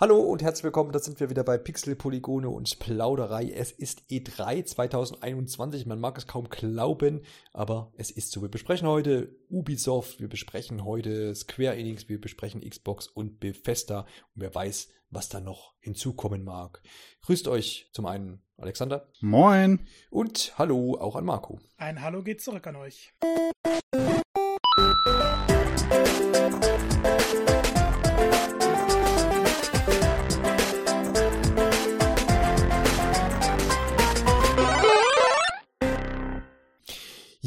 Hallo und herzlich willkommen, da sind wir wieder bei Pixel, Polygone und Plauderei. Es ist E3 2021, man mag es kaum glauben, aber es ist so. Wir besprechen heute Ubisoft, wir besprechen heute Square Enix, wir besprechen Xbox und Bethesda und wer weiß, was da noch hinzukommen mag. Grüßt euch zum einen Alexander. Moin. Und hallo auch an Marco. Ein Hallo geht zurück an euch.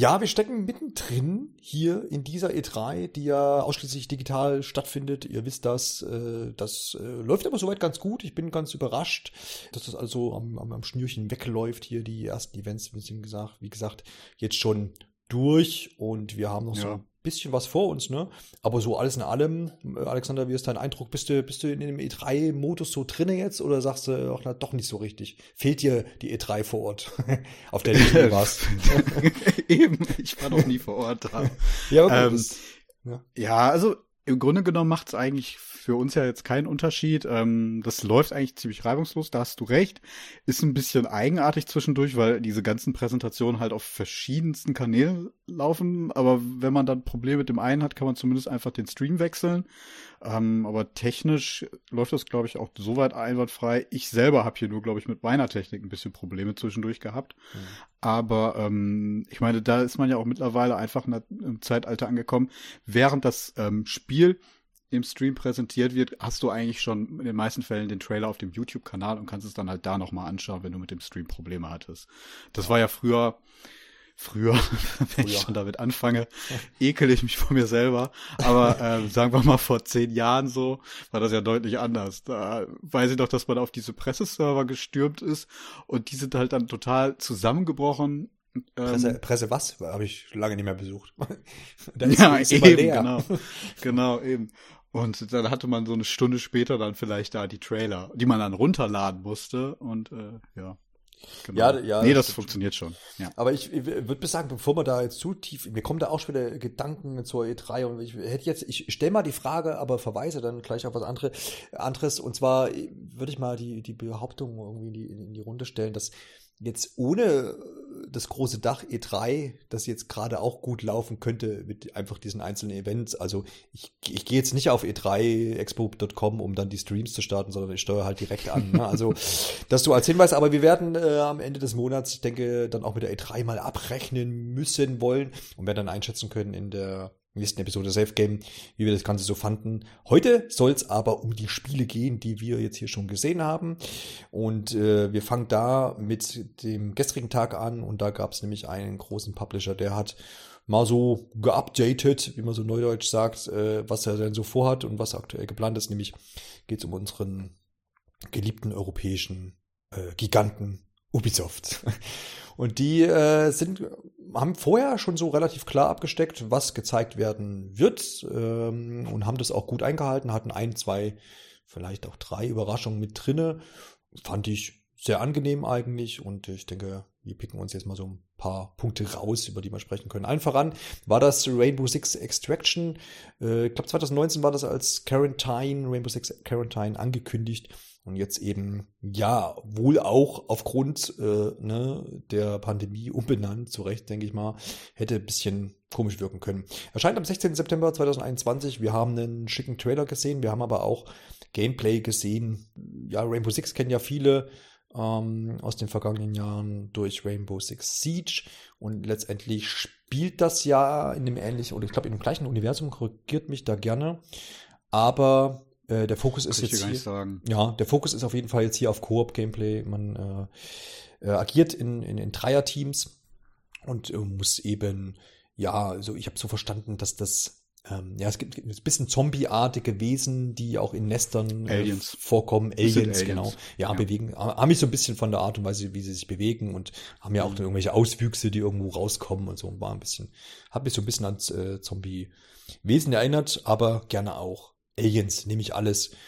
Ja, wir stecken mittendrin hier in dieser E3, die ja ausschließlich digital stattfindet. Ihr wisst das. Äh, das äh, läuft aber soweit ganz gut. Ich bin ganz überrascht, dass das also am, am, am Schnürchen wegläuft hier. Die ersten Events, wie gesagt, wie gesagt, jetzt schon durch und wir haben noch ja. so bisschen was vor uns, ne? Aber so alles in allem, äh, Alexander, wie ist dein Eindruck? Bist du, bist du in dem E3-Modus so drinne jetzt oder sagst du, ach, na, doch nicht so richtig? Fehlt dir die E3 vor Ort, auf der du warst? Eben, ich war noch nie vor Ort da. ja, okay, ähm, ja. ja, also im Grunde genommen macht es eigentlich für uns ja jetzt keinen Unterschied. Ähm, das läuft eigentlich ziemlich reibungslos, da hast du recht. Ist ein bisschen eigenartig zwischendurch, weil diese ganzen Präsentationen halt auf verschiedensten Kanälen laufen. Aber wenn man dann Probleme mit dem einen hat, kann man zumindest einfach den Stream wechseln. Ähm, aber technisch läuft das, glaube ich, auch soweit einwandfrei. Ich selber habe hier nur, glaube ich, mit meiner Technik ein bisschen Probleme zwischendurch gehabt. Mhm. Aber ähm, ich meine, da ist man ja auch mittlerweile einfach im Zeitalter angekommen. Während das ähm, Spiel im Stream präsentiert wird, hast du eigentlich schon in den meisten Fällen den Trailer auf dem YouTube-Kanal und kannst es dann halt da nochmal anschauen, wenn du mit dem Stream Probleme hattest. Das war ja früher, früher, wenn ich schon damit anfange, ekel ich mich von mir selber. Aber äh, sagen wir mal vor zehn Jahren so, war das ja deutlich anders. Da weiß ich doch, dass man auf diese Presseserver gestürmt ist und die sind halt dann total zusammengebrochen. Presse, ähm, Presse was? Habe ich lange nicht mehr besucht. ja, eben, genau. Genau, eben. Und dann hatte man so eine Stunde später dann vielleicht da die Trailer, die man dann runterladen musste. Und äh, ja. Genau. Ja, ja. Nee, das, das funktioniert schon. Ja. Aber ich, ich würde sagen, bevor wir da jetzt zu tief, mir kommen da auch schon wieder Gedanken zur E3 und ich hätte jetzt, ich stelle mal die Frage, aber verweise dann gleich auf was andere, anderes. Und zwar würde ich mal die, die Behauptung irgendwie in die, in die Runde stellen, dass jetzt ohne das große Dach E3, das jetzt gerade auch gut laufen könnte mit einfach diesen einzelnen Events. Also ich, ich gehe jetzt nicht auf e3expo.com, um dann die Streams zu starten, sondern ich steuere halt direkt an. Ne? Also das so als Hinweis, aber wir werden äh, am Ende des Monats, ich denke, dann auch mit der E3 mal abrechnen müssen wollen und werden dann einschätzen können in der nächsten Episode Safe Game, wie wir das Ganze so fanden. Heute soll es aber um die Spiele gehen, die wir jetzt hier schon gesehen haben. Und äh, wir fangen da mit dem gestrigen Tag an und da gab es nämlich einen großen Publisher, der hat mal so geupdatet, wie man so neudeutsch sagt, äh, was er denn so vorhat und was aktuell geplant ist. Nämlich geht es um unseren geliebten europäischen äh, Giganten Ubisoft. Und die äh, sind, haben vorher schon so relativ klar abgesteckt, was gezeigt werden wird ähm, und haben das auch gut eingehalten, hatten ein, zwei, vielleicht auch drei Überraschungen mit drinne. Fand ich sehr angenehm eigentlich und ich denke, wir picken uns jetzt mal so ein paar Punkte raus, über die wir sprechen können. Allen voran war das Rainbow Six Extraction. Äh, ich glaube 2019 war das als Quarantine, Rainbow Six Quarantine angekündigt. Und jetzt eben, ja, wohl auch aufgrund äh, ne, der Pandemie umbenannt, zu Recht, denke ich mal, hätte ein bisschen komisch wirken können. Erscheint am 16. September 2021. Wir haben einen schicken Trailer gesehen, wir haben aber auch Gameplay gesehen. Ja, Rainbow Six kennen ja viele ähm, aus den vergangenen Jahren durch Rainbow Six Siege. Und letztendlich spielt das ja in dem ähnlichen, oder ich glaube in dem gleichen Universum, korrigiert mich da gerne. Aber äh, der Fokus ist jetzt hier, ja, der Fokus ist auf jeden Fall jetzt hier auf Koop-Gameplay. Man äh, äh, agiert in, in, in Dreier-Teams und äh, muss eben, ja, also ich habe so verstanden, dass das ähm, ja, es gibt ein bisschen zombieartige Wesen, die auch in Nestern äh, vorkommen. Aliens, Aliens, genau. Ja, ja, bewegen, haben mich so ein bisschen von der Art und Weise, wie sie sich bewegen und haben ja auch mhm. irgendwelche Auswüchse, die irgendwo rauskommen und so. War ein bisschen, hat mich so ein bisschen ans äh, Zombie-Wesen erinnert, aber gerne auch Aliens, nehme ich alles.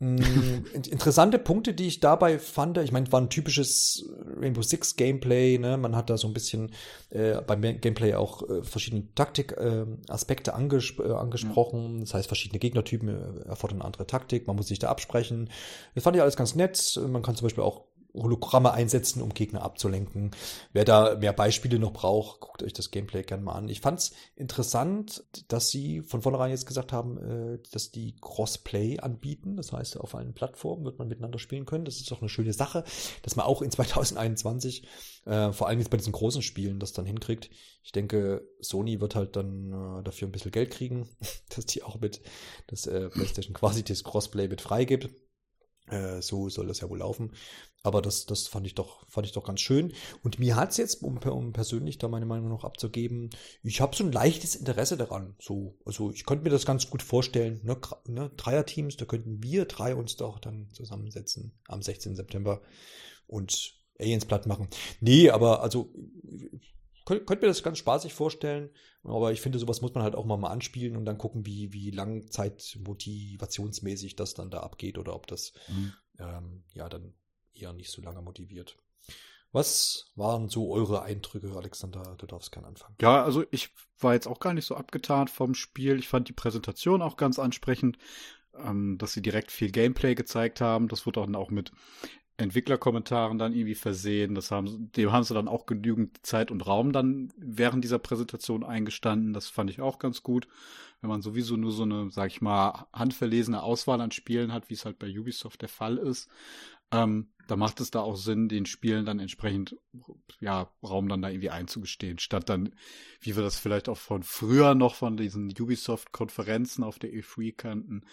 Mm, interessante Punkte, die ich dabei fand, ich meine, war ein typisches Rainbow Six Gameplay, ne? Man hat da so ein bisschen äh, beim Gameplay auch äh, verschiedene Taktik-Aspekte äh, anges äh, angesprochen. Ja. Das heißt, verschiedene Gegnertypen äh, erfordern eine andere Taktik, man muss sich da absprechen. Das fand ich alles ganz nett. Man kann zum Beispiel auch Hologramme einsetzen, um Gegner abzulenken. Wer da mehr Beispiele noch braucht, guckt euch das Gameplay gerne mal an. Ich fand's interessant, dass sie von vornherein jetzt gesagt haben, äh, dass die Crossplay anbieten. Das heißt, auf allen Plattformen wird man miteinander spielen können. Das ist doch eine schöne Sache, dass man auch in 2021, äh, vor allem jetzt bei diesen großen Spielen, das dann hinkriegt. Ich denke, Sony wird halt dann äh, dafür ein bisschen Geld kriegen, dass die auch mit, dass PlayStation quasi das Crossplay mit freigibt. Äh, so soll das ja wohl laufen. Aber das, das fand ich doch, fand ich doch ganz schön. Und mir hat's jetzt, um, um persönlich da meine Meinung noch abzugeben, ich habe so ein leichtes Interesse daran. So, also ich könnte mir das ganz gut vorstellen. Ne, ne, Dreierteams, da könnten wir drei uns doch dann zusammensetzen am 16. September und Aliens platt machen. Nee, aber also könnt, könnt mir das ganz spaßig vorstellen. Aber ich finde, sowas muss man halt auch mal, mal anspielen und dann gucken, wie, wie langzeitmotivationsmäßig das dann da abgeht oder ob das mhm. ähm, ja dann eher nicht so lange motiviert. Was waren so eure Eindrücke, Alexander? Du darfst gerne anfangen. Ja, also ich war jetzt auch gar nicht so abgetan vom Spiel. Ich fand die Präsentation auch ganz ansprechend, ähm, dass sie direkt viel Gameplay gezeigt haben. Das wurde dann auch mit Entwicklerkommentaren dann irgendwie versehen. Das haben, dem haben sie dann auch genügend Zeit und Raum dann während dieser Präsentation eingestanden. Das fand ich auch ganz gut. Wenn man sowieso nur so eine, sag ich mal, handverlesene Auswahl an Spielen hat, wie es halt bei Ubisoft der Fall ist, ähm, da macht es da auch Sinn, den Spielen dann entsprechend ja Raum dann da irgendwie einzugestehen, statt dann, wie wir das vielleicht auch von früher noch von diesen Ubisoft-Konferenzen auf der E3 kannten,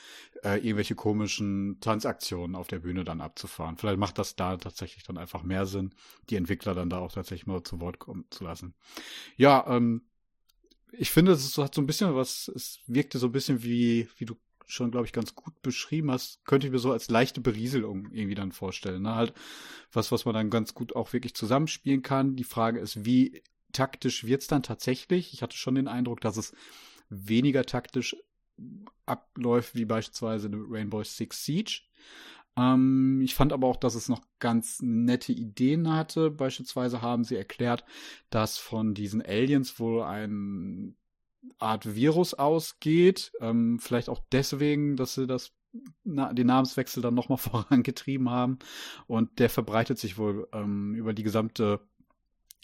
äh, irgendwelche komischen Transaktionen auf der Bühne dann abzufahren. Vielleicht macht das da tatsächlich dann einfach mehr Sinn, die Entwickler dann da auch tatsächlich mal zu Wort kommen zu lassen. Ja, ähm, ich finde, es hat so ein bisschen was, es wirkte so ein bisschen wie, wie du schon, glaube ich, ganz gut beschrieben hast, könnte ich mir so als leichte Berieselung irgendwie dann vorstellen. Ne? Halt was, was man dann ganz gut auch wirklich zusammenspielen kann. Die Frage ist, wie taktisch wird's dann tatsächlich? Ich hatte schon den Eindruck, dass es weniger taktisch abläuft, wie beispielsweise Rainbow Six Siege. Ähm, ich fand aber auch, dass es noch ganz nette Ideen hatte. Beispielsweise haben sie erklärt, dass von diesen Aliens wohl ein Art Virus ausgeht. Ähm, vielleicht auch deswegen, dass sie das na, den Namenswechsel dann nochmal vorangetrieben haben. Und der verbreitet sich wohl ähm, über die gesamte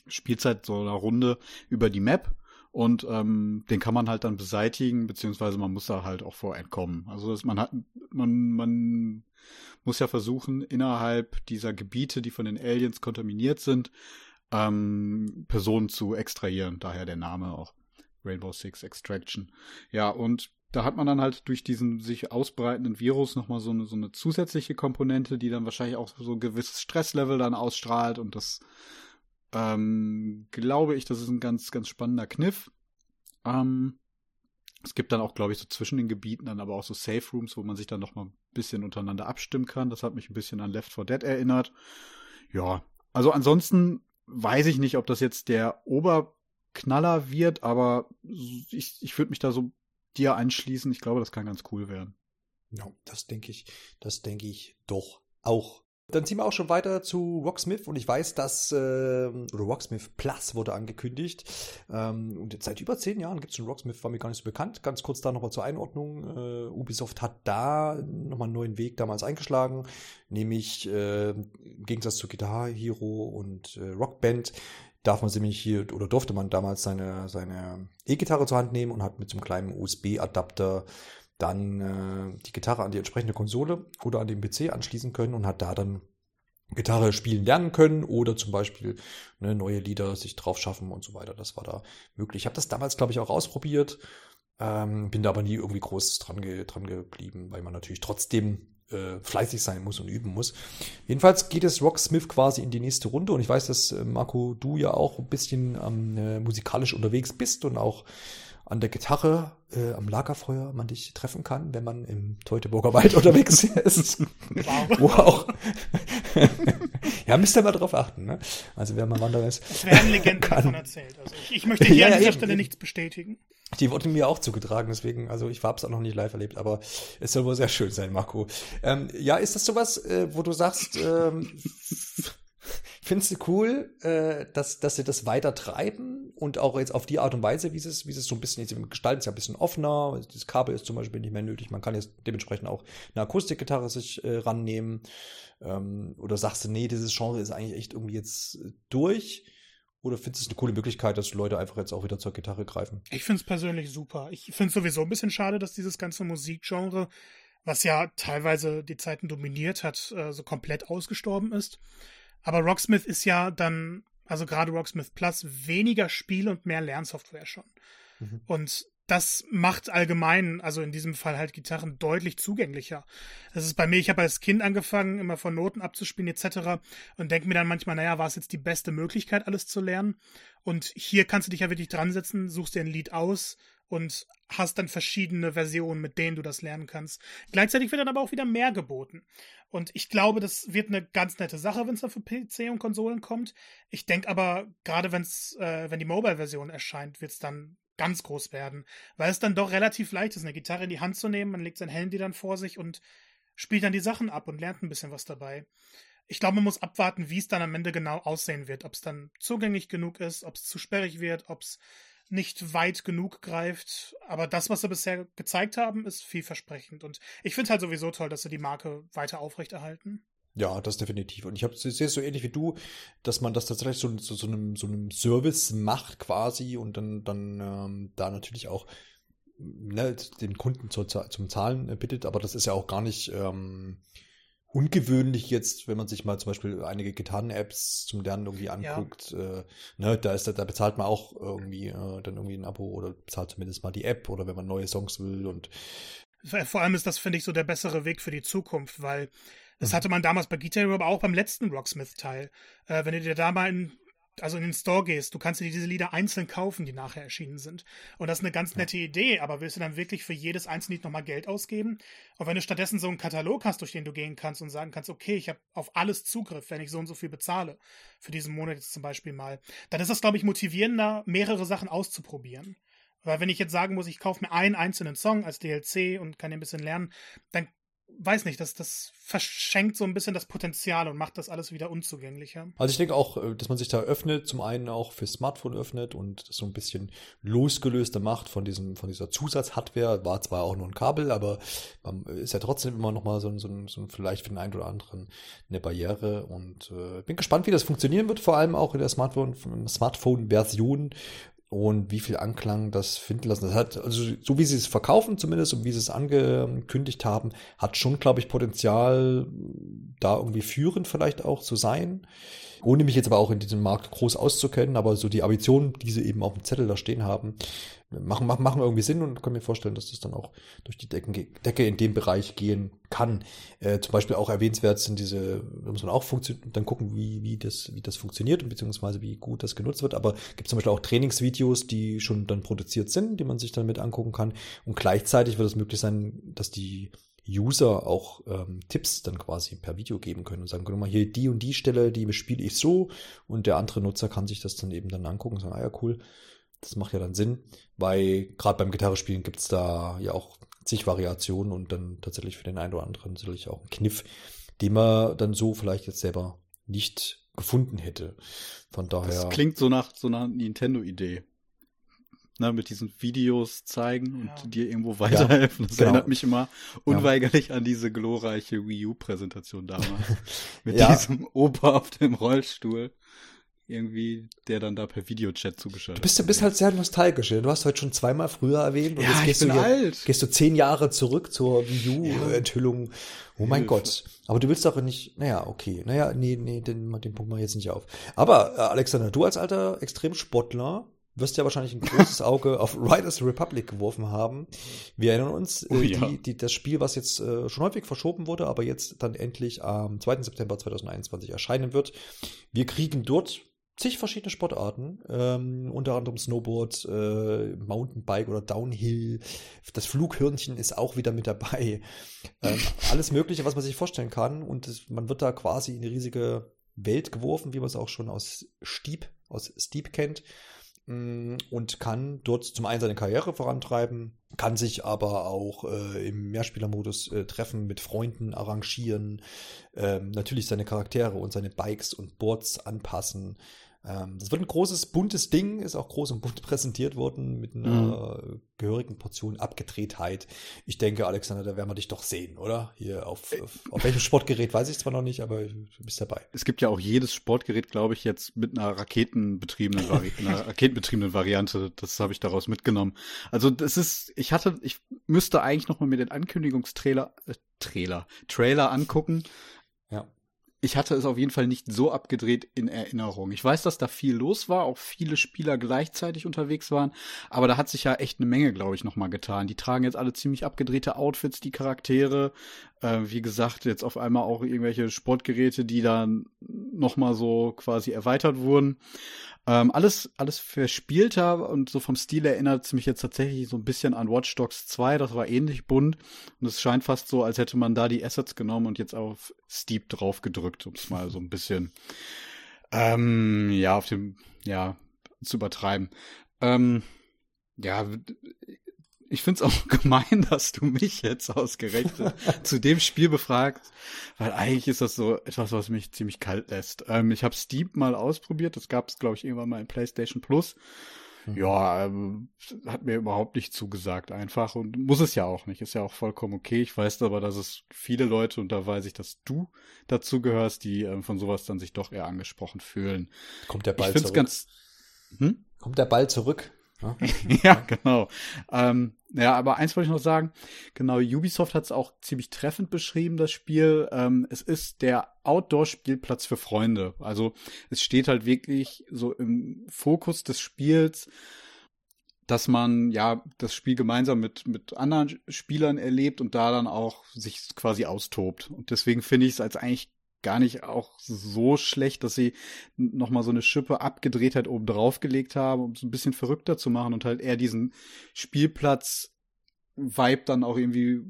Spielzeit so einer Runde über die Map. Und ähm, den kann man halt dann beseitigen, beziehungsweise man muss da halt auch vor entkommen. Also dass man hat, man, man muss ja versuchen, innerhalb dieser Gebiete, die von den Aliens kontaminiert sind, ähm, Personen zu extrahieren. Daher der Name auch. Rainbow Six Extraction. Ja, und da hat man dann halt durch diesen sich ausbreitenden Virus nochmal so eine, so eine zusätzliche Komponente, die dann wahrscheinlich auch so ein gewisses Stresslevel dann ausstrahlt und das ähm, glaube ich, das ist ein ganz, ganz spannender Kniff. Ähm, es gibt dann auch, glaube ich, so zwischen den Gebieten dann aber auch so Safe Rooms, wo man sich dann nochmal ein bisschen untereinander abstimmen kann. Das hat mich ein bisschen an Left 4 Dead erinnert. Ja, also ansonsten weiß ich nicht, ob das jetzt der Ober Knaller wird, aber ich, ich würde mich da so dir anschließen. Ich glaube, das kann ganz cool werden. Ja, das denke ich, das denke ich doch auch. Dann ziehen wir auch schon weiter zu Rocksmith und ich weiß, dass äh, Rocksmith Plus wurde angekündigt. Ähm, und seit über zehn Jahren gibt es schon Rocksmith, war mir gar nicht so bekannt. Ganz kurz da nochmal zur Einordnung. Äh, Ubisoft hat da nochmal einen neuen Weg damals eingeschlagen, nämlich äh, im Gegensatz zu Guitar Hero und äh, Rockband darf man nämlich hier oder durfte man damals seine, seine E-Gitarre zur Hand nehmen und hat mit so einem kleinen USB-Adapter dann äh, die Gitarre an die entsprechende Konsole oder an den PC anschließen können und hat da dann Gitarre spielen lernen können oder zum Beispiel ne, neue Lieder sich drauf schaffen und so weiter. Das war da möglich. Ich habe das damals, glaube ich, auch ausprobiert, ähm, bin da aber nie irgendwie groß dran, ge dran geblieben, weil man natürlich trotzdem äh, fleißig sein muss und üben muss. Jedenfalls geht es Rocksmith quasi in die nächste Runde und ich weiß, dass äh, Marco, du ja auch ein bisschen ähm, äh, musikalisch unterwegs bist und auch an der Gitarre äh, am Lagerfeuer man dich treffen kann, wenn man im Teutoburger Wald unterwegs ist. Wow. Wo auch. ja, müsst ihr mal drauf achten, ne? Also wer mal Wanderer ist. Es werden Legenden kann. davon erzählt. Also ich, ich möchte hier ja, an dieser ja, Stelle eben. nichts bestätigen. Die wurde mir auch zugetragen, deswegen, also ich habe es auch noch nicht live erlebt, aber es soll wohl sehr schön sein, Marco. Ähm, ja, ist das sowas, äh, wo du sagst, ähm, findest du cool, äh, dass, dass sie das weiter treiben und auch jetzt auf die Art und Weise, wie sie es, wie sie es so ein bisschen, jetzt gestalten ist ja ein bisschen offener, das Kabel ist zum Beispiel nicht mehr nötig, man kann jetzt dementsprechend auch eine Akustikgitarre sich äh, rannehmen, ähm, oder sagst du, nee, dieses Genre ist eigentlich echt irgendwie jetzt durch, oder findest du es eine coole Möglichkeit, dass Leute einfach jetzt auch wieder zur Gitarre greifen? Ich finde es persönlich super. Ich finde es sowieso ein bisschen schade, dass dieses ganze Musikgenre, was ja teilweise die Zeiten dominiert hat, äh, so komplett ausgestorben ist. Aber Rocksmith ist ja dann, also gerade Rocksmith Plus, weniger Spiel und mehr Lernsoftware schon. Mhm. Und das macht allgemein, also in diesem Fall halt Gitarren deutlich zugänglicher. Das ist bei mir, ich habe als Kind angefangen, immer von Noten abzuspielen etc. und denke mir dann manchmal, naja, war es jetzt die beste Möglichkeit, alles zu lernen? Und hier kannst du dich ja wirklich dran setzen, suchst dir ein Lied aus und hast dann verschiedene Versionen, mit denen du das lernen kannst. Gleichzeitig wird dann aber auch wieder mehr geboten. Und ich glaube, das wird eine ganz nette Sache, wenn es dann für PC und Konsolen kommt. Ich denke aber, gerade wenn's, äh, wenn die Mobile-Version erscheint, wird es dann ganz groß werden, weil es dann doch relativ leicht ist, eine Gitarre in die Hand zu nehmen, man legt sein Handy dann vor sich und spielt dann die Sachen ab und lernt ein bisschen was dabei. Ich glaube, man muss abwarten, wie es dann am Ende genau aussehen wird, ob es dann zugänglich genug ist, ob es zu sperrig wird, ob es nicht weit genug greift. Aber das, was sie bisher gezeigt haben, ist vielversprechend. Und ich finde halt sowieso toll, dass sie die Marke weiter aufrechterhalten. Ja, das definitiv. Und ich habe sehe so ähnlich wie du, dass man das tatsächlich so, so, so, einem, so einem Service macht quasi und dann, dann ähm, da natürlich auch ne, den Kunden zur, zum Zahlen bittet, aber das ist ja auch gar nicht ähm, ungewöhnlich jetzt, wenn man sich mal zum Beispiel einige Gitarren-Apps zum Lernen irgendwie anguckt. Ja. Äh, ne, da ist da bezahlt man auch irgendwie äh, dann irgendwie ein Abo oder bezahlt zumindest mal die App oder wenn man neue Songs will und vor allem ist das, finde ich, so der bessere Weg für die Zukunft, weil das mhm. hatte man damals bei Guitar Hero, aber auch beim letzten Rocksmith-Teil. Äh, wenn du dir da mal in, also in den Store gehst, du kannst dir diese Lieder einzeln kaufen, die nachher erschienen sind. Und das ist eine ganz nette ja. Idee, aber willst du dann wirklich für jedes einzelne Lied nochmal Geld ausgeben? Und wenn du stattdessen so einen Katalog hast, durch den du gehen kannst und sagen kannst, okay, ich habe auf alles Zugriff, wenn ich so und so viel bezahle, für diesen Monat jetzt zum Beispiel mal, dann ist das, glaube ich, motivierender, mehrere Sachen auszuprobieren. Weil wenn ich jetzt sagen muss, ich kaufe mir einen einzelnen Song als DLC und kann den ein bisschen lernen, dann weiß nicht, das, das verschenkt so ein bisschen das Potenzial und macht das alles wieder unzugänglicher. Also ich denke auch, äh, dass man sich da öffnet, zum einen auch für Smartphone öffnet und so ein bisschen losgelöster macht von diesem, von dieser Zusatzhardware. War zwar auch nur ein Kabel, aber ist ja trotzdem immer noch mal so, so, so vielleicht für den einen oder anderen eine Barriere und äh, bin gespannt, wie das funktionieren wird, vor allem auch in der Smartphone, Smartphone-Version, und wie viel Anklang das finden lassen. Das hat, also so wie sie es verkaufen zumindest und wie sie es angekündigt haben, hat schon, glaube ich, Potenzial, da irgendwie führend vielleicht auch zu sein. Ohne mich jetzt aber auch in diesem Markt groß auszukennen, aber so die Ambitionen, die sie eben auf dem Zettel da stehen haben, machen, machen, machen irgendwie Sinn und kann mir vorstellen, dass das dann auch durch die Decken, Decke in dem Bereich gehen kann. Äh, zum Beispiel auch erwähnenswert sind diese, da muss man auch dann gucken, wie, wie, das, wie das funktioniert und beziehungsweise wie gut das genutzt wird. Aber gibt zum Beispiel auch Trainingsvideos, die schon dann produziert sind, die man sich dann mit angucken kann. Und gleichzeitig wird es möglich sein, dass die User auch ähm, Tipps dann quasi per Video geben können und sagen, guck mal, hier die und die Stelle, die bespiele ich so und der andere Nutzer kann sich das dann eben dann angucken und sagen, ah ja, cool, das macht ja dann Sinn, weil gerade beim Gitarrespielen gibt es da ja auch zig Variationen und dann tatsächlich für den einen oder anderen natürlich auch einen Kniff, den man dann so vielleicht jetzt selber nicht gefunden hätte. Von daher. Das klingt so nach so einer Nintendo-Idee ne, mit diesen Videos zeigen und ja. dir irgendwo weiterhelfen. Ja, das genau. erinnert mich immer unweigerlich ja. an diese glorreiche Wii U-Präsentation damals. mit diesem Opa auf dem Rollstuhl. Irgendwie, der dann da per Videochat zugeschaltet Du bist, du bist halt sehr nostalgisch. Du hast heute schon zweimal früher erwähnt. Und ja, jetzt gehst ich bin du hier, alt. Gehst du zehn Jahre zurück zur Wii U-Enthüllung. Oh mein Hilfe. Gott. Aber du willst doch nicht, naja, okay. Naja, nee, nee, den, den Punkt mal jetzt nicht auf. Aber, äh, Alexander, du als alter Extremsportler, wirst ja wahrscheinlich ein großes Auge auf Riders Republic geworfen haben. Wir erinnern uns, äh, oh, ja. die, die, das Spiel, was jetzt äh, schon häufig verschoben wurde, aber jetzt dann endlich am 2. September 2021 erscheinen wird. Wir kriegen dort zig verschiedene Sportarten, ähm, unter anderem Snowboard, äh, Mountainbike oder Downhill. Das Flughirnchen ist auch wieder mit dabei. Ähm, alles Mögliche, was man sich vorstellen kann. Und das, man wird da quasi in eine riesige Welt geworfen, wie man es auch schon aus Steep, aus Steep kennt. Mm, und kann dort zum einen seine Karriere vorantreiben, kann sich aber auch äh, im Mehrspielermodus äh, treffen, mit Freunden arrangieren, ähm, natürlich seine Charaktere und seine Bikes und Boards anpassen. Ähm, das wird ein großes, buntes Ding, ist auch groß und bunt präsentiert worden mit einer mhm. gehörigen Portion Abgedrehtheit. Ich denke, Alexander, da werden wir dich doch sehen, oder? Hier auf, auf, auf welchem Sportgerät weiß ich zwar noch nicht, aber du bist dabei. Es gibt ja auch jedes Sportgerät, glaube ich, jetzt mit einer raketenbetriebenen, Vari einer raketenbetriebenen Variante. Das habe ich daraus mitgenommen. Also das ist, ich hatte, ich müsste eigentlich noch mal mir den Ankündigungstrailer, äh, Trailer, Trailer angucken. Ich hatte es auf jeden Fall nicht so abgedreht in Erinnerung. Ich weiß, dass da viel los war, auch viele Spieler gleichzeitig unterwegs waren, aber da hat sich ja echt eine Menge, glaube ich, nochmal getan. Die tragen jetzt alle ziemlich abgedrehte Outfits, die Charaktere. Äh, wie gesagt, jetzt auf einmal auch irgendwelche Sportgeräte, die dann nochmal so quasi erweitert wurden. Ähm, alles, alles verspielter und so vom Stil erinnert es mich jetzt tatsächlich so ein bisschen an Watch Dogs 2. Das war ähnlich bunt und es scheint fast so, als hätte man da die Assets genommen und jetzt auf Steep drauf gedrückt, um es mal so ein bisschen, ähm, ja, auf dem, ja, zu übertreiben. Ähm, ja, ich find's auch gemein, dass du mich jetzt ausgerechnet zu dem Spiel befragst, weil eigentlich ist das so etwas, was mich ziemlich kalt lässt. Ähm, ich habe Steep mal ausprobiert, das gab es, glaube ich, irgendwann mal in PlayStation Plus. Mhm. Ja, ähm, hat mir überhaupt nicht zugesagt einfach und muss es ja auch nicht, ist ja auch vollkommen okay. Ich weiß aber, dass es viele Leute, und da weiß ich, dass du dazu gehörst, die ähm, von sowas dann sich doch eher angesprochen fühlen. Kommt der Ball ich find's zurück? Ganz, hm? Kommt der Ball zurück? ja, genau. Ähm, ja, aber eins wollte ich noch sagen. Genau, Ubisoft hat es auch ziemlich treffend beschrieben, das Spiel. Ähm, es ist der Outdoor-Spielplatz für Freunde. Also es steht halt wirklich so im Fokus des Spiels, dass man ja das Spiel gemeinsam mit, mit anderen Spielern erlebt und da dann auch sich quasi austobt. Und deswegen finde ich es als eigentlich gar nicht auch so schlecht, dass sie nochmal so eine Schippe Abgedrehtheit oben drauf gelegt haben, um es ein bisschen verrückter zu machen und halt eher diesen Spielplatz-Vibe dann auch irgendwie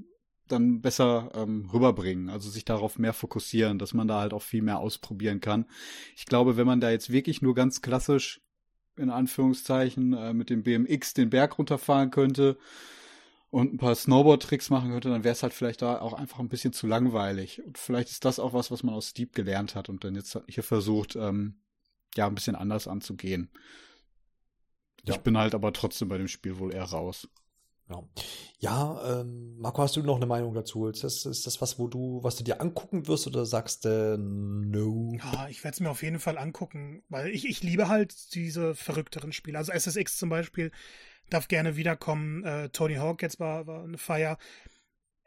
dann besser ähm, rüberbringen, also sich darauf mehr fokussieren, dass man da halt auch viel mehr ausprobieren kann. Ich glaube, wenn man da jetzt wirklich nur ganz klassisch in Anführungszeichen äh, mit dem BMX den Berg runterfahren könnte, und ein paar Snowboard-Tricks machen könnte, dann wäre es halt vielleicht da auch einfach ein bisschen zu langweilig. Und vielleicht ist das auch was, was man aus Steep gelernt hat und dann jetzt hier versucht, ähm, ja, ein bisschen anders anzugehen. Ja. Ich bin halt aber trotzdem bei dem Spiel wohl eher raus. Ja, ja ähm, Marco, hast du noch eine Meinung dazu? Ist das, ist das was, wo du, was du dir angucken wirst oder sagst du äh, no? Ja, ich werde es mir auf jeden Fall angucken, weil ich, ich liebe halt diese verrückteren Spiele. Also SSX zum Beispiel darf gerne wiederkommen. Äh, Tony Hawk jetzt war, war eine Feier.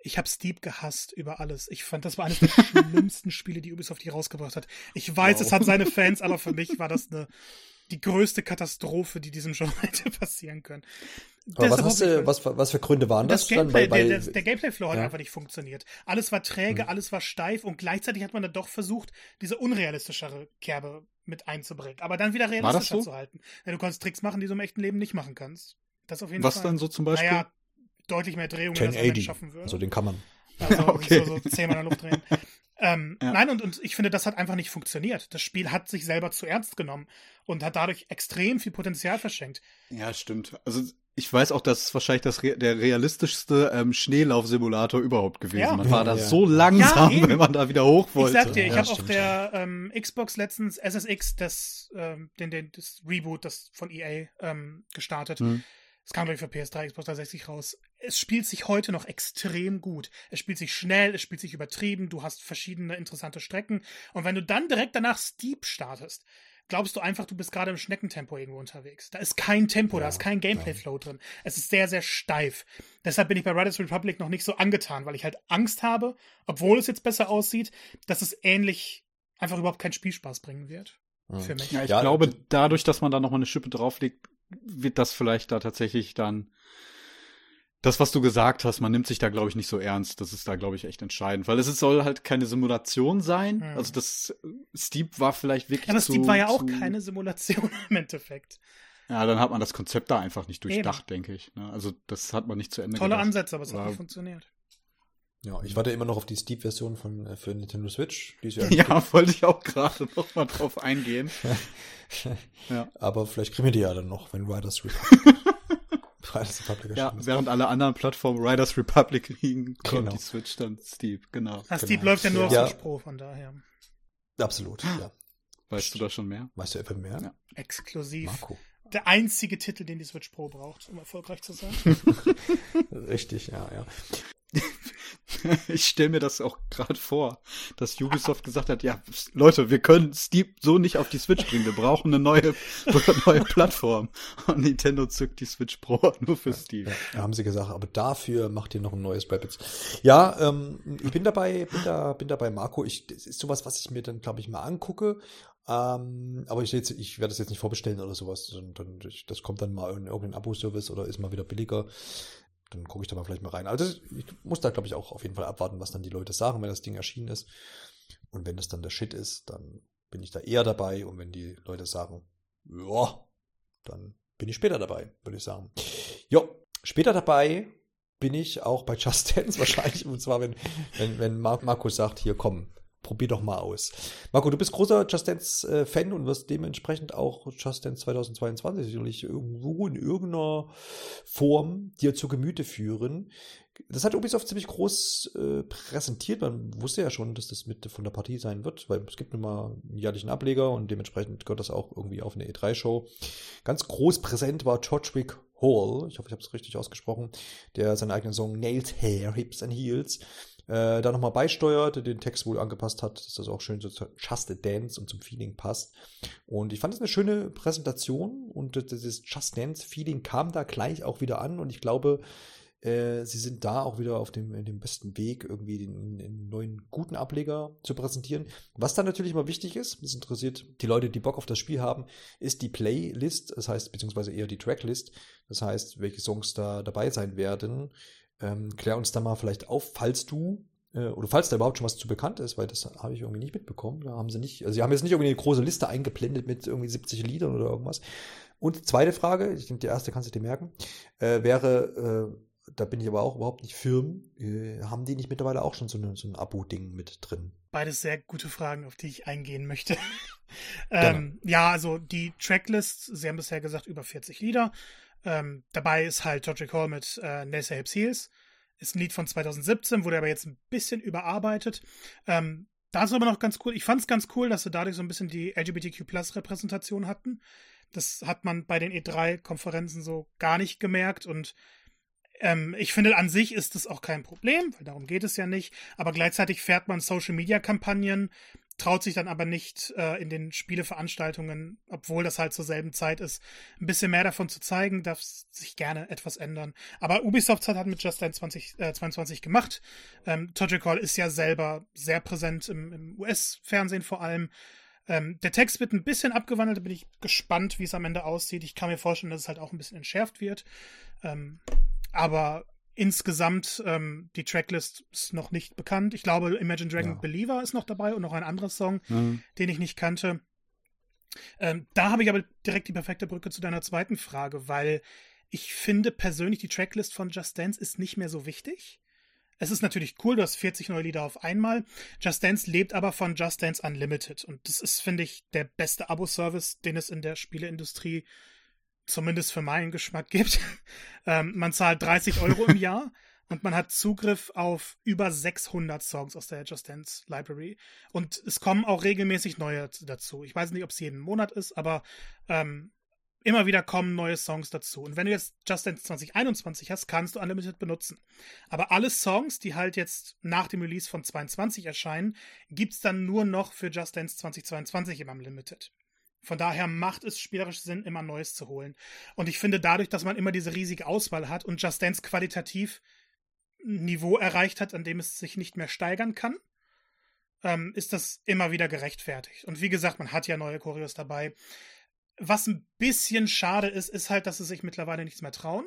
Ich habe Steep gehasst über alles. Ich fand, das war eines der schlimmsten Spiele, die Ubisoft hier rausgebracht hat. Ich weiß, wow. es hat seine Fans, aber für mich war das eine die größte Katastrophe, die diesem Genre hätte passieren können. Aber was, hast du, was, was für Gründe waren das? das Gameplay, dann? Weil, weil, der, der Gameplay-Flow ja. hat einfach nicht funktioniert. Alles war träge, hm. alles war steif und gleichzeitig hat man dann doch versucht, diese unrealistischere Kerbe mit einzubringen. Aber dann wieder realistischer so? zu halten. Ja, du kannst Tricks machen, die du im echten Leben nicht machen kannst. Das auf jeden Was Fall. dann so zum Beispiel? Naja, deutlich mehr Drehungen, als man schaffen würde. Also den kann man. Also okay. so, so zehnmal in der Luft drehen. Ähm, ja. Nein, und, und ich finde, das hat einfach nicht funktioniert. Das Spiel hat sich selber zu ernst genommen und hat dadurch extrem viel Potenzial verschenkt. Ja, stimmt. Also ich weiß auch, dass es wahrscheinlich das der realistischste ähm, Schneelaufsimulator überhaupt gewesen. Ja. Man war da ja. so langsam, ja, wenn man da wieder hoch wollte. Ich sag dir, ich habe auf der ähm, Xbox letztens SSX das, ähm, den, den, das Reboot, das von EA ähm, gestartet. Hm. Es kam, glaube ich, für PS3, Xbox 360 raus. Es spielt sich heute noch extrem gut. Es spielt sich schnell, es spielt sich übertrieben, du hast verschiedene interessante Strecken. Und wenn du dann direkt danach Steep startest, glaubst du einfach, du bist gerade im Schneckentempo irgendwo unterwegs. Da ist kein Tempo, ja, da ist kein Gameplay-Flow drin. Es ist sehr, sehr steif. Deshalb bin ich bei Riders Republic noch nicht so angetan, weil ich halt Angst habe, obwohl es jetzt besser aussieht, dass es ähnlich einfach überhaupt keinen Spielspaß bringen wird. Für mich. Ja, ich ja, glaube, dadurch, dass man da noch mal eine Schippe drauflegt, wird das vielleicht da tatsächlich dann das, was du gesagt hast, man nimmt sich da, glaube ich, nicht so ernst. Das ist da, glaube ich, echt entscheidend. Weil es soll halt keine Simulation sein. Mhm. Also das Steep war vielleicht wirklich. Ja, aber Steep war ja auch keine Simulation im Endeffekt. Ja, dann hat man das Konzept da einfach nicht durchdacht, Eben. denke ich. Ne? Also das hat man nicht zu Ende Tolle gedacht. Ansätze, aber es hat nicht funktioniert. Ja, ich warte immer noch auf die Steep-Version von äh, für Nintendo Switch. Die ja, ja wollte ich auch gerade noch mal drauf eingehen. ja. Aber vielleicht kriegen wir die ja dann noch, wenn Riders Republic, Riders Republic Ja, während alle anderen Plattformen Riders Republic kriegen, kommt genau. die Switch dann Steep, genau. Ah, Steep genau. läuft ja nur auf ja. Switch Pro, von daher. Absolut, ja. Weißt du da schon mehr? Weißt du etwa mehr? Ja. Exklusiv. Marco. Der einzige Titel, den die Switch Pro braucht, um erfolgreich zu sein. Richtig, ja, ja. ich stelle mir das auch gerade vor, dass Ubisoft gesagt hat, ja, Leute, wir können Steve so nicht auf die Switch bringen. Wir brauchen eine neue, neue Plattform. Und Nintendo zückt die Switch Pro nur für Steve. Ja, haben sie gesagt, aber dafür macht ihr noch ein neues Rapids. Ja, ähm, ich bin dabei, bin da, bin dabei, Marco. Ich, das ist sowas, was ich mir dann, glaube ich, mal angucke. Ähm, aber ich, jetzt, ich werde das jetzt nicht vorbestellen oder sowas. Das kommt dann mal in irgendein Abo-Service oder ist mal wieder billiger dann gucke ich da mal vielleicht mal rein. Also ich muss da, glaube ich, auch auf jeden Fall abwarten, was dann die Leute sagen, wenn das Ding erschienen ist. Und wenn das dann der Shit ist, dann bin ich da eher dabei. Und wenn die Leute sagen, ja, dann bin ich später dabei, würde ich sagen. Ja, später dabei bin ich auch bei Just Dance wahrscheinlich. Und zwar, wenn, wenn, wenn Markus sagt, hier komm, probier doch mal aus. Marco, du bist großer Just Dance-Fan äh, und wirst dementsprechend auch Just Dance 2022 sicherlich irgendwo in irgendeiner Form dir zu Gemüte führen. Das hat Ubisoft ziemlich groß äh, präsentiert. Man wusste ja schon, dass das mit von der Partie sein wird, weil es gibt nun mal einen jährlichen Ableger und dementsprechend gehört das auch irgendwie auf eine E3-Show. Ganz groß präsent war Chodwick Hall, ich hoffe, ich habe es richtig ausgesprochen, der seinen eigenen Song Nailed Hair, Hips and Heels äh, da nochmal beisteuert, den Text wohl angepasst hat, dass das auch schön so zur Just a Dance und zum Feeling passt. Und ich fand es eine schöne Präsentation und dieses Just Dance Feeling kam da gleich auch wieder an und ich glaube, äh, sie sind da auch wieder auf dem, dem besten Weg, irgendwie den, den, neuen guten Ableger zu präsentieren. Was dann natürlich immer wichtig ist, das interessiert die Leute, die Bock auf das Spiel haben, ist die Playlist, das heißt, beziehungsweise eher die Tracklist, das heißt, welche Songs da dabei sein werden. Ähm, klär uns da mal vielleicht auf, falls du äh, oder falls da überhaupt schon was zu bekannt ist, weil das habe ich irgendwie nicht mitbekommen. Da haben sie nicht, also sie haben jetzt nicht irgendwie eine große Liste eingeblendet mit irgendwie 70 Liedern oder irgendwas. Und zweite Frage, ich denke, die erste kannst du dir merken, äh, wäre, äh, da bin ich aber auch überhaupt nicht firm, äh, haben die nicht mittlerweile auch schon so, eine, so ein Abo-Ding mit drin? Beides sehr gute Fragen, auf die ich eingehen möchte. ähm, ja, also die Tracklist, sie haben bisher gesagt über 40 Lieder. Ähm, dabei ist halt Todd Hall mit äh, Nessa Hips Heels. Ist ein Lied von 2017, wurde aber jetzt ein bisschen überarbeitet. Ähm, da ist aber noch ganz cool. Ich fand es ganz cool, dass sie dadurch so ein bisschen die LGBTQ-Plus-Repräsentation hatten. Das hat man bei den E3-Konferenzen so gar nicht gemerkt und ähm, ich finde, an sich ist das auch kein Problem, weil darum geht es ja nicht. Aber gleichzeitig fährt man Social-Media-Kampagnen traut sich dann aber nicht äh, in den Spieleveranstaltungen, obwohl das halt zur selben Zeit ist, ein bisschen mehr davon zu zeigen, darf sich gerne etwas ändern. Aber Ubisoft hat halt mit Just Dance 2022 äh, gemacht. Ähm, Total Call ist ja selber sehr präsent im, im US-Fernsehen vor allem. Ähm, der Text wird ein bisschen abgewandelt, da bin ich gespannt, wie es am Ende aussieht. Ich kann mir vorstellen, dass es halt auch ein bisschen entschärft wird. Ähm, aber Insgesamt, ähm, die Tracklist ist noch nicht bekannt. Ich glaube, Imagine Dragon ja. Believer ist noch dabei und noch ein anderer Song, mhm. den ich nicht kannte. Ähm, da habe ich aber direkt die perfekte Brücke zu deiner zweiten Frage, weil ich finde persönlich, die Tracklist von Just Dance ist nicht mehr so wichtig. Es ist natürlich cool, du hast 40 neue Lieder auf einmal. Just Dance lebt aber von Just Dance Unlimited. Und das ist, finde ich, der beste Abo-Service, den es in der Spieleindustrie zumindest für meinen Geschmack gibt. ähm, man zahlt 30 Euro im Jahr und man hat Zugriff auf über 600 Songs aus der Just Dance Library. Und es kommen auch regelmäßig neue dazu. Ich weiß nicht, ob es jeden Monat ist, aber ähm, immer wieder kommen neue Songs dazu. Und wenn du jetzt Just Dance 2021 hast, kannst du Unlimited benutzen. Aber alle Songs, die halt jetzt nach dem Release von 22 erscheinen, gibt es dann nur noch für Just Dance 2022 im Unlimited. Von daher macht es spielerisch Sinn, immer Neues zu holen. Und ich finde, dadurch, dass man immer diese riesige Auswahl hat und Just Dance qualitativ ein Niveau erreicht hat, an dem es sich nicht mehr steigern kann, ähm, ist das immer wieder gerechtfertigt. Und wie gesagt, man hat ja neue Choreos dabei. Was ein bisschen schade ist, ist halt, dass sie sich mittlerweile nichts mehr trauen.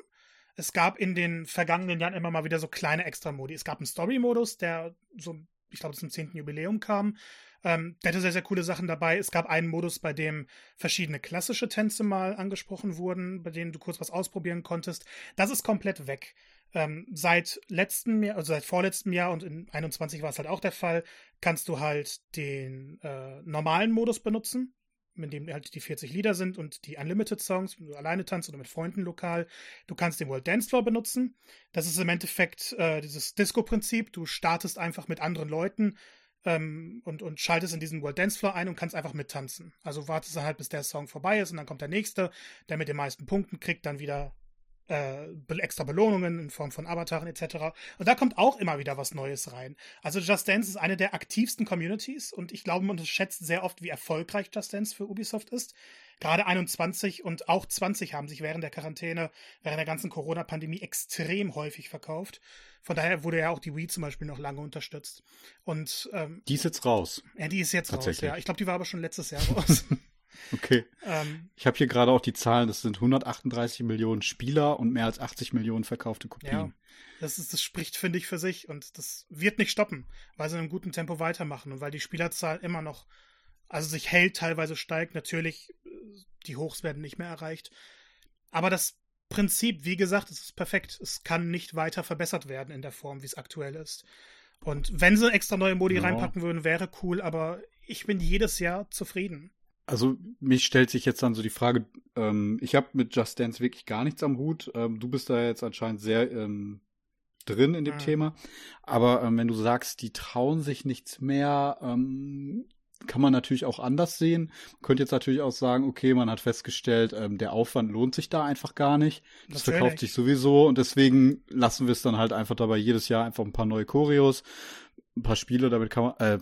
Es gab in den vergangenen Jahren immer mal wieder so kleine Extra-Modi. Es gab einen Story-Modus, der so, ich glaube, zum 10. Jubiläum kam. Ähm, der hatte sehr, sehr coole Sachen dabei. Es gab einen Modus, bei dem verschiedene klassische Tänze mal angesprochen wurden, bei denen du kurz was ausprobieren konntest. Das ist komplett weg. Ähm, seit letztem Jahr, also seit vorletztem Jahr und in 21 war es halt auch der Fall, kannst du halt den äh, normalen Modus benutzen, in dem halt die 40 Lieder sind und die Unlimited Songs, wenn du alleine tanzt oder mit Freunden lokal. Du kannst den World Dance Floor benutzen. Das ist im Endeffekt äh, dieses Disco-Prinzip. Du startest einfach mit anderen Leuten ähm, und, und schaltest in diesen World Dance Floor ein und kannst einfach mittanzen. Also wartest du halt, bis der Song vorbei ist und dann kommt der nächste, der mit den meisten Punkten kriegt dann wieder äh, extra Belohnungen in Form von Avataren etc. Und da kommt auch immer wieder was Neues rein. Also Just Dance ist eine der aktivsten Communities und ich glaube, man unterschätzt sehr oft, wie erfolgreich Just Dance für Ubisoft ist. Gerade 21 und auch 20 haben sich während der Quarantäne, während der ganzen Corona-Pandemie extrem häufig verkauft. Von daher wurde ja auch die Wii zum Beispiel noch lange unterstützt. Und ähm, die ist jetzt raus. Ja, die ist jetzt raus, ja. Ich glaube, die war aber schon letztes Jahr raus. Okay. Ähm, ich habe hier gerade auch die Zahlen, das sind 138 Millionen Spieler und mehr als 80 Millionen verkaufte Kopien. Ja, das, ist, das spricht, finde ich, für sich und das wird nicht stoppen, weil sie in einem guten Tempo weitermachen und weil die Spielerzahl immer noch, also sich hält, teilweise steigt. Natürlich, äh, die Hochs werden nicht mehr erreicht. Aber das Prinzip, wie gesagt, es ist perfekt. Es kann nicht weiter verbessert werden in der Form, wie es aktuell ist. Und wenn sie extra neue Modi ja. reinpacken würden, wäre cool, aber ich bin jedes Jahr zufrieden. Also mich stellt sich jetzt dann so die Frage, ähm, ich habe mit Just Dance wirklich gar nichts am Hut. Ähm, du bist da jetzt anscheinend sehr ähm, drin in dem mhm. Thema. Aber ähm, wenn du sagst, die trauen sich nichts mehr, ähm, kann man natürlich auch anders sehen. Man könnte jetzt natürlich auch sagen, okay, man hat festgestellt, ähm, der Aufwand lohnt sich da einfach gar nicht. Das natürlich. verkauft sich sowieso und deswegen lassen wir es dann halt einfach dabei jedes Jahr einfach ein paar neue Choreos, ein paar Spiele, damit kann man, äh,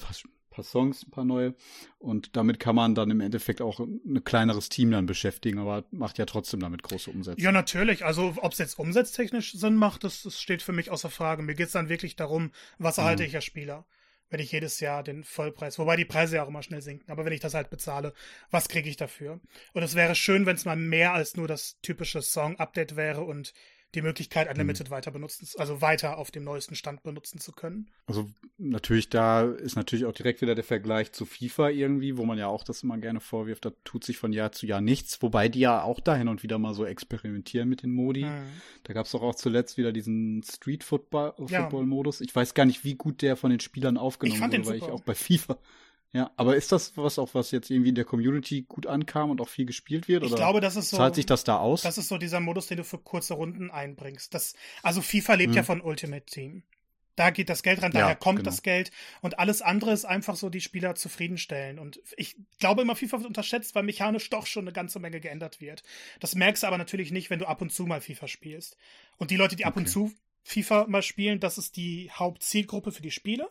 paar Songs, ein paar neue. Und damit kann man dann im Endeffekt auch ein kleineres Team dann beschäftigen, aber macht ja trotzdem damit große Umsätze. Ja, natürlich. Also ob es jetzt umsatztechnisch Sinn macht, das, das steht für mich außer Frage. Mir geht es dann wirklich darum, was mhm. erhalte mhm. ich als Spieler wenn ich jedes Jahr den Vollpreis, wobei die Preise ja auch immer schnell sinken, aber wenn ich das halt bezahle, was kriege ich dafür? Und es wäre schön, wenn es mal mehr als nur das typische Song-Update wäre und die Möglichkeit, Unlimited mhm. weiter benutzen, also weiter auf dem neuesten Stand benutzen zu können. Also natürlich, da ist natürlich auch direkt wieder der Vergleich zu FIFA irgendwie, wo man ja auch das immer gerne vorwirft, da tut sich von Jahr zu Jahr nichts, wobei die ja auch da hin und wieder mal so experimentieren mit den Modi. Mhm. Da gab es doch auch zuletzt wieder diesen Street Football, Football Modus. Ich weiß gar nicht, wie gut der von den Spielern aufgenommen wurde, weil ich auch bei FIFA ja, aber ist das was auch, was jetzt irgendwie in der Community gut ankam und auch viel gespielt wird? Ich glaube, das ist so. Zahlt sich das da aus? Das ist so dieser Modus, den du für kurze Runden einbringst. Das, also FIFA lebt hm. ja von Ultimate Team. Da geht das Geld ran, daher ja, kommt genau. das Geld. Und alles andere ist einfach so, die Spieler zufriedenstellen. Und ich glaube immer, FIFA wird unterschätzt, weil mechanisch doch schon eine ganze Menge geändert wird. Das merkst du aber natürlich nicht, wenn du ab und zu mal FIFA spielst. Und die Leute, die ab okay. und zu FIFA mal spielen, das ist die Hauptzielgruppe für die Spiele.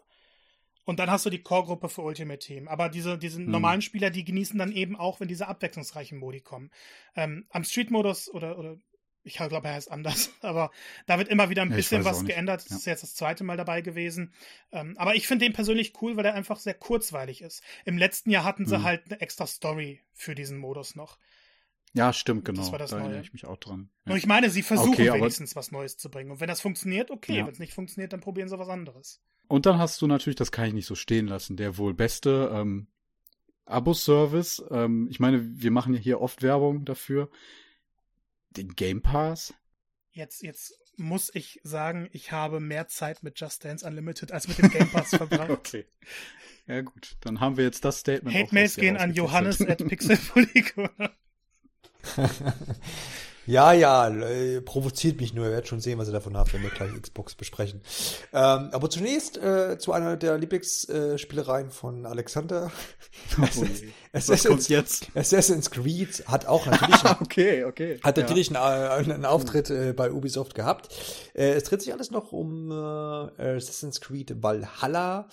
Und dann hast du die Core-Gruppe für Ultimate Team. Aber diese, diese hm. normalen Spieler, die genießen dann eben auch, wenn diese abwechslungsreichen Modi kommen. Ähm, am Street-Modus oder, oder ich glaube, er heißt anders, aber da wird immer wieder ein ja, bisschen was geändert. Das ja. ist jetzt das zweite Mal dabei gewesen. Ähm, aber ich finde den persönlich cool, weil er einfach sehr kurzweilig ist. Im letzten Jahr hatten sie mhm. halt eine extra Story für diesen Modus noch. Ja, stimmt, genau. Das war das da erinnere ich mich auch dran. Ja. Nur ich meine, sie versuchen okay, wenigstens was Neues zu bringen. Und wenn das funktioniert, okay. Wenn es nicht funktioniert, dann probieren sie was anderes. Und dann hast du natürlich, das kann ich nicht so stehen lassen, der wohl beste ähm, Abo-Service. Ähm, ich meine, wir machen ja hier oft Werbung dafür. Den Game Pass. Jetzt, jetzt muss ich sagen, ich habe mehr Zeit mit Just Dance Unlimited als mit dem Game Pass verbracht. okay. Ja gut, dann haben wir jetzt das Statement. Hate-Mails gehen an Johannes at Pixelpolygon. Ja, ja, äh, provoziert mich nur. Ihr werdet schon sehen, was ihr davon habt, wenn wir gleich Xbox besprechen. Ähm, aber zunächst äh, zu einer der Lieblingsspielereien äh, von Alexander. Oh, Assassin's, jetzt? Assassin's Creed hat auch natürlich, okay, okay. hat natürlich ja. einen, einen, Auftritt äh, bei Ubisoft gehabt. Äh, es dreht sich alles noch um äh, Assassin's Creed Valhalla.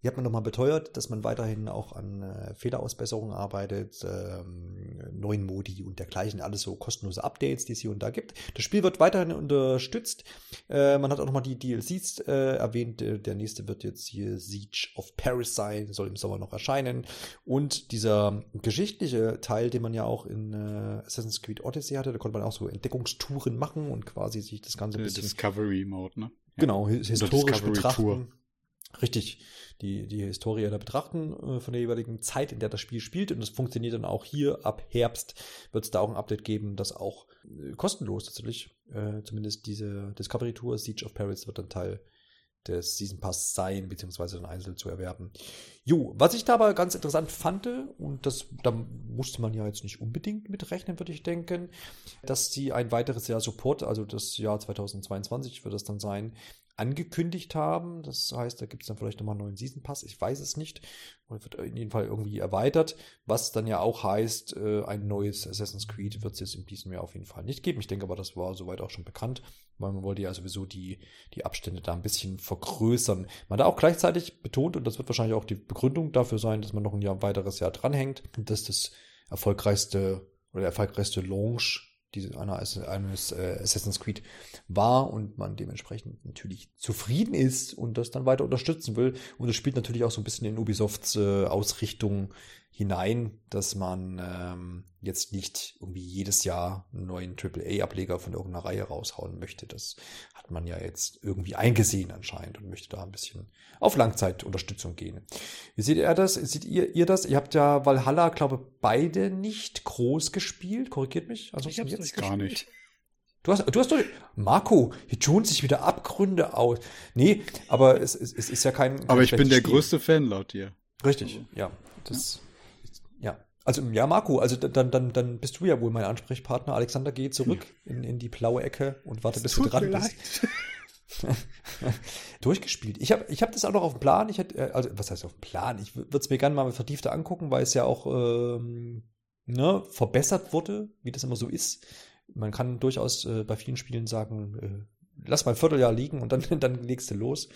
Hier hat man nochmal beteuert, dass man weiterhin auch an äh, Fehlerausbesserungen arbeitet, ähm, neuen Modi und dergleichen, alles so kostenlose Updates, die es hier und da gibt. Das Spiel wird weiterhin unterstützt. Äh, man hat auch nochmal die DLCs äh, erwähnt. Äh, der nächste wird jetzt hier Siege of Paris sein, soll im Sommer noch erscheinen. Und dieser geschichtliche Teil, den man ja auch in äh, Assassin's Creed Odyssey hatte, da konnte man auch so Entdeckungstouren machen und quasi sich das Ganze ein bisschen... Discovery Mode, ne? Genau, historisch betrachten. Richtig die, die Historie da betrachten äh, von der jeweiligen Zeit, in der das Spiel spielt. Und das funktioniert dann auch hier. Ab Herbst wird es da auch ein Update geben, das auch äh, kostenlos tatsächlich, äh, zumindest diese Discovery Tour, Siege of Paris wird dann Teil des Season Pass sein, beziehungsweise dann einzeln zu erwerben. Jo, was ich da aber ganz interessant fand, und das, da musste man ja jetzt nicht unbedingt mit rechnen, würde ich denken, dass sie ein weiteres Jahr Support, also das Jahr 2022 wird es dann sein, angekündigt haben. Das heißt, da gibt es dann vielleicht nochmal einen neuen Season Pass. Ich weiß es nicht. Oder wird in jedem Fall irgendwie erweitert. Was dann ja auch heißt, äh, ein neues Assassin's Creed wird es jetzt in diesem Jahr auf jeden Fall nicht geben. Ich denke aber, das war soweit auch schon bekannt, weil man wollte ja sowieso die, die Abstände da ein bisschen vergrößern. Man da auch gleichzeitig betont, und das wird wahrscheinlich auch die Begründung dafür sein, dass man noch ein Jahr weiteres Jahr dranhängt, dass das erfolgreichste oder der erfolgreichste Launch diese, eines äh, Assassin's Creed war und man dementsprechend natürlich zufrieden ist und das dann weiter unterstützen will. Und es spielt natürlich auch so ein bisschen in Ubisofts äh, Ausrichtung hinein, dass man ähm, jetzt nicht irgendwie jedes Jahr einen neuen AAA-Ableger von irgendeiner Reihe raushauen möchte. Das hat man ja jetzt irgendwie eingesehen anscheinend und möchte da ein bisschen auf Langzeitunterstützung gehen. Wie seht ihr das? Seht ihr, ihr das? Ihr habt ja Valhalla, glaube beide nicht groß gespielt. Korrigiert mich. Also ich hab's jetzt gar nicht. Du hast, du hast doch, Marco, hier tun sich wieder Abgründe aus. Nee, aber es, es, es ist ja kein. kein aber ich bin der Spiel. größte Fan laut dir. Richtig, ja. Das, ja. Also ja, Marco, also dann, dann, dann bist du ja wohl mein Ansprechpartner. Alexander, geh zurück ja. in, in die blaue Ecke und warte, bis du dran bist. Durchgespielt. Ich habe ich hab das auch noch auf dem Plan. Ich hätte, äh, also was heißt auf dem Plan? Ich würde es mir gerne mal vertiefter angucken, weil es ja auch ähm, ne, verbessert wurde, wie das immer so ist. Man kann durchaus äh, bei vielen Spielen sagen, äh, lass mal ein Vierteljahr liegen und dann, dann legst du los.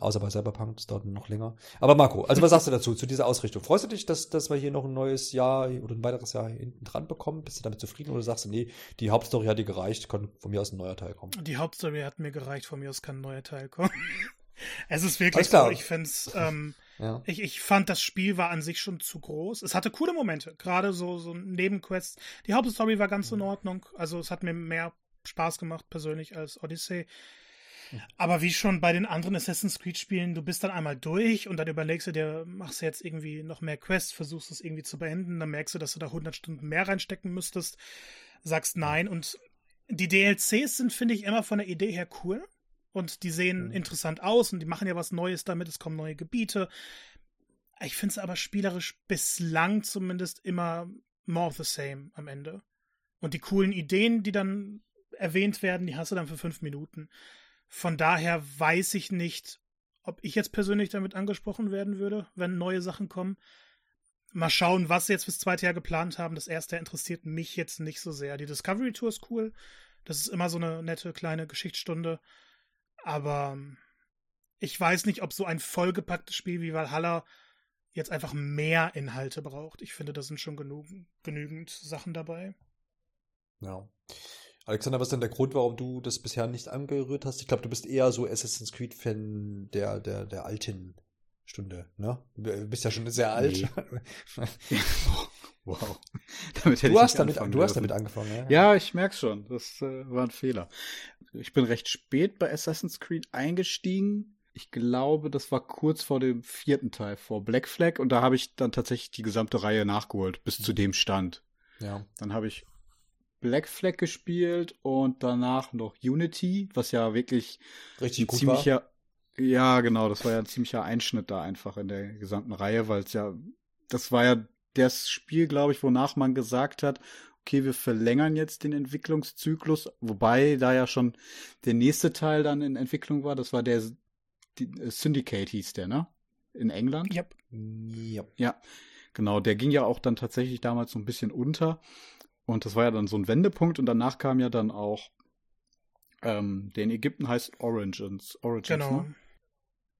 Außer bei Cyberpunk, das dauert noch länger. Aber Marco, also was sagst du dazu, zu dieser Ausrichtung? Freust du dich, dass, dass wir hier noch ein neues Jahr oder ein weiteres Jahr hinten dran bekommen? Bist du damit zufrieden oder sagst du, nee, die Hauptstory hat dir gereicht, kann von mir aus ein neuer Teil kommen? Die Hauptstory hat mir gereicht, von mir aus kann ein neuer Teil kommen. es ist wirklich so, ich find's, ähm, ja. ich, ich fand, das Spiel war an sich schon zu groß. Es hatte coole Momente, gerade so, so Nebenquests. Die Hauptstory war ganz in Ordnung. Also es hat mir mehr Spaß gemacht persönlich als Odyssey. Aber wie schon bei den anderen Assassin's Creed-Spielen, du bist dann einmal durch und dann überlegst du dir, machst du jetzt irgendwie noch mehr Quests, versuchst es irgendwie zu beenden, dann merkst du, dass du da 100 Stunden mehr reinstecken müsstest, sagst nein. Und die DLCs sind, finde ich, immer von der Idee her cool und die sehen mhm. interessant aus und die machen ja was Neues damit, es kommen neue Gebiete. Ich finde es aber spielerisch bislang zumindest immer more of the same am Ende. Und die coolen Ideen, die dann erwähnt werden, die hast du dann für fünf Minuten. Von daher weiß ich nicht, ob ich jetzt persönlich damit angesprochen werden würde, wenn neue Sachen kommen. Mal schauen, was sie jetzt fürs zweite Jahr geplant haben. Das erste interessiert mich jetzt nicht so sehr. Die Discovery Tour ist cool. Das ist immer so eine nette kleine Geschichtsstunde. Aber ähm, ich weiß nicht, ob so ein vollgepacktes Spiel wie Valhalla jetzt einfach mehr Inhalte braucht. Ich finde, da sind schon genügend Sachen dabei. Ja. Alexander, was ist denn der Grund, warum du das bisher nicht angerührt hast? Ich glaube, du bist eher so Assassin's Creed-Fan der, der, der alten Stunde, ne? Du bist ja schon sehr alt. Nee. wow. damit hätte du, hast damit, du hast damit angefangen, ja? Ja, ich merk's schon. Das äh, war ein Fehler. Ich bin recht spät bei Assassin's Creed eingestiegen. Ich glaube, das war kurz vor dem vierten Teil, vor Black Flag. Und da habe ich dann tatsächlich die gesamte Reihe nachgeholt, bis zu dem Stand. Ja. Dann habe ich Black Flag gespielt und danach noch Unity, was ja wirklich richtig gut ziemlicher, war. Ja, genau, das war ja ein ziemlicher Einschnitt da einfach in der gesamten Reihe, weil es ja, das war ja das Spiel, glaube ich, wonach man gesagt hat, okay, wir verlängern jetzt den Entwicklungszyklus, wobei da ja schon der nächste Teil dann in Entwicklung war, das war der die, äh, Syndicate hieß der, ne? In England? Yep. Yep. Ja, genau, der ging ja auch dann tatsächlich damals so ein bisschen unter. Und das war ja dann so ein Wendepunkt und danach kam ja dann auch, ähm, der in Ägypten heißt Origins. Origins genau. Ne?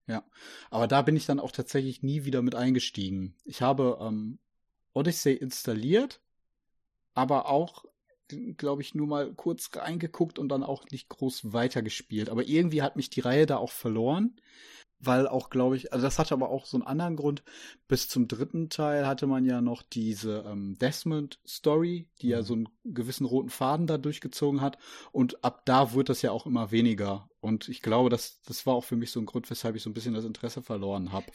Ja, aber da bin ich dann auch tatsächlich nie wieder mit eingestiegen. Ich habe ähm, Odyssey installiert, aber auch, glaube ich, nur mal kurz reingeguckt und dann auch nicht groß weitergespielt. Aber irgendwie hat mich die Reihe da auch verloren. Weil auch, glaube ich, also das hatte aber auch so einen anderen Grund. Bis zum dritten Teil hatte man ja noch diese ähm, Desmond-Story, die ja mhm. so einen gewissen roten Faden da durchgezogen hat. Und ab da wurde das ja auch immer weniger. Und ich glaube, das, das war auch für mich so ein Grund, weshalb ich so ein bisschen das Interesse verloren habe,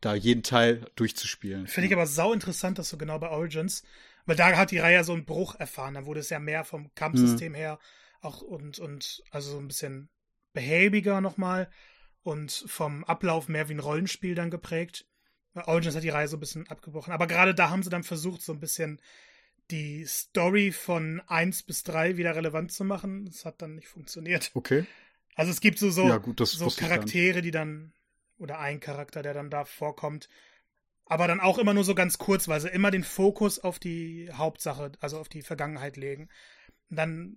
da jeden Teil durchzuspielen. Finde ich aber sau interessant, dass du genau bei Origins, weil da hat die Reihe so einen Bruch erfahren. Da wurde es ja mehr vom Kampfsystem mhm. her auch und, und also so ein bisschen behäbiger nochmal und vom Ablauf mehr wie ein Rollenspiel dann geprägt. Origins hat die Reihe so ein bisschen abgebrochen. Aber gerade da haben sie dann versucht, so ein bisschen die Story von 1 bis 3 wieder relevant zu machen. Das hat dann nicht funktioniert. Okay. Also es gibt so, so, ja, gut, so Charaktere, die dann, oder ein Charakter, der dann da vorkommt, aber dann auch immer nur so ganz kurz, weil sie immer den Fokus auf die Hauptsache, also auf die Vergangenheit legen. Und dann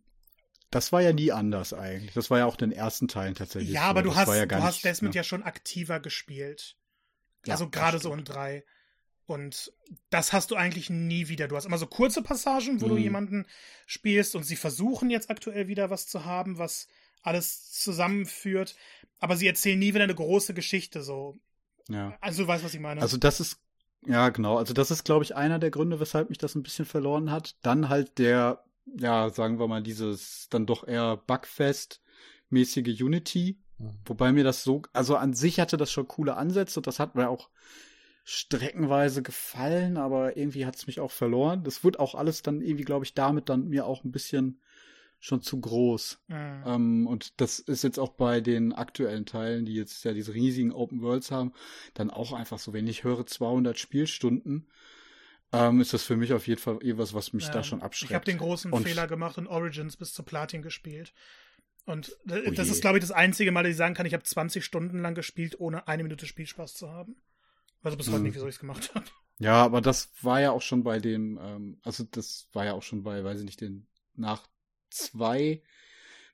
das war ja nie anders eigentlich. Das war ja auch in den ersten Teilen tatsächlich. Ja, aber so. du hast, ja du hast Desmond ne? ja schon aktiver gespielt. Ja, also gerade so in drei. Und das hast du eigentlich nie wieder. Du hast immer so kurze Passagen, wo mhm. du jemanden spielst und sie versuchen jetzt aktuell wieder was zu haben, was alles zusammenführt. Aber sie erzählen nie wieder eine große Geschichte so. Ja. Also du weißt, was ich meine. Also das ist, ja genau. Also das ist, glaube ich, einer der Gründe, weshalb mich das ein bisschen verloren hat. Dann halt der ja, sagen wir mal, dieses dann doch eher Bugfest-mäßige Unity. Mhm. Wobei mir das so, also an sich hatte das schon coole Ansätze und das hat mir auch streckenweise gefallen, aber irgendwie hat es mich auch verloren. Das wird auch alles dann irgendwie, glaube ich, damit dann mir auch ein bisschen schon zu groß. Mhm. Ähm, und das ist jetzt auch bei den aktuellen Teilen, die jetzt ja diese riesigen Open Worlds haben, dann auch einfach so, wenn ich höre 200 Spielstunden, ähm, ist das für mich auf jeden Fall etwas, was mich ja, da schon abschreckt. Ich habe den großen und Fehler gemacht und Origins bis zu Platin gespielt. Und oh das ist, glaube ich, das einzige Mal, dass ich sagen kann, ich habe 20 Stunden lang gespielt, ohne eine Minute Spielspaß zu haben. Also bis heute hm. nicht, wieso ich es gemacht habe. Ja, aber das war ja auch schon bei dem, ähm, also das war ja auch schon bei, weiß ich nicht, den nach zwei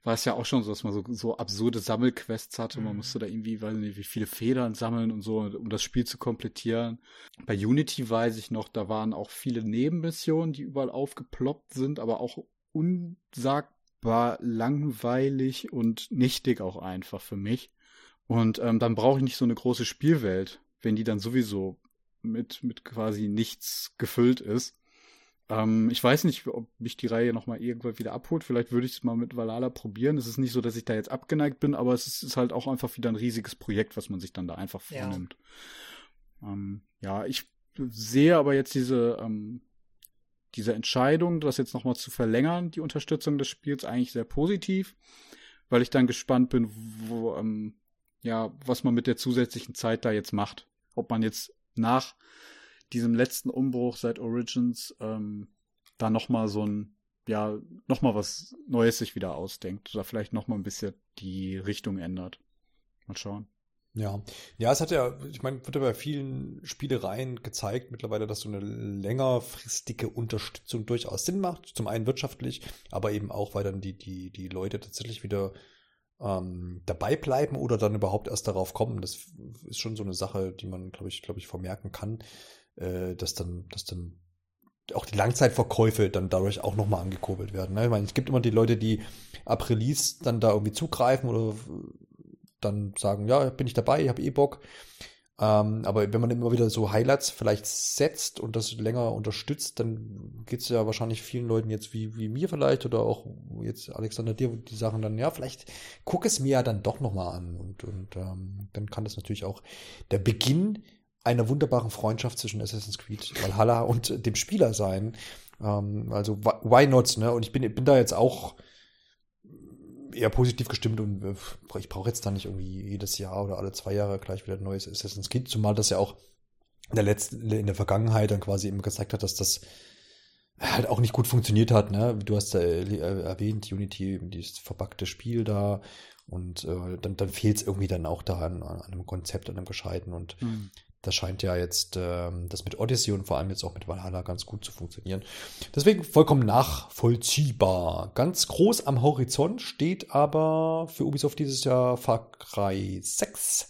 war es ja auch schon so, dass man so, so absurde Sammelquests hatte. Man mhm. musste da irgendwie, weiß nicht, wie viele Federn sammeln und so, um das Spiel zu komplettieren. Bei Unity weiß ich noch, da waren auch viele Nebenmissionen, die überall aufgeploppt sind, aber auch unsagbar langweilig und nichtig auch einfach für mich. Und ähm, dann brauche ich nicht so eine große Spielwelt, wenn die dann sowieso mit, mit quasi nichts gefüllt ist. Ähm, ich weiß nicht, ob mich die Reihe nochmal irgendwann wieder abholt. Vielleicht würde ich es mal mit Valhalla probieren. Es ist nicht so, dass ich da jetzt abgeneigt bin, aber es ist, ist halt auch einfach wieder ein riesiges Projekt, was man sich dann da einfach vornimmt. Ja, ähm, ja ich sehe aber jetzt diese, ähm, diese Entscheidung, das jetzt nochmal zu verlängern, die Unterstützung des Spiels, eigentlich sehr positiv, weil ich dann gespannt bin, wo, ähm, ja, was man mit der zusätzlichen Zeit da jetzt macht. Ob man jetzt nach diesem letzten Umbruch seit Origins ähm, da noch mal so ein ja noch mal was Neues sich wieder ausdenkt oder vielleicht noch mal ein bisschen die Richtung ändert. Mal schauen. Ja, ja, es hat ja, ich meine, wird ja bei vielen Spielereien gezeigt mittlerweile, dass so eine längerfristige Unterstützung durchaus Sinn macht. Zum einen wirtschaftlich, aber eben auch, weil dann die, die, die Leute tatsächlich wieder ähm, dabei bleiben oder dann überhaupt erst darauf kommen. Das ist schon so eine Sache, die man, glaube ich, glaube ich, vermerken kann äh, dass dann, dass dann auch die Langzeitverkäufe dann dadurch auch nochmal angekurbelt werden. Ne? Ich meine, es gibt immer die Leute, die ab Release dann da irgendwie zugreifen oder dann sagen, ja, bin ich dabei, ich habe eh Bock. Ähm, aber wenn man immer wieder so Highlights vielleicht setzt und das länger unterstützt, dann geht es ja wahrscheinlich vielen Leuten jetzt wie, wie mir vielleicht oder auch jetzt Alexander dir, die sagen dann, ja, vielleicht guck es mir ja dann doch nochmal an. Und, und ähm, dann kann das natürlich auch der Beginn einer wunderbaren Freundschaft zwischen Assassin's Creed Valhalla und dem Spieler sein. Ähm, also why not, ne? Und ich bin, bin da jetzt auch eher positiv gestimmt und äh, ich brauche jetzt da nicht irgendwie jedes Jahr oder alle zwei Jahre gleich wieder ein neues Assassin's Creed, zumal das ja auch in der letzten, in der Vergangenheit dann quasi eben gezeigt hat, dass das halt auch nicht gut funktioniert hat, ne? Du hast ja erwähnt, Unity, dieses verpackte Spiel da und äh, dann, dann fehlt es irgendwie dann auch da an, an einem Konzept, an einem Gescheiten und mhm. Das scheint ja jetzt ähm, das mit Odyssey und vor allem jetzt auch mit Valhalla ganz gut zu funktionieren. Deswegen vollkommen nachvollziehbar. Ganz groß am Horizont steht aber für Ubisoft dieses Jahr Far Cry 6.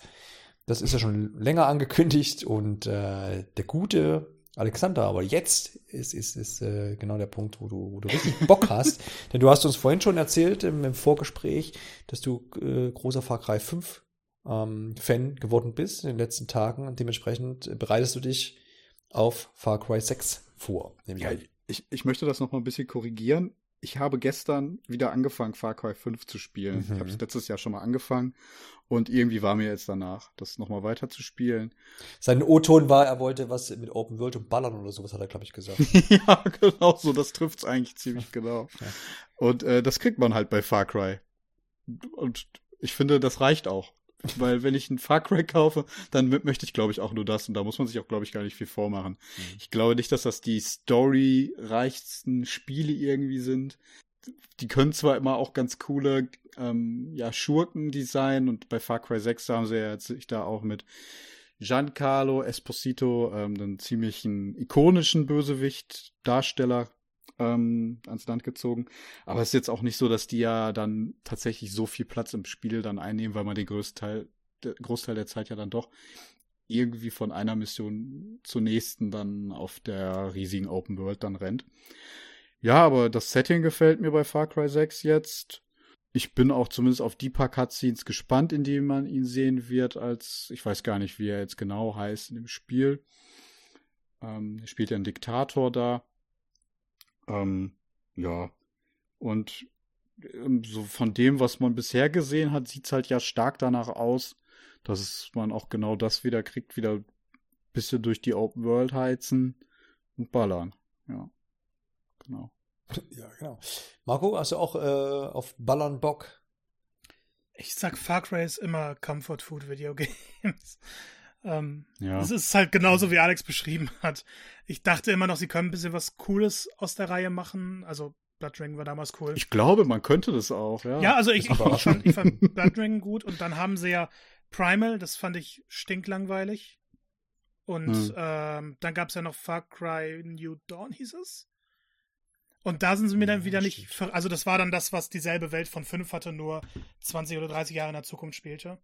Das ist ja schon länger angekündigt und äh, der gute Alexander, aber jetzt ist, ist, ist äh, genau der Punkt, wo du, wo du richtig Bock hast. Denn du hast uns vorhin schon erzählt im, im Vorgespräch, dass du äh, großer Far Cry 5 ähm, Fan geworden bist in den letzten Tagen. Und dementsprechend bereitest du dich auf Far Cry 6 vor. Ja, ich, ich möchte das noch mal ein bisschen korrigieren. Ich habe gestern wieder angefangen, Far Cry 5 zu spielen. Mhm. Ich habe es letztes Jahr schon mal angefangen und irgendwie war mir jetzt danach, das noch mal weiter zu spielen. Sein O-Ton war, er wollte was mit Open World und Ballern oder sowas, hat er, glaube ich, gesagt. ja, genau so, das trifft's eigentlich ziemlich genau. Ja. Und äh, das kriegt man halt bei Far Cry. Und ich finde, das reicht auch. Weil wenn ich ein Far Cry kaufe, dann möchte ich, glaube ich, auch nur das. Und da muss man sich auch, glaube ich, gar nicht viel vormachen. Mhm. Ich glaube nicht, dass das die storyreichsten Spiele irgendwie sind. Die können zwar immer auch ganz coole ähm, ja, Schurken designen und bei Far Cry 6 haben sie ja jetzt sich da auch mit Giancarlo Esposito, ähm, einen ziemlichen ikonischen Bösewicht-Darsteller ähm, ans Land gezogen. Aber es ist jetzt auch nicht so, dass die ja dann tatsächlich so viel Platz im Spiel dann einnehmen, weil man den größten der Großteil der Zeit ja dann doch irgendwie von einer Mission zur nächsten dann auf der riesigen Open World dann rennt. Ja, aber das Setting gefällt mir bei Far Cry 6 jetzt. Ich bin auch zumindest auf die paar Cutscenes gespannt, in denen man ihn sehen wird, als, ich weiß gar nicht, wie er jetzt genau heißt in dem Spiel. Ähm, er spielt ja einen Diktator da. Ähm, ja. Und ähm, so von dem, was man bisher gesehen hat, sieht's halt ja stark danach aus, dass man auch genau das wieder kriegt, wieder ein bisschen durch die Open World heizen und ballern. Ja. Genau. Ja, genau. Marco, hast du auch äh, auf Ballern Bock? Ich sag, Far Cry ist immer Comfort Food Video Games. Ähm, ja. Es ist halt genauso, wie Alex beschrieben hat. Ich dachte immer noch, sie können ein bisschen was Cooles aus der Reihe machen. Also Blood Dragon war damals cool. Ich glaube, man könnte das auch, ja. Ja, also ich, ich, ich, fand, ich fand Blood Dragon gut und dann haben sie ja Primal, das fand ich stinklangweilig. Und hm. ähm, dann gab es ja noch Far Cry New Dawn, hieß es. Und da sind sie mir dann wieder nicht. Also, das war dann das, was dieselbe Welt von 5 hatte, nur 20 oder 30 Jahre in der Zukunft spielte.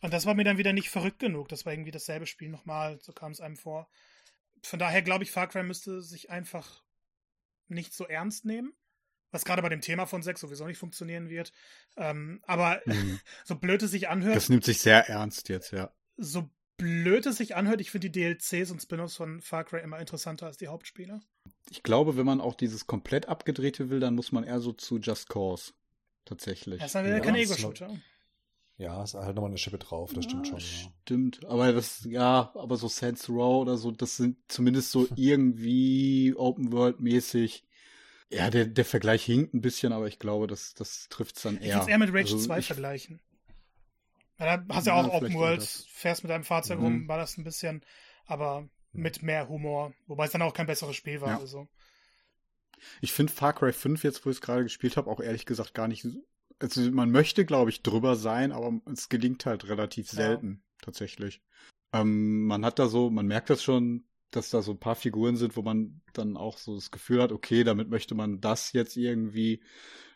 Und das war mir dann wieder nicht verrückt genug. Das war irgendwie dasselbe Spiel nochmal, so kam es einem vor. Von daher glaube ich, Far Cry müsste sich einfach nicht so ernst nehmen. Was gerade bei dem Thema von Sex sowieso nicht funktionieren wird. Ähm, aber mhm. so blöd es sich anhört. Das nimmt sich sehr ernst jetzt, ja. So blöd es sich anhört, ich finde die DLCs und Spin-offs von Far Cry immer interessanter als die Hauptspiele. Ich glaube, wenn man auch dieses komplett abgedrehte will, dann muss man eher so zu Just Cause. Tatsächlich. Das ist dann wieder ja, kein Ego-Shooter. Ja, ist halt nochmal eine Schippe drauf, das stimmt schon. Ja. Stimmt, aber das, ja, aber so Saints Row oder so, das sind zumindest so irgendwie Open World mäßig. Ja, der, der Vergleich hinkt ein bisschen, aber ich glaube, das, das trifft's dann eher. Ich würde eher mit Rage also 2 ich, vergleichen. Ja, da hast du ja auch Open World, fährst mit deinem Fahrzeug mhm. rum, war das ein bisschen, aber mhm. mit mehr Humor. Wobei es dann auch kein besseres Spiel war. Ja. Also. Ich finde Far Cry 5 jetzt, wo ich es gerade gespielt habe, auch ehrlich gesagt gar nicht also man möchte, glaube ich, drüber sein, aber es gelingt halt relativ selten, ja. tatsächlich. Ähm, man hat da so, man merkt das schon, dass da so ein paar Figuren sind, wo man dann auch so das Gefühl hat, okay, damit möchte man das jetzt irgendwie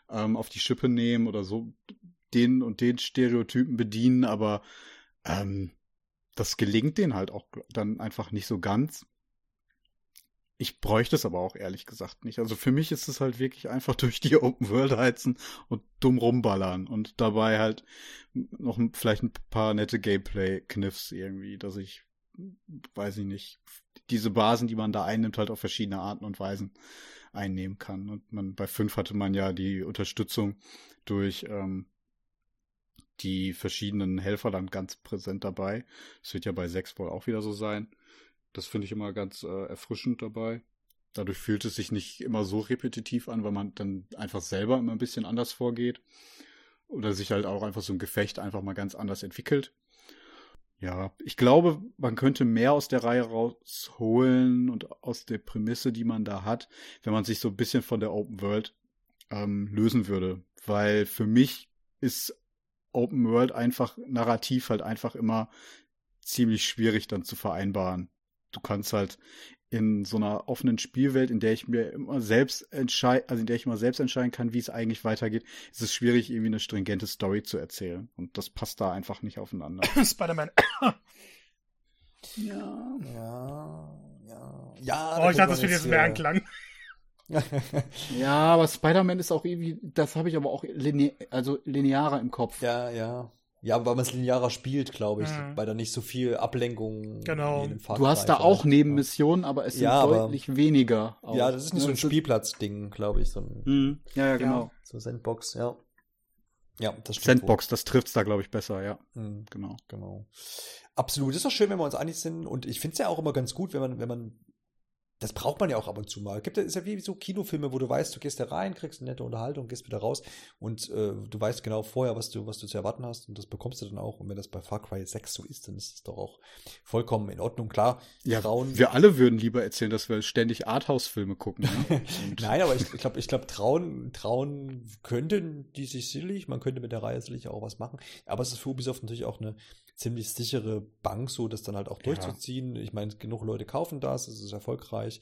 ähm, auf die Schippe nehmen oder so den und den Stereotypen bedienen, aber ähm, das gelingt denen halt auch dann einfach nicht so ganz. Ich bräuchte es aber auch ehrlich gesagt nicht. Also für mich ist es halt wirklich einfach durch die Open World heizen und dumm rumballern und dabei halt noch vielleicht ein paar nette Gameplay-Kniffs irgendwie, dass ich, weiß ich nicht, diese Basen, die man da einnimmt, halt auf verschiedene Arten und Weisen einnehmen kann. Und man bei fünf hatte man ja die Unterstützung durch ähm, die verschiedenen Helfer dann ganz präsent dabei. Das wird ja bei sechs wohl auch wieder so sein. Das finde ich immer ganz äh, erfrischend dabei. Dadurch fühlt es sich nicht immer so repetitiv an, weil man dann einfach selber immer ein bisschen anders vorgeht. Oder sich halt auch einfach so ein Gefecht einfach mal ganz anders entwickelt. Ja, ich glaube, man könnte mehr aus der Reihe rausholen und aus der Prämisse, die man da hat, wenn man sich so ein bisschen von der Open World ähm, lösen würde. Weil für mich ist Open World einfach narrativ halt einfach immer ziemlich schwierig dann zu vereinbaren du kannst halt in so einer offenen Spielwelt, in der ich mir immer selbst entscheide, also in der ich immer selbst entscheiden kann, wie es eigentlich weitergeht, ist es schwierig, irgendwie eine stringente Story zu erzählen. Und das passt da einfach nicht aufeinander. Spider-Man. ja. Ja. Ja. Ja. Oh, ich dachte, das wird jetzt mehr Anklang. ja, aber Spider-Man ist auch irgendwie, das habe ich aber auch line also linearer im Kopf. Ja, ja. Ja, weil man es linearer spielt, glaube ich, mhm. weil da nicht so viel Ablenkung genau. Du hast da auch Nebenmissionen, aber es sind ja, deutlich aber, weniger. Auch. Ja, das ist nicht so ein Spielplatz-Ding, glaube ich. So ein, mhm. Ja, ja, genau. So Sandbox, ja. Ja, das stimmt. Sandbox, wohl. das trifft's da, glaube ich, besser, ja. Mhm. Genau. Genau. Absolut. Ist doch schön, wenn wir uns einig sind. Und ich finde es ja auch immer ganz gut, wenn man, wenn man das braucht man ja auch ab und zu mal. Gibt ist ja wie so Kinofilme, wo du weißt, du gehst da rein, kriegst eine nette Unterhaltung, gehst wieder raus und äh, du weißt genau vorher, was du, was du zu erwarten hast und das bekommst du dann auch. Und wenn das bei Far Cry 6 so ist, dann ist es doch auch vollkommen in Ordnung. Klar, ja, Trauen. Wir alle würden lieber erzählen, dass wir ständig Arthouse-Filme gucken. Ne? Nein, aber ich glaube, ich glaube, trauen, trauen könnten die sich sicherlich. Man könnte mit der Reihe sicherlich auch was machen. Aber es ist für Ubisoft natürlich auch eine ziemlich sichere Bank, so das dann halt auch durchzuziehen. Ja. Ich meine, genug Leute kaufen das, es ist erfolgreich.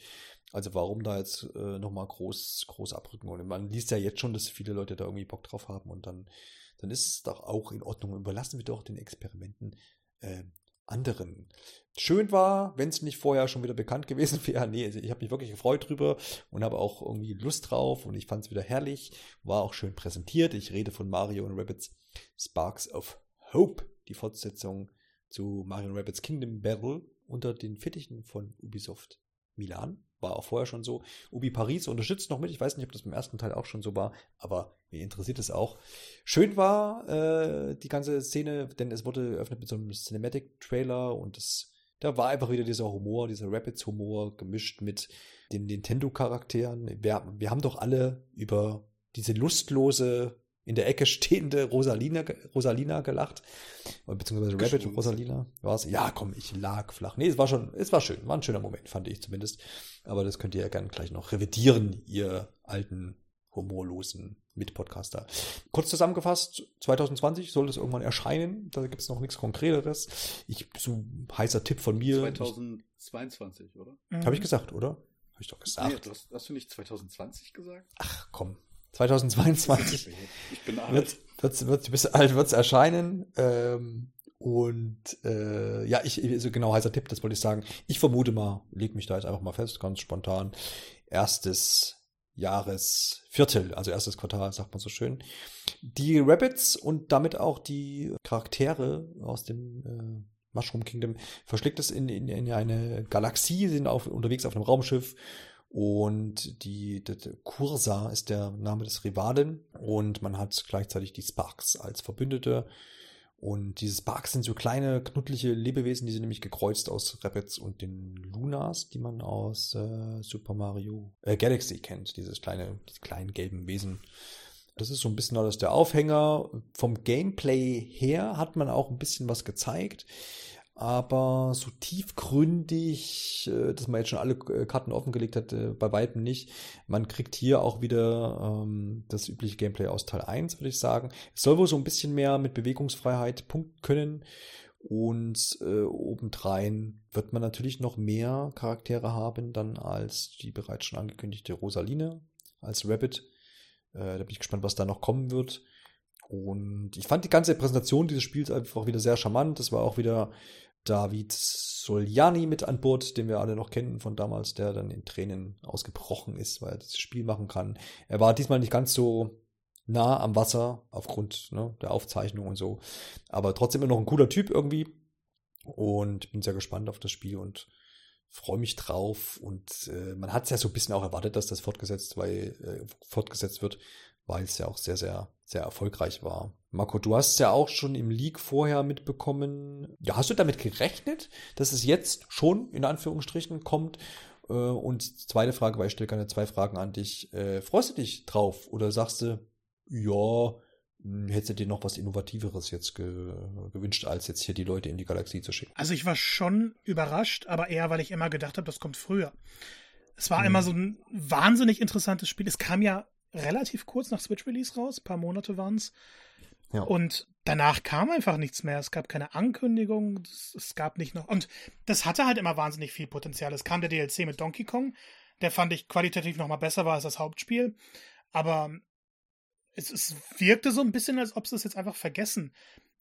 Also warum da jetzt äh, nochmal groß, groß abrücken? Und man liest ja jetzt schon, dass viele Leute da irgendwie Bock drauf haben und dann, dann ist es doch auch in Ordnung. Überlassen wir doch den Experimenten äh, anderen. Schön war, wenn es nicht vorher schon wieder bekannt gewesen wäre. Nee, also ich habe mich wirklich gefreut drüber und habe auch irgendwie Lust drauf und ich fand es wieder herrlich. War auch schön präsentiert. Ich rede von Mario und Rabbits Sparks of Hope die Fortsetzung zu Mario Rabbits Kingdom Battle unter den Fittichen von Ubisoft Milan. War auch vorher schon so. Ubi Paris unterstützt noch mit. Ich weiß nicht, ob das beim ersten Teil auch schon so war, aber mir interessiert es auch. Schön war äh, die ganze Szene, denn es wurde eröffnet mit so einem Cinematic-Trailer und es, da war einfach wieder dieser Humor, dieser Rabbits-Humor gemischt mit den Nintendo-Charakteren. Wir, wir haben doch alle über diese lustlose in der Ecke stehende Rosalina, Rosalina gelacht. Beziehungsweise Rabbit Rosalina war es. Ja, komm, ich lag flach. Nee, es war schon, es war schön. War ein schöner Moment, fand ich zumindest. Aber das könnt ihr ja gerne gleich noch revidieren, ihr alten, humorlosen Mitpodcaster. Kurz zusammengefasst, 2020 soll es irgendwann erscheinen. Da gibt es noch nichts Konkreteres. Ich, so heißer Tipp von mir. 2022, oder? Mhm. Habe ich gesagt, oder? Habe ich doch gesagt. Nee, hast, hast du nicht 2020 gesagt? Ach, komm. 2022 ich bin alt. Wird, wird, du bist alt, wird es erscheinen. Ähm, und äh, ja, ich, also genau, heißer Tipp, das wollte ich sagen. Ich vermute mal, leg mich da jetzt einfach mal fest, ganz spontan. Erstes Jahresviertel, also erstes Quartal, sagt man so schön. Die Rabbits und damit auch die Charaktere aus dem äh, Mushroom Kingdom verschlägt es in, in, in eine Galaxie, sind auf, unterwegs auf einem Raumschiff und die, die, die Kursa ist der Name des Rivalen und man hat gleichzeitig die Sparks als Verbündete. Und diese Sparks sind so kleine, knuddliche Lebewesen, die sind nämlich gekreuzt aus Rabbits und den Lunas, die man aus äh, Super Mario äh, Galaxy kennt. Dieses kleine, diese kleinen gelben Wesen. Das ist so ein bisschen alles der Aufhänger. Vom Gameplay her hat man auch ein bisschen was gezeigt aber so tiefgründig, äh, dass man jetzt schon alle äh, Karten offengelegt hat, äh, bei weitem nicht. Man kriegt hier auch wieder ähm, das übliche Gameplay aus Teil 1, würde ich sagen. Es soll wohl so ein bisschen mehr mit Bewegungsfreiheit punkten können. Und äh, obendrein wird man natürlich noch mehr Charaktere haben, dann als die bereits schon angekündigte Rosaline als Rabbit. Äh, da bin ich gespannt, was da noch kommen wird. Und ich fand die ganze Präsentation dieses Spiels einfach wieder sehr charmant. Das war auch wieder David Soliani mit an Bord, den wir alle noch kennen von damals, der dann in Tränen ausgebrochen ist, weil er das Spiel machen kann. Er war diesmal nicht ganz so nah am Wasser aufgrund ne, der Aufzeichnung und so, aber trotzdem immer noch ein cooler Typ irgendwie. Und bin sehr gespannt auf das Spiel und freue mich drauf. Und äh, man hat es ja so ein bisschen auch erwartet, dass das fortgesetzt, weil, äh, fortgesetzt wird, weil es ja auch sehr, sehr, sehr erfolgreich war. Marco, du hast es ja auch schon im Leak vorher mitbekommen. Ja, hast du damit gerechnet, dass es jetzt schon in Anführungsstrichen kommt? Äh, und zweite Frage, weil ich stelle gerne zwei Fragen an dich. Äh, freust du dich drauf oder sagst du, ja, hm, hättest du dir noch was Innovativeres jetzt ge gewünscht, als jetzt hier die Leute in die Galaxie zu schicken? Also ich war schon überrascht, aber eher, weil ich immer gedacht habe, das kommt früher. Es war hm. immer so ein wahnsinnig interessantes Spiel. Es kam ja relativ kurz nach Switch-Release raus, ein paar Monate waren es. Ja. Und danach kam einfach nichts mehr. Es gab keine Ankündigung, es, es, gab nicht noch. Und das hatte halt immer wahnsinnig viel Potenzial. Es kam der DLC mit Donkey Kong, der fand ich qualitativ nochmal besser war als das Hauptspiel. Aber es, es wirkte so ein bisschen, als ob sie es jetzt einfach vergessen.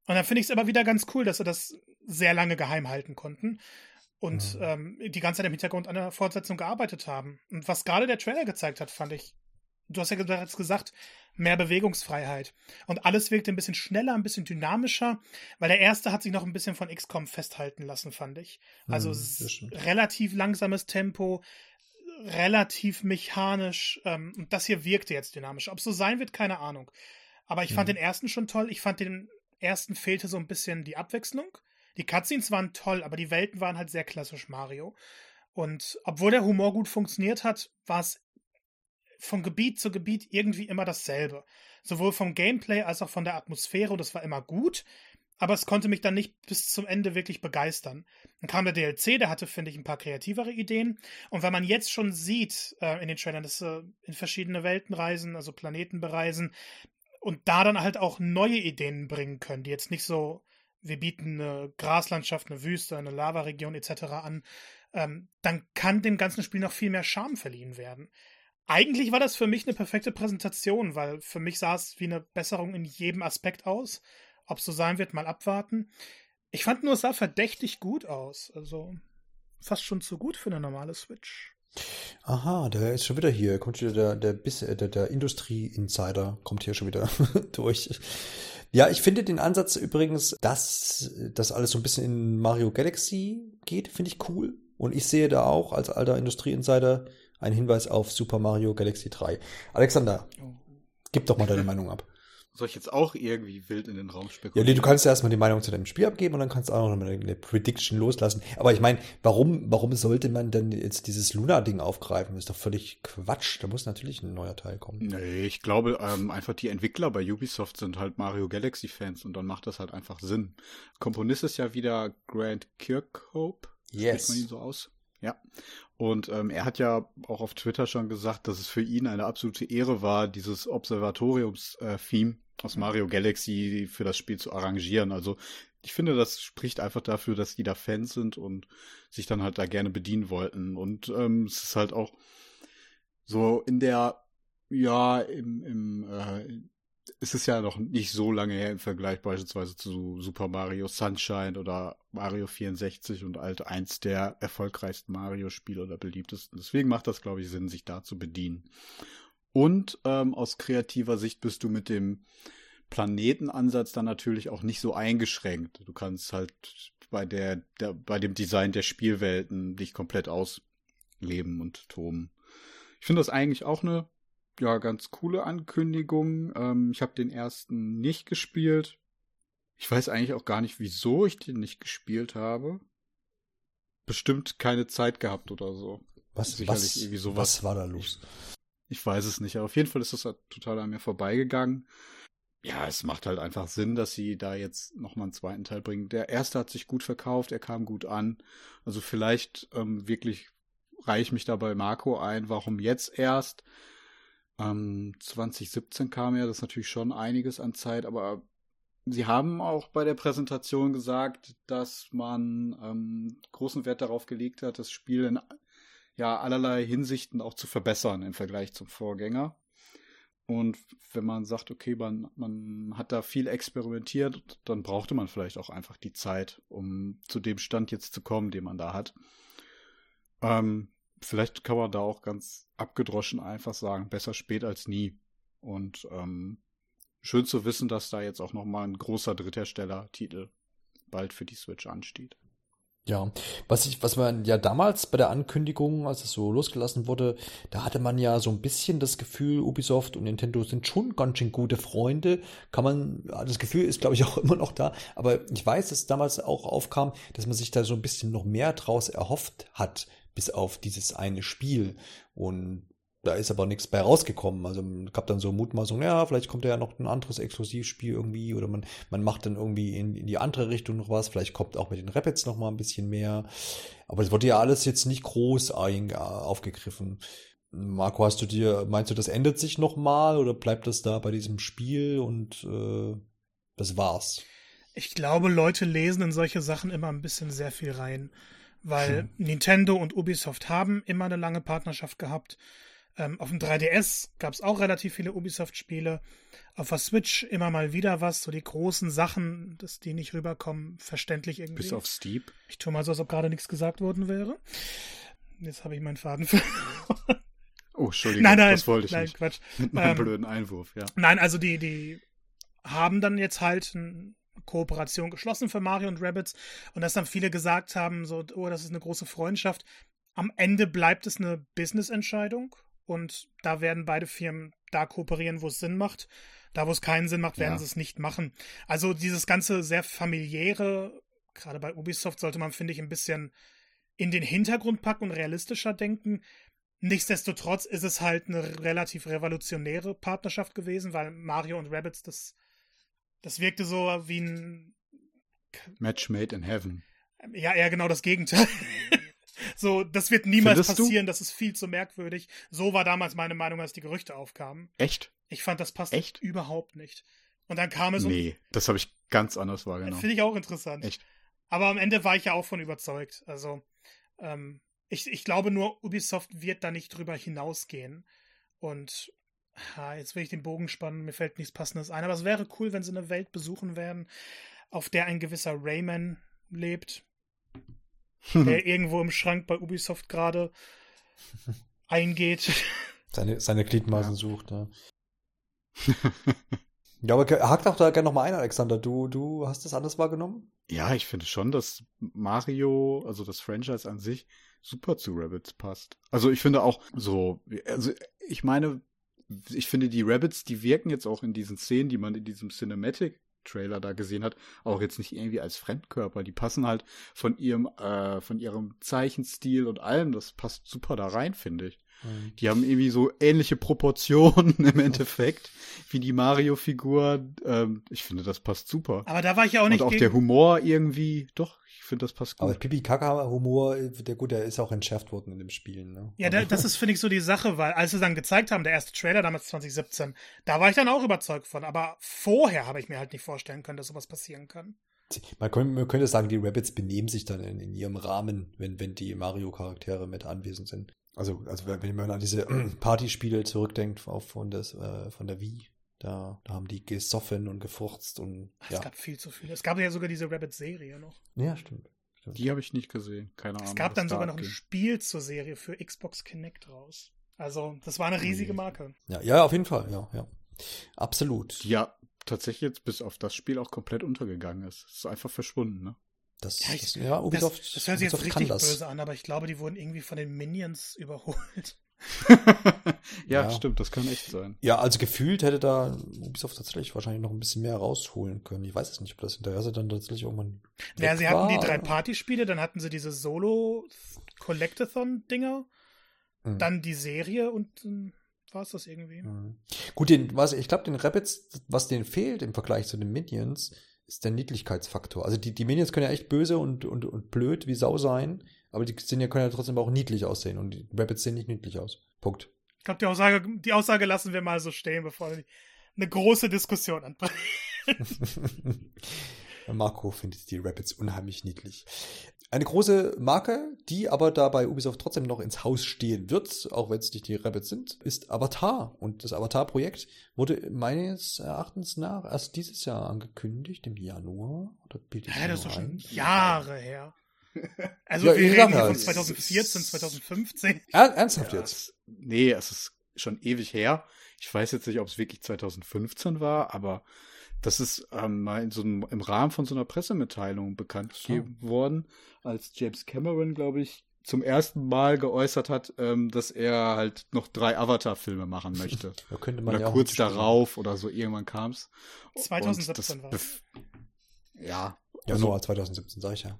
Und dann finde ich es aber wieder ganz cool, dass sie das sehr lange geheim halten konnten und mhm. ähm, die ganze Zeit im Hintergrund an der Fortsetzung gearbeitet haben. Und was gerade der Trailer gezeigt hat, fand ich du hast ja bereits gesagt, mehr Bewegungsfreiheit. Und alles wirkt ein bisschen schneller, ein bisschen dynamischer, weil der erste hat sich noch ein bisschen von XCOM festhalten lassen, fand ich. Also hm, relativ langsames Tempo, relativ mechanisch. Ähm, und das hier wirkte jetzt dynamisch. Ob es so sein wird, keine Ahnung. Aber ich fand hm. den ersten schon toll. Ich fand den ersten fehlte so ein bisschen die Abwechslung. Die Cutscenes waren toll, aber die Welten waren halt sehr klassisch Mario. Und obwohl der Humor gut funktioniert hat, war es von Gebiet zu Gebiet irgendwie immer dasselbe. Sowohl vom Gameplay als auch von der Atmosphäre. Und das war immer gut. Aber es konnte mich dann nicht bis zum Ende wirklich begeistern. Dann kam der DLC, der hatte, finde ich, ein paar kreativere Ideen. Und wenn man jetzt schon sieht äh, in den Trailern, dass äh, in verschiedene Welten reisen, also Planeten bereisen, und da dann halt auch neue Ideen bringen können, die jetzt nicht so, wir bieten eine Graslandschaft, eine Wüste, eine Lavaregion etc. an, ähm, dann kann dem ganzen Spiel noch viel mehr Charme verliehen werden. Eigentlich war das für mich eine perfekte Präsentation, weil für mich sah es wie eine Besserung in jedem Aspekt aus. Ob es so sein wird, mal abwarten. Ich fand nur, es sah verdächtig gut aus. Also fast schon zu gut für eine normale Switch. Aha, der ist schon wieder hier. Kommt wieder der, der, der, der, der Industrie-Insider, kommt hier schon wieder durch. Ja, ich finde den Ansatz übrigens, dass das alles so ein bisschen in Mario Galaxy geht, finde ich cool. Und ich sehe da auch als alter Industrie-Insider einen Hinweis auf Super Mario Galaxy 3. Alexander, gib doch mal deine Meinung ab. Soll ich jetzt auch irgendwie wild in den Raum spekulieren? Ja, nee, du kannst ja erstmal die Meinung zu deinem Spiel abgeben und dann kannst du auch noch eine Prediction loslassen. Aber ich meine, warum, warum sollte man denn jetzt dieses Luna-Ding aufgreifen? Das ist doch völlig Quatsch. Da muss natürlich ein neuer Teil kommen. Nee, ich glaube ähm, einfach die Entwickler bei Ubisoft sind halt Mario Galaxy-Fans und dann macht das halt einfach Sinn. Komponist ist ja wieder Grant Kirkhope. Yes. Spricht man ihn so aus? Ja. Und ähm, er hat ja auch auf Twitter schon gesagt, dass es für ihn eine absolute Ehre war, dieses Observatoriums-Theme aus Mario Galaxy für das Spiel zu arrangieren. Also ich finde, das spricht einfach dafür, dass die da Fans sind und sich dann halt da gerne bedienen wollten. Und ähm, es ist halt auch so in der, ja, im, im äh, es ist ja noch nicht so lange her im Vergleich beispielsweise zu Super Mario Sunshine oder Mario 64 und halt eins der erfolgreichsten Mario-Spiele oder beliebtesten. Deswegen macht das, glaube ich, Sinn, sich da zu bedienen. Und ähm, aus kreativer Sicht bist du mit dem Planetenansatz dann natürlich auch nicht so eingeschränkt. Du kannst halt bei der, der bei dem Design der Spielwelten dich komplett ausleben und toben. Ich finde das eigentlich auch eine ja, ganz coole Ankündigung. Ähm, ich habe den ersten nicht gespielt. Ich weiß eigentlich auch gar nicht, wieso ich den nicht gespielt habe. Bestimmt keine Zeit gehabt oder so. Was, Sicherlich was, irgendwie sowas. was war da los? Ich, ich weiß es nicht, aber auf jeden Fall ist das halt total an mir vorbeigegangen. Ja, es macht halt einfach Sinn, dass sie da jetzt nochmal einen zweiten Teil bringen. Der erste hat sich gut verkauft, er kam gut an. Also vielleicht ähm, wirklich reiche ich mich da bei Marco ein, warum jetzt erst? Ähm, 2017 kam ja, das ist natürlich schon einiges an Zeit, aber Sie haben auch bei der Präsentation gesagt, dass man ähm, großen Wert darauf gelegt hat, das Spiel in ja, allerlei Hinsichten auch zu verbessern im Vergleich zum Vorgänger. Und wenn man sagt, okay, man, man hat da viel experimentiert, dann brauchte man vielleicht auch einfach die Zeit, um zu dem Stand jetzt zu kommen, den man da hat. Ähm, vielleicht kann man da auch ganz abgedroschen einfach sagen, besser spät als nie. Und ähm, schön zu wissen, dass da jetzt auch nochmal ein großer Dritthersteller-Titel bald für die Switch ansteht. Ja, was ich, was man ja damals bei der Ankündigung, als es so losgelassen wurde, da hatte man ja so ein bisschen das Gefühl, Ubisoft und Nintendo sind schon ganz schön gute Freunde. Kann man, das Gefühl ist, glaube ich, auch immer noch da. Aber ich weiß, dass damals auch aufkam, dass man sich da so ein bisschen noch mehr draus erhofft hat bis auf dieses eine Spiel. Und da ist aber nichts bei rausgekommen. Also gab dann so Mutmaßungen, ja, vielleicht kommt ja noch ein anderes Exklusivspiel irgendwie oder man, man macht dann irgendwie in, in die andere Richtung noch was. Vielleicht kommt auch mit den Rapids noch mal ein bisschen mehr. Aber es wurde ja alles jetzt nicht groß aufgegriffen. Marco, hast du dir, meinst du, das ändert sich noch mal oder bleibt das da bei diesem Spiel und äh, das war's? Ich glaube, Leute lesen in solche Sachen immer ein bisschen sehr viel rein weil hm. Nintendo und Ubisoft haben immer eine lange Partnerschaft gehabt. Ähm, auf dem 3DS gab es auch relativ viele Ubisoft-Spiele. Auf der Switch immer mal wieder was, so die großen Sachen, dass die nicht rüberkommen, verständlich irgendwie. Bis auf Steep. Ich tue mal so, als ob gerade nichts gesagt worden wäre. Jetzt habe ich meinen Faden verloren. Oh, Entschuldigung, Nein, nein, das wollte ich nein, nicht. Quatsch. Mit meinem Ähm, blöden Einwurf, ja. Nein, also die, die haben dann jetzt halt eine Kooperation geschlossen für Mario und Rabbits und dass dann viele gesagt haben, so, oh, das ist eine große Freundschaft. Am Ende bleibt es eine Business-Entscheidung und da werden beide Firmen da kooperieren, wo es Sinn macht. Da, wo es keinen Sinn macht, werden Ja. sie es nicht machen. Also dieses ganze sehr familiäre, gerade bei Ubisoft sollte man, finde ich, ein bisschen in den Hintergrund packen und realistischer denken. Nichtsdestotrotz ist es halt eine relativ revolutionäre Partnerschaft gewesen, weil Mario und Rabbits, das, das wirkte so wie ein, Match made in heaven. ja, eher genau das Gegenteil. so, das wird niemals Findest du? passieren, das ist viel zu merkwürdig. So war damals meine Meinung, als die Gerüchte aufkamen. Echt? Ich fand, das passt Echt? überhaupt nicht. Und dann kam es Nee, das habe ich ganz anders wahrgenommen. Finde ich auch interessant. Echt? Aber am Ende war ich ja auch von überzeugt. Also, ähm, ich, ich glaube nur, Ubisoft wird da nicht drüber hinausgehen. Und ah, jetzt will ich den Bogen spannen, mir fällt nichts Passendes ein. Aber es wäre cool, wenn sie eine Welt besuchen werden, auf der ein gewisser Rayman lebt, der irgendwo im Schrank bei Ubisoft gerade eingeht. Seine, seine Gliedmaßen sucht, ja. Ja, aber hakt auch da gerne nochmal ein, Alexander. Du, du hast das anders wahrgenommen? Ja, ich finde schon, dass Mario, also das Franchise an sich, super zu Rabbits passt. Also ich finde auch so, also ich meine, ich finde die Rabbits, die wirken jetzt auch in diesen Szenen, die man in diesem Cinematic Trailer da gesehen hat, auch jetzt nicht irgendwie als Fremdkörper. Die passen halt von ihrem, äh, von ihrem Zeichenstil und allem, das passt super da rein, finde ich. Die haben irgendwie so ähnliche Proportionen im Endeffekt wie die Mario-Figur. Ähm, ich finde, das passt super. Aber da war ich ja auch nicht Und auch gegen- der Humor irgendwie, doch, ich finde, das passt Aber gut. Pipi-Kaka-Humor, der gut, der ist auch entschärft worden in dem Spiel. Ne? Ja, da, das ist, finde ich, so die Sache, weil als sie dann gezeigt haben, der erste Trailer damals 2017, da war ich dann auch überzeugt von. Aber vorher habe ich mir halt nicht vorstellen können, dass sowas passieren kann. Man könnte, man könnte sagen, die Rabbits benehmen sich dann in, in ihrem Rahmen, wenn, wenn die Mario-Charaktere mit anwesend sind. Also, also wenn man an diese Partyspiele zurückdenkt auf, von, des, äh, von der Wii, da, da haben die gesoffen und gefurzt und Es ja. gab viel zu viel. Es gab ja sogar diese Rabbit-Serie noch. Ja, stimmt. stimmt. Die habe ich nicht gesehen, keine Ahnung. Es gab dann da sogar noch ein. Spiel zur Serie für Xbox Kinect raus. Also, das war eine riesige. Marke. Ja, ja, auf jeden Fall, ja, ja. Absolut. Ja tatsächlich jetzt bis auf das Spiel auch komplett untergegangen ist. Es ist einfach verschwunden, ne? Das, Ja, ich- das, ja Ubisoft, das, das hört sich jetzt Ubisoft richtig kann das. böse an, aber ich glaube, die wurden irgendwie von den Minions überholt. ja, Ja. stimmt, das kann echt sein. Ja, also gefühlt hätte da Ubisoft tatsächlich wahrscheinlich noch ein bisschen mehr rausholen können. Ich weiß es nicht, ob das Interesse dann tatsächlich irgendwann. Ja, weg sie hatten die war. drei Partyspiele, dann hatten sie diese Solo-Collectathon-Dinger, Mhm. dann die Serie und dann war es das irgendwie. Mhm. Gut, den, was, ich glaube, den Rabbits, was denen fehlt im Vergleich zu den Minions, ist der Niedlichkeitsfaktor. Also die, die Minions können ja echt böse und, und, und blöd wie Sau sein, aber die sind ja, können ja trotzdem auch niedlich aussehen und die Rabbits sehen nicht niedlich aus. Punkt. Ich glaube, die Aussage, die Aussage lassen wir mal so stehen, bevor wir eine große Diskussion anbringen. Marco findet die Rabbits unheimlich niedlich. Eine große Marke, die aber da bei Ubisoft trotzdem noch ins Haus stehen wird, auch wenn es nicht die Rabbits sind, ist Avatar. Und das Avatar-Projekt wurde meines Erachtens nach erst dieses Jahr angekündigt, im Januar. Oder bilde ich Ja, das ist doch schon ein? Jahre her. Also Ja, wir ich reden von es- 2014, 2015. Er, ernsthaft Ja, jetzt? es, nee, es ist schon ewig her. Ich weiß jetzt nicht, ob es wirklich 2015 war, aber das ist ähm, mal in so einem, im Rahmen von so einer Pressemitteilung bekannt So. gegeben worden, als James Cameron, glaube ich, zum ersten Mal geäußert hat, ähm, dass er halt noch drei Avatar-Filme machen möchte. Da könnte man oder ja kurz darauf oder so, irgendwann kam's. 2017 Und war das es. Ja, Ja, also- nur 2017, sag ich ja.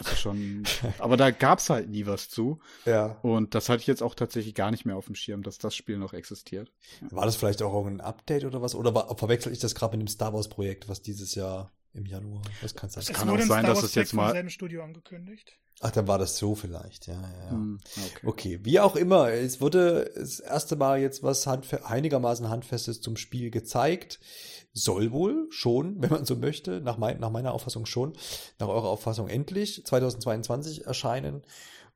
Also schon. aber da gab's halt nie was zu. Ja. Und das hatte ich jetzt auch tatsächlich gar nicht mehr auf dem Schirm, dass das Spiel noch existiert. War das vielleicht auch ein Update oder was? Oder war, verwechsel ich das gerade mit dem Star Wars Projekt, was dieses Jahr im Januar? Das kann sein. Es kann auch ein sein, dass es jetzt mal- Studio angekündigt. Ach, dann war das so vielleicht. Ja, ja, ja. Hm, okay. Okay, wie auch immer, es wurde das erste Mal jetzt was handfe einigermaßen Handfestes zum Spiel gezeigt. Soll wohl schon, wenn man so möchte, nach, mein, nach meiner Auffassung schon, nach eurer Auffassung endlich 2022 erscheinen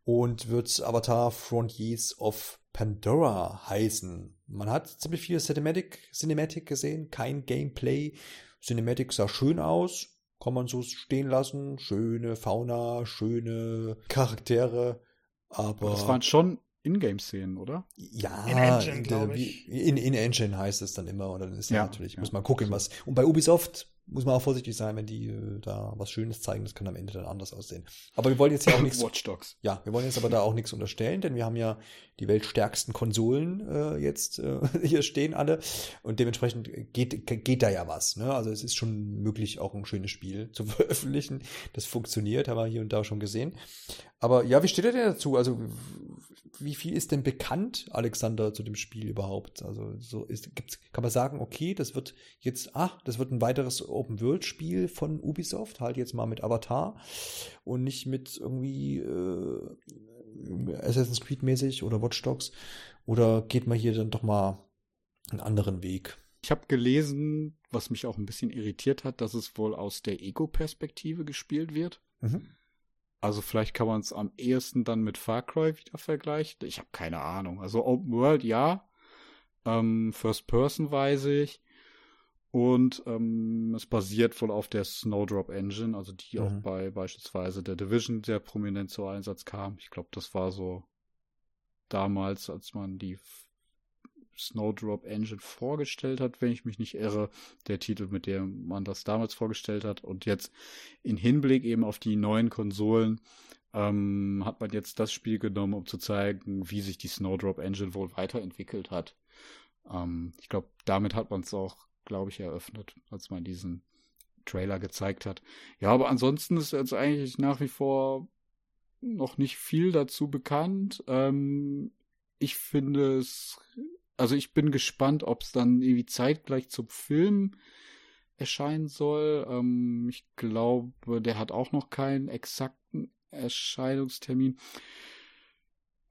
und wird Avatar Frontiers of Pandora heißen. Man hat ziemlich viel Cinematic, Cinematic gesehen, kein Gameplay. Cinematic sah schön aus, kann man so stehen lassen. Schöne Fauna, schöne Charaktere, aber Das waren schon Ingame-Szenen, oder? Ja, In Engine, in, ich. wie- in, in Engine heißt es dann immer. Und dann ist ja, Ja, natürlich, ja. muss man gucken, was. Und bei Ubisoft muss man auch vorsichtig sein, wenn die äh, da was Schönes zeigen. Das kann am Ende dann anders aussehen. Aber wir wollen jetzt ja auch nichts. Watch Dogs. Ja, wir wollen jetzt aber da auch nichts unterstellen, denn wir haben ja die weltstärksten Konsolen äh, jetzt äh, hier stehen alle und dementsprechend geht, geht da ja was. Ne? Also es ist schon möglich, auch ein schönes Spiel zu veröffentlichen. Das funktioniert, haben wir hier und da schon gesehen. Aber ja, wie steht er denn dazu? Also wie viel ist denn bekannt, Alexander, zu dem Spiel überhaupt? Also so ist, gibt's, kann man sagen, okay, das wird jetzt, ach, das wird ein weiteres Open-World-Spiel von Ubisoft, halt jetzt mal mit Avatar und nicht mit irgendwie äh, Assassin's Creed mäßig oder Watch Dogs oder geht man hier dann doch mal einen anderen Weg? Ich habe gelesen, was mich auch ein bisschen irritiert hat, dass es wohl aus der Ego-Perspektive gespielt wird. Mhm. Also vielleicht kann man es am ehesten dann mit Far Cry wieder vergleichen. Ich habe keine Ahnung. Also Open World, ja. Ähm, First Person weiß ich. Und ähm, es basiert wohl auf der Snowdrop Engine, also die auch Mhm. bei beispielsweise der Division sehr prominent zu Einsatz kam. Ich glaube, das war so damals, als man die Snowdrop Engine vorgestellt hat, wenn ich mich nicht irre, der Titel, mit dem man das damals vorgestellt hat. Und jetzt in Hinblick eben auf die neuen Konsolen ähm, hat man jetzt das Spiel genommen, um zu zeigen, wie sich die Snowdrop Engine wohl weiterentwickelt hat. Ähm, ich glaube, damit hat man es auch, glaube ich, eröffnet, als man diesen Trailer gezeigt hat. Ja, aber ansonsten ist jetzt eigentlich nach wie vor noch nicht viel dazu bekannt. Ähm, ich finde es, also ich bin gespannt, ob es dann irgendwie zeitgleich zum Film erscheinen soll. Ähm, ich glaube, der hat auch noch keinen exakten Erscheinungstermin.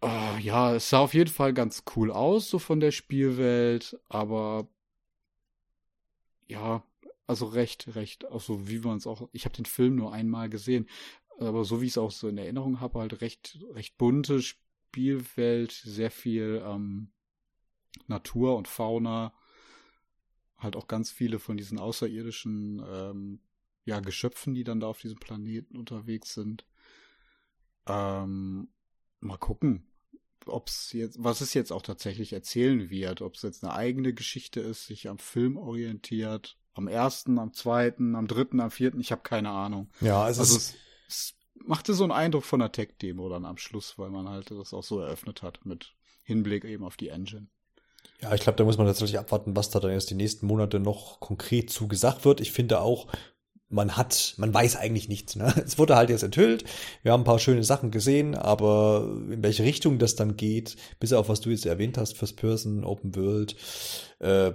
Äh, ja, es sah auf jeden Fall ganz cool aus, so von der Spielwelt, aber ja, also recht, recht, also wie man es auch, ich habe den Film nur einmal gesehen, aber so wie ich es auch so in Erinnerung habe, halt recht, recht bunte Spielwelt, sehr viel ähm, Natur und Fauna, halt auch ganz viele von diesen außerirdischen ähm, ja, Geschöpfen, die dann da auf diesem Planeten unterwegs sind. Ähm, mal gucken, ob's jetzt, was es jetzt auch tatsächlich erzählen wird, ob es jetzt eine eigene Geschichte ist, sich am Film orientiert, am ersten, am zweiten, am dritten, am vierten, ich habe keine Ahnung. Ja, es Also ist, es, es machte so einen Eindruck von der Tech-Demo dann am Schluss, weil man halt das auch so eröffnet hat mit Hinblick eben auf die Engine. ja, ich glaube, da muss man tatsächlich abwarten, was da dann jetzt die nächsten Monate noch konkret zugesagt wird. Ich finde auch, man hat, man weiß eigentlich nichts. Ne? Es wurde halt jetzt enthüllt. Wir haben ein paar schöne Sachen gesehen, aber in welche Richtung das dann geht, bis auf was du jetzt erwähnt hast, First Person, Open World, äh,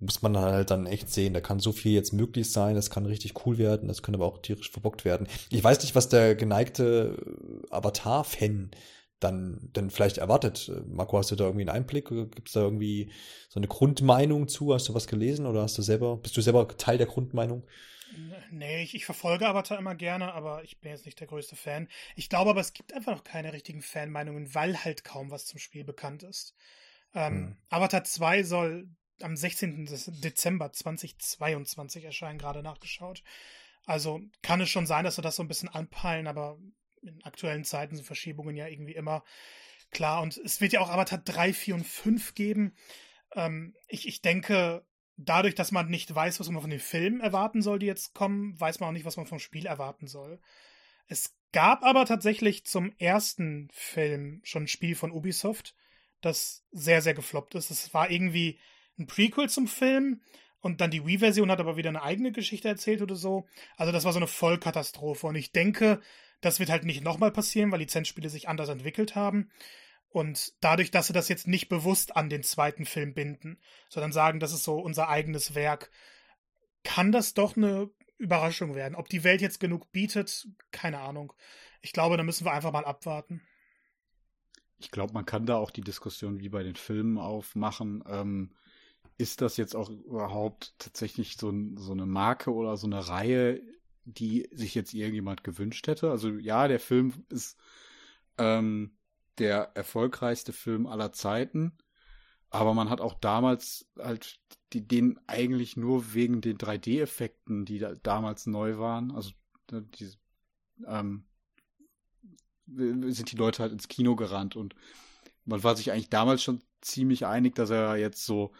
muss man halt dann echt sehen. Da kann so viel jetzt möglich sein, das kann richtig cool werden, das kann aber auch tierisch verbockt werden. Ich weiß nicht, was der geneigte äh, Avatar-Fan dann, dann vielleicht erwartet. Marco, hast du da irgendwie einen Einblick? Gibt es da irgendwie so eine Grundmeinung zu? Hast du was gelesen oder hast du selber, bist du selber Teil der Grundmeinung? Nee, ich, ich verfolge Avatar immer gerne, aber ich bin jetzt nicht der größte Fan. Ich glaube aber, es gibt einfach noch keine richtigen Fanmeinungen, weil halt kaum was zum Spiel bekannt ist. Ähm, Hm. Avatar 2 soll am 16. Des- Dezember 2022 erscheinen, gerade nachgeschaut. Also kann es schon sein, dass wir das so ein bisschen anpeilen, aber in aktuellen Zeiten sind Verschiebungen ja irgendwie immer klar. Und es wird ja auch Avatar 3, 4 und 5 geben. Ähm, ich, ich denke, dadurch, dass man nicht weiß, was man von den Filmen erwarten soll, die jetzt kommen, weiß man auch nicht, was man vom Spiel erwarten soll. Es gab aber tatsächlich zum ersten Film schon ein Spiel von Ubisoft, das sehr, sehr gefloppt ist. Es war irgendwie ein Prequel zum Film und dann die Wii-Version hat aber wieder eine eigene Geschichte erzählt oder so. Also das war so eine Vollkatastrophe und ich denke, das wird halt nicht nochmal passieren, weil Lizenzspiele sich anders entwickelt haben. Und dadurch, dass sie das jetzt nicht bewusst an den zweiten Film binden, sondern sagen, das ist so unser eigenes Werk, kann das doch eine Überraschung werden. Ob die Welt jetzt genug bietet, keine Ahnung. Ich glaube, da müssen wir einfach mal abwarten. Ich glaube, man kann da auch die Diskussion wie bei den Filmen aufmachen. Ähm, ist das jetzt auch überhaupt tatsächlich so, so eine Marke oder so eine Reihe, die sich jetzt irgendjemand gewünscht hätte? Also ja, der Film ist ähm, der erfolgreichste Film aller Zeiten. Aber man hat auch damals halt die, den eigentlich nur wegen den 3D-Effekten, die da damals neu waren, also die, ähm, sind die Leute halt ins Kino gerannt und man war sich eigentlich damals schon ziemlich einig, dass er jetzt so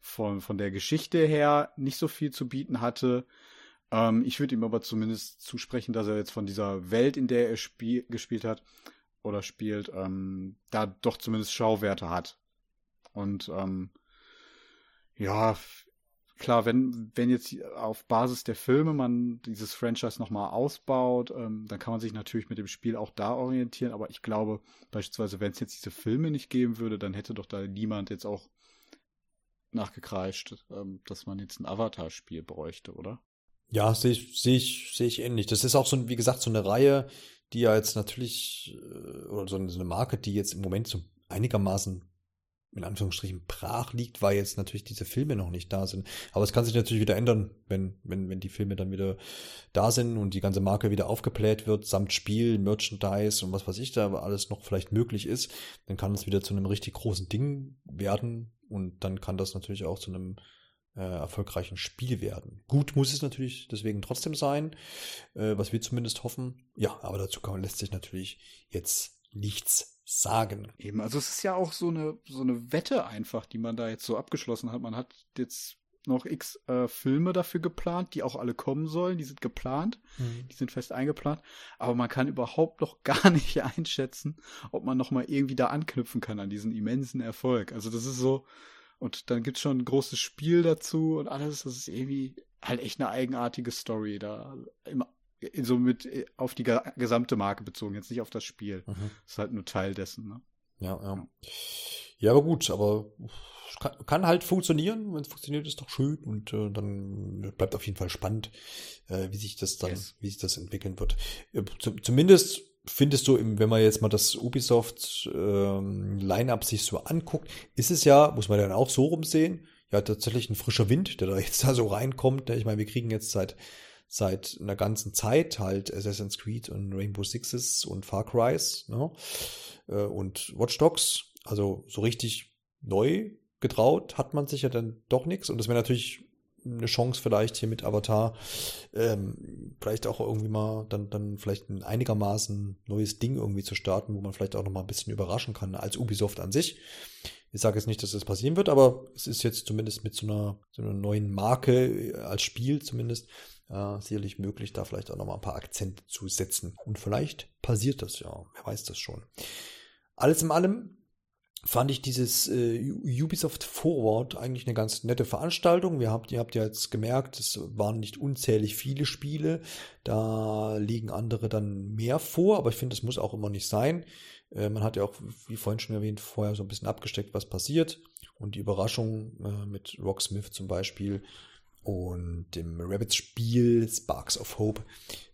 von, von der Geschichte her nicht so viel zu bieten hatte. Ähm, ich würde ihm aber zumindest zusprechen, dass er jetzt von dieser Welt, in der er spiel, gespielt hat oder spielt, ähm, da doch zumindest Schauwerte hat. Und ähm, ja, klar, wenn, wenn jetzt auf Basis der Filme man dieses Franchise nochmal ausbaut, ähm, dann kann man sich natürlich mit dem Spiel auch da orientieren. Aber ich glaube, beispielsweise, wenn es jetzt diese Filme nicht geben würde, dann hätte doch da niemand jetzt auch nachgekreischt, ähm, dass man jetzt ein Avatar-Spiel bräuchte, oder? Ja, sehe ich, sehe ich, sehe ich ähnlich. Das ist auch so, wie gesagt, so eine Reihe, die ja jetzt natürlich, äh, oder so eine Marke, die jetzt im Moment so einigermaßen in Anführungsstrichen brach liegt, weil jetzt natürlich diese Filme noch nicht da sind. Aber es kann sich natürlich wieder ändern, wenn, wenn, wenn die Filme dann wieder da sind und die ganze Marke wieder aufgebläht wird, samt Spiel, Merchandise und was weiß ich da alles noch vielleicht möglich ist, dann kann es wieder zu einem richtig großen Ding werden und dann kann das natürlich auch zu einem äh, erfolgreichen Spiel werden. Gut muss es natürlich deswegen trotzdem sein, äh, was wir zumindest hoffen. Ja, aber dazu kann, lässt sich natürlich jetzt nichts sagen. Eben, also es ist ja auch so eine, so eine Wette einfach, die man da jetzt so abgeschlossen hat. Man hat jetzt noch x äh, Filme dafür geplant, die auch alle kommen sollen. Die sind geplant, mhm. die sind fest eingeplant. Aber man kann überhaupt noch gar nicht einschätzen, ob man noch mal irgendwie da anknüpfen kann an diesen immensen Erfolg. Also das ist so, und dann gibt's schon ein großes Spiel dazu und alles. Das ist irgendwie halt echt eine eigenartige Story da. Im so mit äh, auf die gesamte Marke bezogen, jetzt nicht auf das Spiel. Mhm. Das ist halt nur Teil dessen. Ne? Ja, ja. Ja, aber gut, aber kann, kann halt funktionieren. Wenn es funktioniert, ist doch schön und äh, dann bleibt auf jeden Fall spannend, äh, wie sich das dann, yes. wie sich das entwickeln wird. Äh, zumindest findest du, wenn man jetzt mal das Ubisoft ähm, Line-up sich so anguckt, ist es ja, muss man dann auch so rumsehen, ja tatsächlich ein frischer Wind, der da jetzt da so reinkommt. Ne? Ich meine, wir kriegen jetzt seit seit einer ganzen Zeit halt Assassin's Creed und Rainbow Sixes und Far Cry's ne? Äh, und Watch Dogs. Also so richtig neu getraut hat man sich ja dann doch nichts. Und das wäre natürlich eine Chance vielleicht hier mit Avatar ähm, vielleicht auch irgendwie mal dann dann vielleicht ein einigermaßen neues Ding irgendwie zu starten, wo man vielleicht auch noch mal ein bisschen überraschen kann als Ubisoft an sich. Ich sage jetzt nicht, dass das passieren wird, aber es ist jetzt zumindest mit so einer, so einer neuen Marke äh, als Spiel zumindest äh, sicherlich möglich, da vielleicht auch nochmal ein paar Akzente zu setzen. Und vielleicht passiert das ja, wer weiß das schon. Alles in allem fand ich dieses äh, Ubisoft Forward eigentlich eine ganz nette Veranstaltung. Wir habt, ihr habt ja jetzt gemerkt, es waren nicht unzählig viele Spiele. Da liegen andere dann mehr vor, aber ich finde, das muss auch immer nicht sein. Äh, man hat ja auch, wie vorhin schon erwähnt, vorher so ein bisschen abgesteckt, was passiert. Und die Überraschung äh, mit Rocksmith zum Beispiel und dem Rabbits-Spiel Sparks of Hope,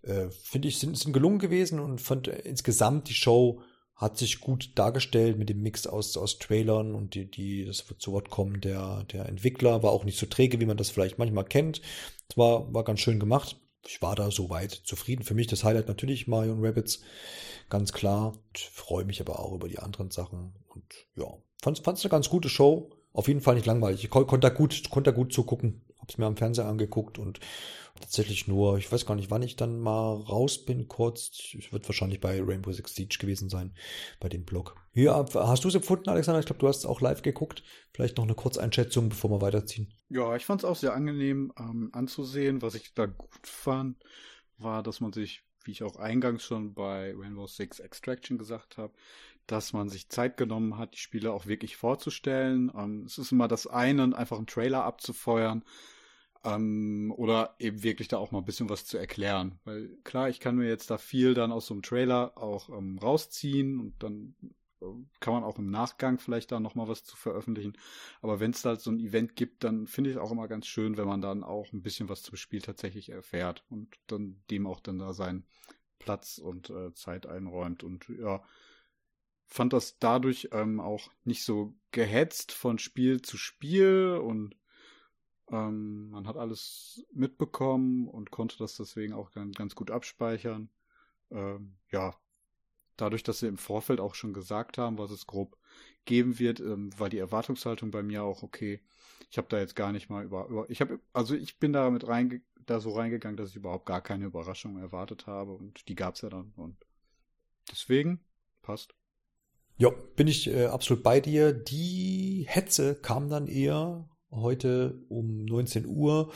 äh, finde ich, sind, sind gelungen gewesen und fand äh, insgesamt die Show hat sich gut dargestellt mit dem Mix aus, aus Trailern und die, die, das zu Wort kommen, der, der Entwickler war auch nicht so träge, wie man das vielleicht manchmal kennt. Es war, war ganz schön gemacht. Ich war da soweit zufrieden. Für mich das Highlight natürlich Mario und Rabbits, ganz klar. Ich freue mich aber auch über die anderen Sachen und ja, fand es eine ganz gute Show. Auf jeden Fall nicht langweilig. Ich konnte da gut, konnte da gut zugucken hab's mir am Fernseher angeguckt und tatsächlich nur, ich weiß gar nicht, wann ich dann mal raus bin, kurz. Ich wird wahrscheinlich bei Rainbow Six Siege gewesen sein, bei dem Blog. Ja, hast du es empfunden, Alexander? Ich glaube, du hast es auch live geguckt. Vielleicht noch eine Kurzeinschätzung, bevor wir weiterziehen. Ja, ich fand es auch sehr angenehm ähm, anzusehen. Was ich da gut fand, war, dass man sich, wie ich auch eingangs schon bei Rainbow Six Extraction gesagt habe, dass man sich Zeit genommen hat, die Spiele auch wirklich vorzustellen. Ähm, es ist immer das eine, einfach einen Trailer abzufeuern ähm, oder eben wirklich da auch mal ein bisschen was zu erklären. Weil klar, ich kann mir jetzt da viel dann aus so einem Trailer auch ähm, rausziehen und dann äh, kann man auch im Nachgang vielleicht da nochmal was zu veröffentlichen. Aber wenn es da so ein Event gibt, dann finde ich es auch immer ganz schön, wenn man dann auch ein bisschen was zum Spiel tatsächlich erfährt und dann dem auch dann da seinen Platz und äh, Zeit einräumt. Und ja, fand das dadurch ähm, auch nicht so gehetzt von Spiel zu Spiel und ähm, man hat alles mitbekommen und konnte das deswegen auch ganz, gut abspeichern. Ähm, ja, dadurch, dass sie im Vorfeld auch schon gesagt haben, was es grob geben wird, ähm, war die Erwartungshaltung bei mir auch okay. Ich habe da jetzt gar nicht mal über, über ich habe also ich bin da mit reinge da so reingegangen, dass ich überhaupt gar keine Überraschung erwartet habe und die gab's ja dann und deswegen passt. Ja, bin ich äh, absolut bei dir. Die Hetze kam dann eher heute um 19 Uhr,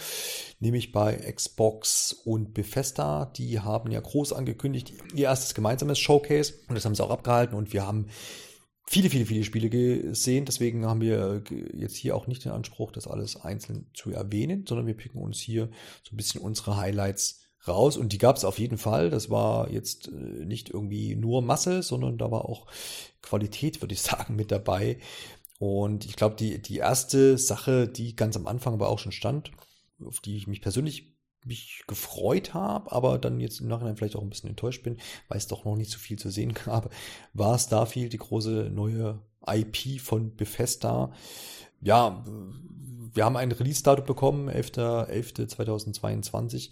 nämlich bei Xbox und Bethesda. Die haben ja groß angekündigt, ihr erstes gemeinsames Showcase und das haben sie auch abgehalten und wir haben viele, viele, viele Spiele gesehen. Deswegen haben wir jetzt hier auch nicht den Anspruch, das alles einzeln zu erwähnen, sondern wir picken uns hier so ein bisschen unsere Highlights raus und die gab es auf jeden Fall. Das war jetzt äh, nicht irgendwie nur Masse, sondern da war auch Qualität, würde ich sagen, mit dabei. Und ich glaube, die, die erste Sache, die ganz am Anfang aber auch schon stand, auf die ich mich persönlich mich gefreut habe, aber dann jetzt im Nachhinein vielleicht auch ein bisschen enttäuscht bin, weil es doch noch nicht so viel zu sehen gab, war Starfield, die große neue IP von Bethesda. Ja, wir haben ein Release-Datum bekommen, 11.11.2022.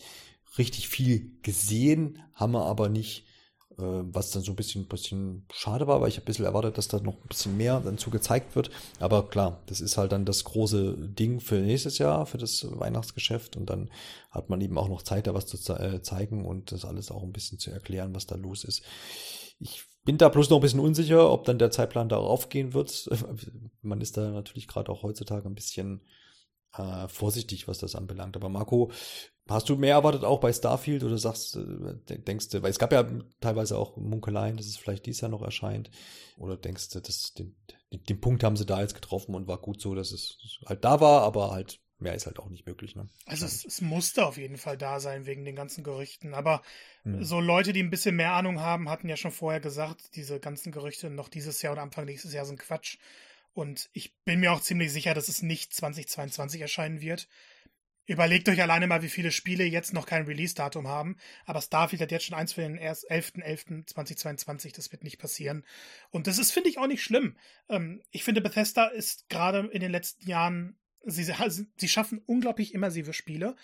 Richtig viel gesehen, haben wir aber nicht was dann so ein bisschen, bisschen schade war, weil ich ein bisschen erwartet, dass da noch ein bisschen mehr dazu gezeigt wird. Aber klar, das ist halt dann das große Ding für nächstes Jahr, für das Weihnachtsgeschäft. Und dann hat man eben auch noch Zeit, da was zu äh, zeigen und das alles auch ein bisschen zu erklären, was da los ist. Ich bin da bloß noch ein bisschen unsicher, ob dann der Zeitplan darauf gehen wird. Man ist da natürlich gerade auch heutzutage ein bisschen äh, vorsichtig, was das anbelangt. Aber Marco, Hast du mehr erwartet auch bei Starfield oder sagst, äh, denkst du, weil es gab ja teilweise auch Munkeleien, dass es vielleicht dies Jahr noch erscheint, oder denkst du, dass den, den Punkt haben sie da jetzt getroffen und war gut so, dass es halt da war, aber halt mehr ist halt auch nicht möglich. Ne? Also es, es musste auf jeden Fall da sein wegen den ganzen Gerüchten, aber hm. so Leute, die ein bisschen mehr Ahnung haben, hatten ja schon vorher gesagt, diese ganzen Gerüchte noch dieses Jahr oder Anfang nächstes Jahr sind Quatsch. Und ich bin mir auch ziemlich sicher, dass es nicht 2022 erscheinen wird. Überlegt euch alleine mal, wie viele Spiele jetzt noch kein Release-Datum haben. Aber Starfield hat jetzt schon eins für den 11.11.2022. Das wird nicht passieren. Und das ist, finde ich, auch nicht schlimm. Ähm, ich finde, Bethesda ist gerade in den letzten Jahren, sie, sie schaffen unglaublich immersive Spiele,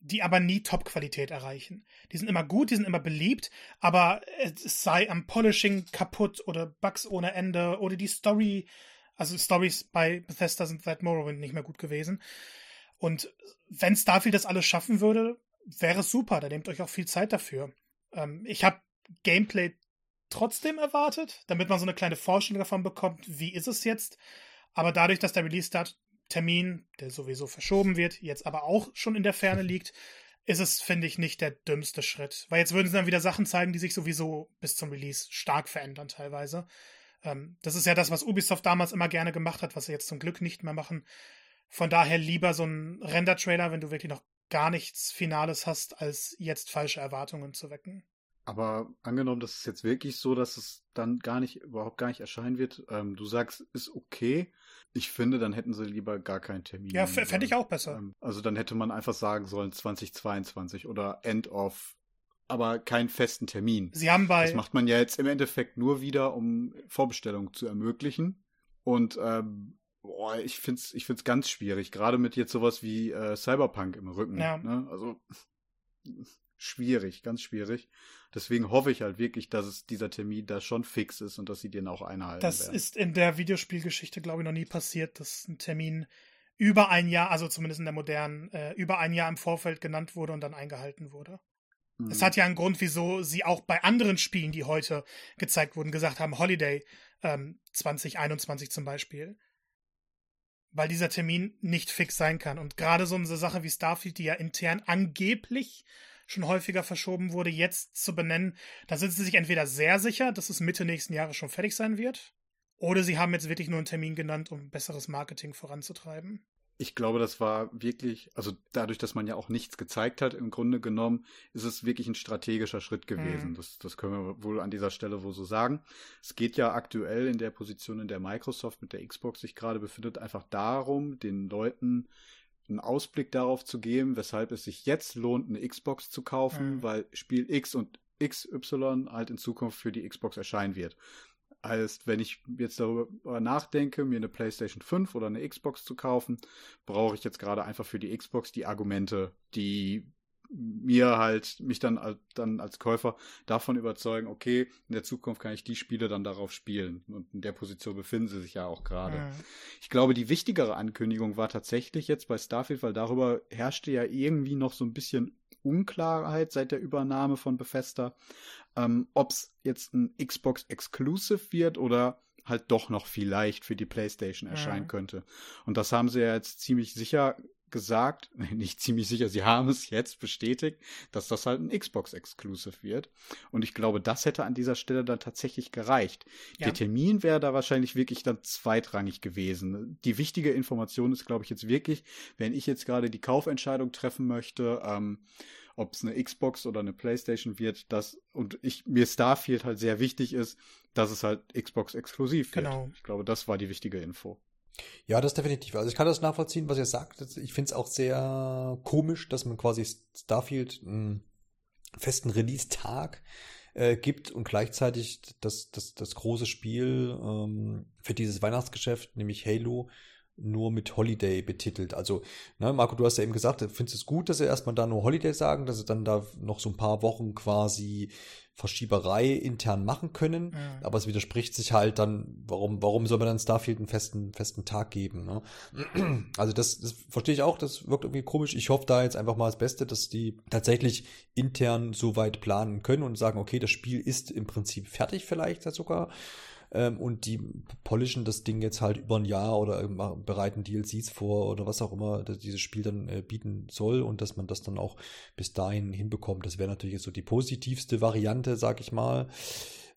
die aber nie Top-Qualität erreichen. Die sind immer gut, die sind immer beliebt, aber es sei am Polishing kaputt oder Bugs ohne Ende oder die Story, also Stories bei Bethesda sind seit Morrowind nicht mehr gut gewesen. Und wenn Starfield das alles schaffen würde, wäre es super. Da nehmt euch auch viel Zeit dafür. Ähm, ich habe Gameplay trotzdem erwartet, damit man so eine kleine Vorstellung davon bekommt, wie ist es jetzt. Aber dadurch, dass der Release-Termin, der sowieso verschoben wird, jetzt aber auch schon in der Ferne liegt, ist es, finde ich, nicht der dümmste Schritt. Weil jetzt würden sie dann wieder Sachen zeigen, die sich sowieso bis zum Release stark verändern teilweise. Ähm, das ist ja das, was Ubisoft damals immer gerne gemacht hat, was sie jetzt zum Glück nicht mehr machen. Von daher lieber so ein Render-Trailer, wenn du wirklich noch gar nichts Finales hast, als jetzt falsche Erwartungen zu wecken. Aber angenommen, das ist jetzt wirklich so, dass es dann gar nicht, überhaupt gar nicht erscheinen wird. Ähm, du sagst, ist okay. Ich finde, dann hätten sie lieber gar keinen Termin. Ja, fände ich auch besser. Ähm, also dann hätte man einfach sagen sollen 2022 oder End of, aber keinen festen Termin. Sie haben bei. Das macht man ja jetzt im Endeffekt nur wieder, um Vorbestellungen zu ermöglichen. Und ähm, Boah, ich find's, ich find's ganz schwierig, gerade mit jetzt sowas wie äh, Cyberpunk im Rücken. Ja. Ne? Also schwierig, ganz schwierig. Deswegen hoffe ich halt wirklich, dass es dieser Termin da schon fix ist und dass sie den auch einhalten. Das werden. ist in der Videospielgeschichte, glaube ich, noch nie passiert, dass ein Termin über ein Jahr, also zumindest in der modernen, äh, über ein Jahr im Vorfeld genannt wurde und dann eingehalten wurde. Es mhm. hat ja einen Grund, wieso sie auch bei anderen Spielen, die heute gezeigt wurden, gesagt haben, Holiday ähm, 2021 zum Beispiel weil dieser Termin nicht fix sein kann. Und gerade so eine Sache wie Starfield, die ja intern angeblich schon häufiger verschoben wurde, jetzt zu benennen, da sind sie sich entweder sehr sicher, dass es Mitte nächsten Jahres schon fertig sein wird, oder sie haben jetzt wirklich nur einen Termin genannt, um besseres Marketing voranzutreiben. Ich glaube, das war wirklich, also dadurch, dass man ja auch nichts gezeigt hat, im Grunde genommen, ist es wirklich ein strategischer Schritt gewesen. Mhm. Das, das können wir wohl an dieser Stelle wohl so sagen. Es geht ja aktuell in der Position, in der Microsoft mit der Xbox sich gerade befindet, einfach darum, den Leuten einen Ausblick darauf zu geben, weshalb es sich jetzt lohnt, eine Xbox zu kaufen, mhm. weil Spiel X und XY halt in Zukunft für die Xbox erscheinen wird. Heißt, wenn ich jetzt darüber nachdenke, mir eine PlayStation 5 oder eine Xbox zu kaufen, brauche ich jetzt gerade einfach für die Xbox die Argumente, die mir halt, mich dann, dann als Käufer davon überzeugen, okay, in der Zukunft kann ich die Spiele dann darauf spielen. Und in der Position befinden sie sich ja auch gerade. Mhm. Ich glaube, die wichtigere Ankündigung war tatsächlich jetzt bei Starfield, weil darüber herrschte ja irgendwie noch so ein bisschen Unklarheit seit der Übernahme von Bethesda, ähm, ob es jetzt ein Xbox Exclusive wird oder halt doch noch vielleicht für die PlayStation erscheinen ja. könnte. Und das haben sie ja jetzt ziemlich sicher gesagt, nicht ziemlich sicher, sie haben es jetzt bestätigt, dass das halt ein Xbox-Exclusive wird. Und ich glaube, das hätte an dieser Stelle dann tatsächlich gereicht. Ja. Der Termin wäre da wahrscheinlich wirklich dann zweitrangig gewesen. Die wichtige Information ist, glaube ich, jetzt wirklich, wenn ich jetzt gerade die Kaufentscheidung treffen möchte, ähm, ob es eine Xbox oder eine PlayStation wird, dass und ich mir Starfield halt sehr wichtig ist, dass es halt Xbox exklusiv wird. Genau. Ich glaube, das war die wichtige Info. Ja, das definitiv. Also ich kann das nachvollziehen, was ihr sagt. Ich finde es auch sehr komisch, dass man quasi Starfield einen festen Release-Tag äh, gibt und gleichzeitig das, das, das große Spiel ähm, für dieses Weihnachtsgeschäft, nämlich Halo, nur mit Holiday betitelt. Also, ne, Marco, du hast ja eben gesagt, du findest es gut, dass sie erstmal da nur Holiday sagen, dass sie dann da noch so ein paar Wochen quasi Verschieberei intern machen können. Mhm. Aber es widerspricht sich halt dann, warum, warum soll man dann Starfield einen festen, festen Tag geben? Ne? Also das, das verstehe ich auch, das wirkt irgendwie komisch. Ich hoffe da jetzt einfach mal das Beste, dass die tatsächlich intern so weit planen können und sagen, okay, das Spiel ist im Prinzip fertig vielleicht sogar ähm, und die polischen das Ding jetzt halt über ein Jahr oder bereiten DLCs vor oder was auch immer dieses Spiel dann äh, bieten soll und dass man das dann auch bis dahin hinbekommt. Das wäre natürlich so die positivste Variante, sag ich mal.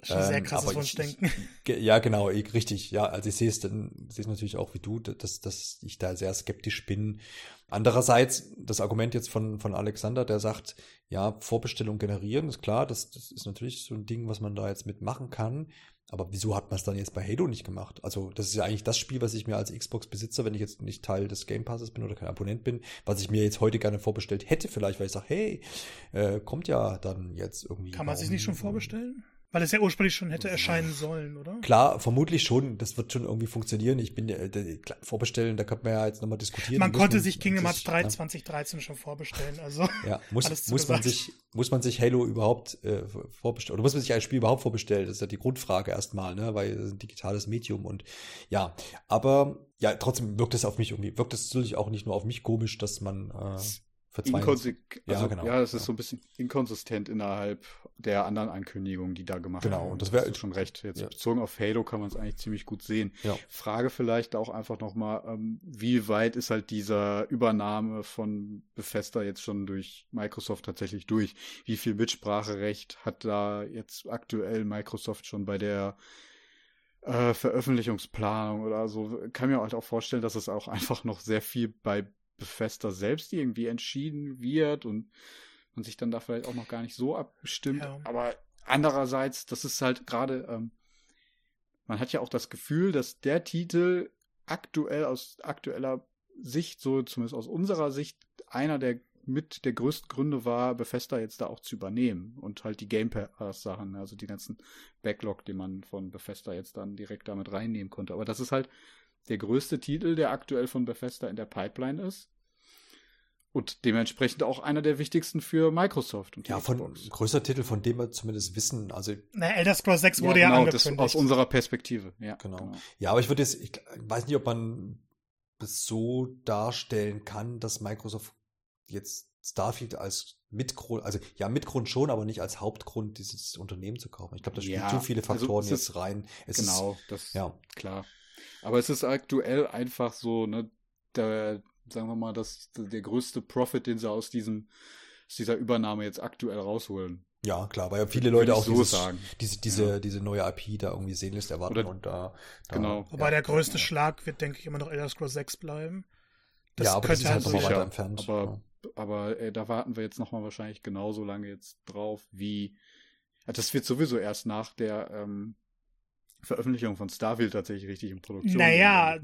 Schon sehr ähm, krasses ähm, Wunschdenken. ja, genau, ich, richtig. Ja, also ich sehe es dann, sehe es natürlich auch wie du, dass, dass ich da sehr skeptisch bin. Andererseits, das Argument jetzt von, von Alexander, der sagt, ja, Vorbestellung generieren, ist klar, das, das ist natürlich so ein Ding, was man da jetzt mitmachen kann. Aber wieso hat man es dann jetzt bei Halo nicht gemacht? Also, das ist ja eigentlich das Spiel, was ich mir als Xbox-Besitzer, wenn ich jetzt nicht Teil des Game Passes bin oder kein Abonnent bin, was ich mir jetzt heute gerne vorbestellt hätte, vielleicht, weil ich sage, hey, äh, kommt ja dann jetzt irgendwie. Kann man sich nicht schon vorbestellen? Weil es ja ursprünglich schon hätte erscheinen sollen, oder? Klar, vermutlich schon. Das wird schon irgendwie funktionieren. Ich bin äh, klar, vorbestellen, da kann man ja jetzt nochmal diskutieren. Man konnte man, sich Kingdom Hearts 3 ja. 2013 schon vorbestellen. Also ja, muss, muss man sich muss man sich Halo überhaupt äh, vorbestellen oder muss man sich ein Spiel überhaupt vorbestellen? Das ist ja die Grundfrage erstmal, ne, weil es ein digitales Medium und ja, aber ja, trotzdem wirkt es auf mich irgendwie, wirkt es natürlich auch nicht nur auf mich komisch, dass man äh, Inkonsik also, ja, genau. Ja, das ist ja. so ein bisschen inkonsistent innerhalb der anderen Ankündigungen, die da gemacht genau. werden. Genau, und das wäre schon recht. Jetzt ja. bezogen auf Halo kann man es eigentlich ziemlich gut sehen. Ja. Frage vielleicht auch einfach nochmal, ähm, wie weit ist halt dieser Übernahme von Bethesda jetzt schon durch Microsoft tatsächlich durch? Wie viel Mitspracherecht hat da jetzt aktuell Microsoft schon bei der äh, Veröffentlichungsplanung oder so? Kann mir halt auch vorstellen, dass es auch einfach noch sehr viel bei Bethesda selbst irgendwie entschieden wird und man sich dann da vielleicht auch noch gar nicht so abstimmt. Ja. Aber andererseits, das ist halt gerade, ähm, man hat ja auch das Gefühl, dass der Titel aktuell aus aktueller Sicht, so zumindest aus unserer Sicht, einer der mit der größten Gründe war, Bethesda jetzt da auch zu übernehmen und halt die Game Pass Sachen, also die ganzen Backlog, die man von Bethesda jetzt dann direkt damit reinnehmen konnte. Aber das ist halt der größte Titel, der aktuell von Bethesda in der Pipeline ist. Und dementsprechend auch einer der wichtigsten für Microsoft. Und ja, von Xbox. größer Titel, von dem wir zumindest wissen. Also, Na, Elder Scrolls 6 wurde ja, genau, ja angekündigt. Das aus unserer Perspektive. Ja, genau. genau. Ja, aber ich würde jetzt, ich weiß nicht, ob man das so darstellen kann, dass Microsoft jetzt Starfield als Mitgrund, also ja, Mitgrund schon, aber nicht als Hauptgrund, dieses Unternehmen zu kaufen. Ich glaube, da spielen ja, zu viele also Faktoren also jetzt rein. Es genau, ist, das ja klar. Aber es ist aktuell einfach so, ne, der, sagen wir mal, das der größte Profit, den sie aus diesem, aus dieser Übernahme jetzt aktuell rausholen. Ja, klar, weil ja viele Leute auch so dieses, sagen. diese, diese, ja. diese neue IP da irgendwie Sehnlust erwarten Oder, und da, da Genau. Wobei ja, der größte ja. Schlag wird, denke ich, immer noch Elder Scrolls 6 bleiben. Das ja, aber das ist halt nochmal weiter entfernt. Aber, aber äh, da warten wir jetzt nochmal wahrscheinlich genauso lange jetzt drauf, wie das wird sowieso erst nach der ähm, Veröffentlichung von Starfield tatsächlich richtig in Produktion. Naja,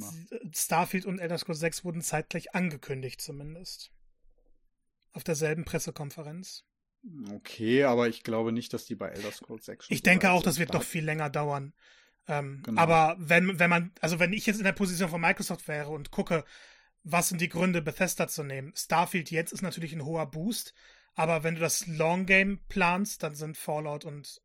Starfield und Elder Scrolls 6 wurden zeitgleich angekündigt zumindest. Auf derselben Pressekonferenz. Okay, aber ich glaube nicht, dass die bei Elder Scrolls 6 schon Ich denke auch, das wird doch viel länger dauern. Ähm, genau. Aber wenn, wenn man, also wenn ich jetzt in der Position von Microsoft wäre und gucke, was sind die Gründe, Bethesda zu nehmen? Starfield jetzt ist natürlich ein hoher Boost, aber wenn du das Long Game planst, dann sind Fallout und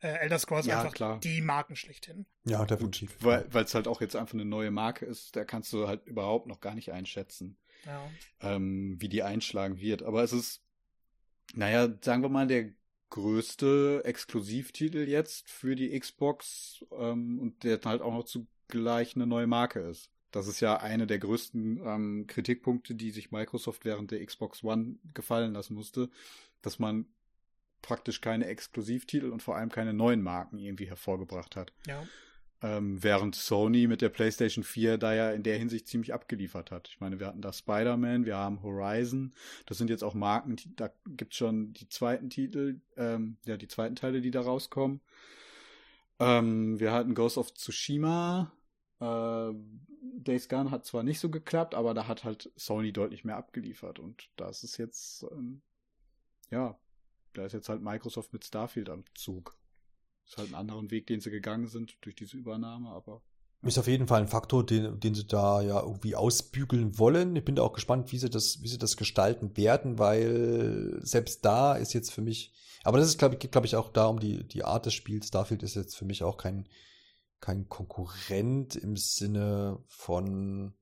äh, Elder Scrolls ja, einfach klar. die Marken schlechthin. Ja, definitiv. Weil es halt auch jetzt einfach eine neue Marke ist, da kannst du halt überhaupt noch gar nicht einschätzen, ja. ähm, wie die einschlagen wird. Aber es ist, naja, sagen wir mal, der größte Exklusivtitel jetzt für die Xbox ähm, und der halt auch noch zugleich eine neue Marke ist. Das ist ja eine der größten ähm, Kritikpunkte, die sich Microsoft während der Xbox One gefallen lassen musste, dass man praktisch keine Exklusivtitel und vor allem keine neuen Marken irgendwie hervorgebracht hat. Ja. Ähm, während Sony mit der PlayStation 4 da ja in der Hinsicht ziemlich abgeliefert hat. Ich meine, wir hatten da Spider-Man, wir haben Horizon, das sind jetzt auch Marken, die, da gibt's schon die zweiten Titel, ähm, ja, die zweiten Teile, die da rauskommen. Ähm, wir hatten Ghost of Tsushima, äh, Days Gone hat zwar nicht so geklappt, aber da hat halt Sony deutlich mehr abgeliefert und das ist jetzt, ähm, ja, da ist jetzt halt Microsoft mit Starfield am Zug. Ist halt ein anderen Weg, den sie gegangen sind durch diese Übernahme, aber. Ja. Ist auf jeden Fall ein Faktor, den, den sie da ja irgendwie ausbügeln wollen. Ich bin da auch gespannt, wie sie das, wie sie das gestalten werden, weil selbst da ist jetzt für mich, aber das ist, glaube ich, glaube ich, auch da um die, die Art des Spiels. Starfield ist jetzt für mich auch kein, kein Konkurrent im Sinne von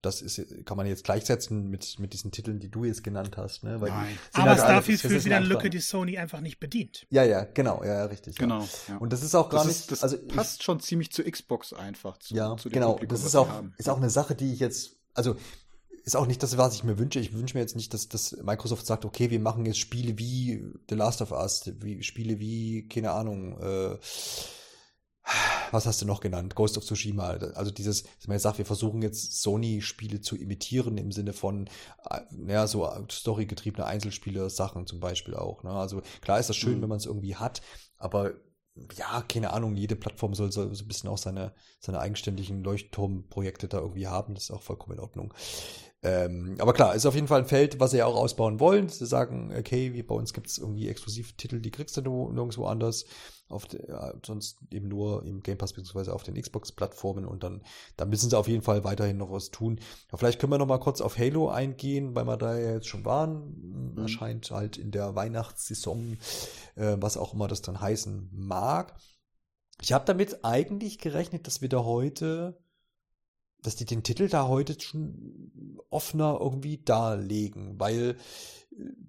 das ist, kann man jetzt gleichsetzen mit, mit diesen Titeln, die du jetzt genannt hast. Ne? Weil Aber halt Starfield füllt wieder eine Lücke, die Sony einfach nicht bedient. Ja, ja, genau, ja, richtig. Genau. Ja. Und das ist auch gar das nicht. das also passt ich, schon ziemlich zu Xbox einfach. Zu, ja, zu genau. Publikum, das ist auch, ist auch eine Sache, die ich jetzt, also ist auch nicht das, was ich mir wünsche. Ich wünsche mir jetzt nicht, dass, dass Microsoft sagt, okay, wir machen jetzt Spiele wie The Last of Us, wie Spiele wie, keine Ahnung, äh, was hast du noch genannt? Ghost of Tsushima. Also dieses, dass man jetzt sagt, wir versuchen jetzt Sony-Spiele zu imitieren im Sinne von, äh, ja, so storygetriebene Einzelspiele, Sachen zum Beispiel auch. Ne? Also klar ist das schön, mhm. wenn man es irgendwie hat, aber ja, keine Ahnung, jede Plattform soll so, so ein bisschen auch seine, seine eigenständigen Leuchtturmprojekte da irgendwie haben. Das ist auch vollkommen in Ordnung. Ähm, aber klar, ist auf jeden Fall ein Feld, was sie ja auch ausbauen wollen. Sie sagen, okay, wie bei uns gibt es irgendwie Exklusivtitel, die kriegst du nirgendwo anders auf de, ja, sonst eben nur im Game Pass bzw. auf den Xbox-Plattformen und dann, dann müssen sie auf jeden Fall weiterhin noch was tun. Aber vielleicht können wir noch mal kurz auf Halo eingehen, weil wir da ja jetzt schon waren. Mhm. Erscheint halt in der Weihnachtssaison, äh, was auch immer das dann heißen mag. Ich habe damit eigentlich gerechnet, dass wir da heute dass die den Titel da heute schon offener irgendwie darlegen, weil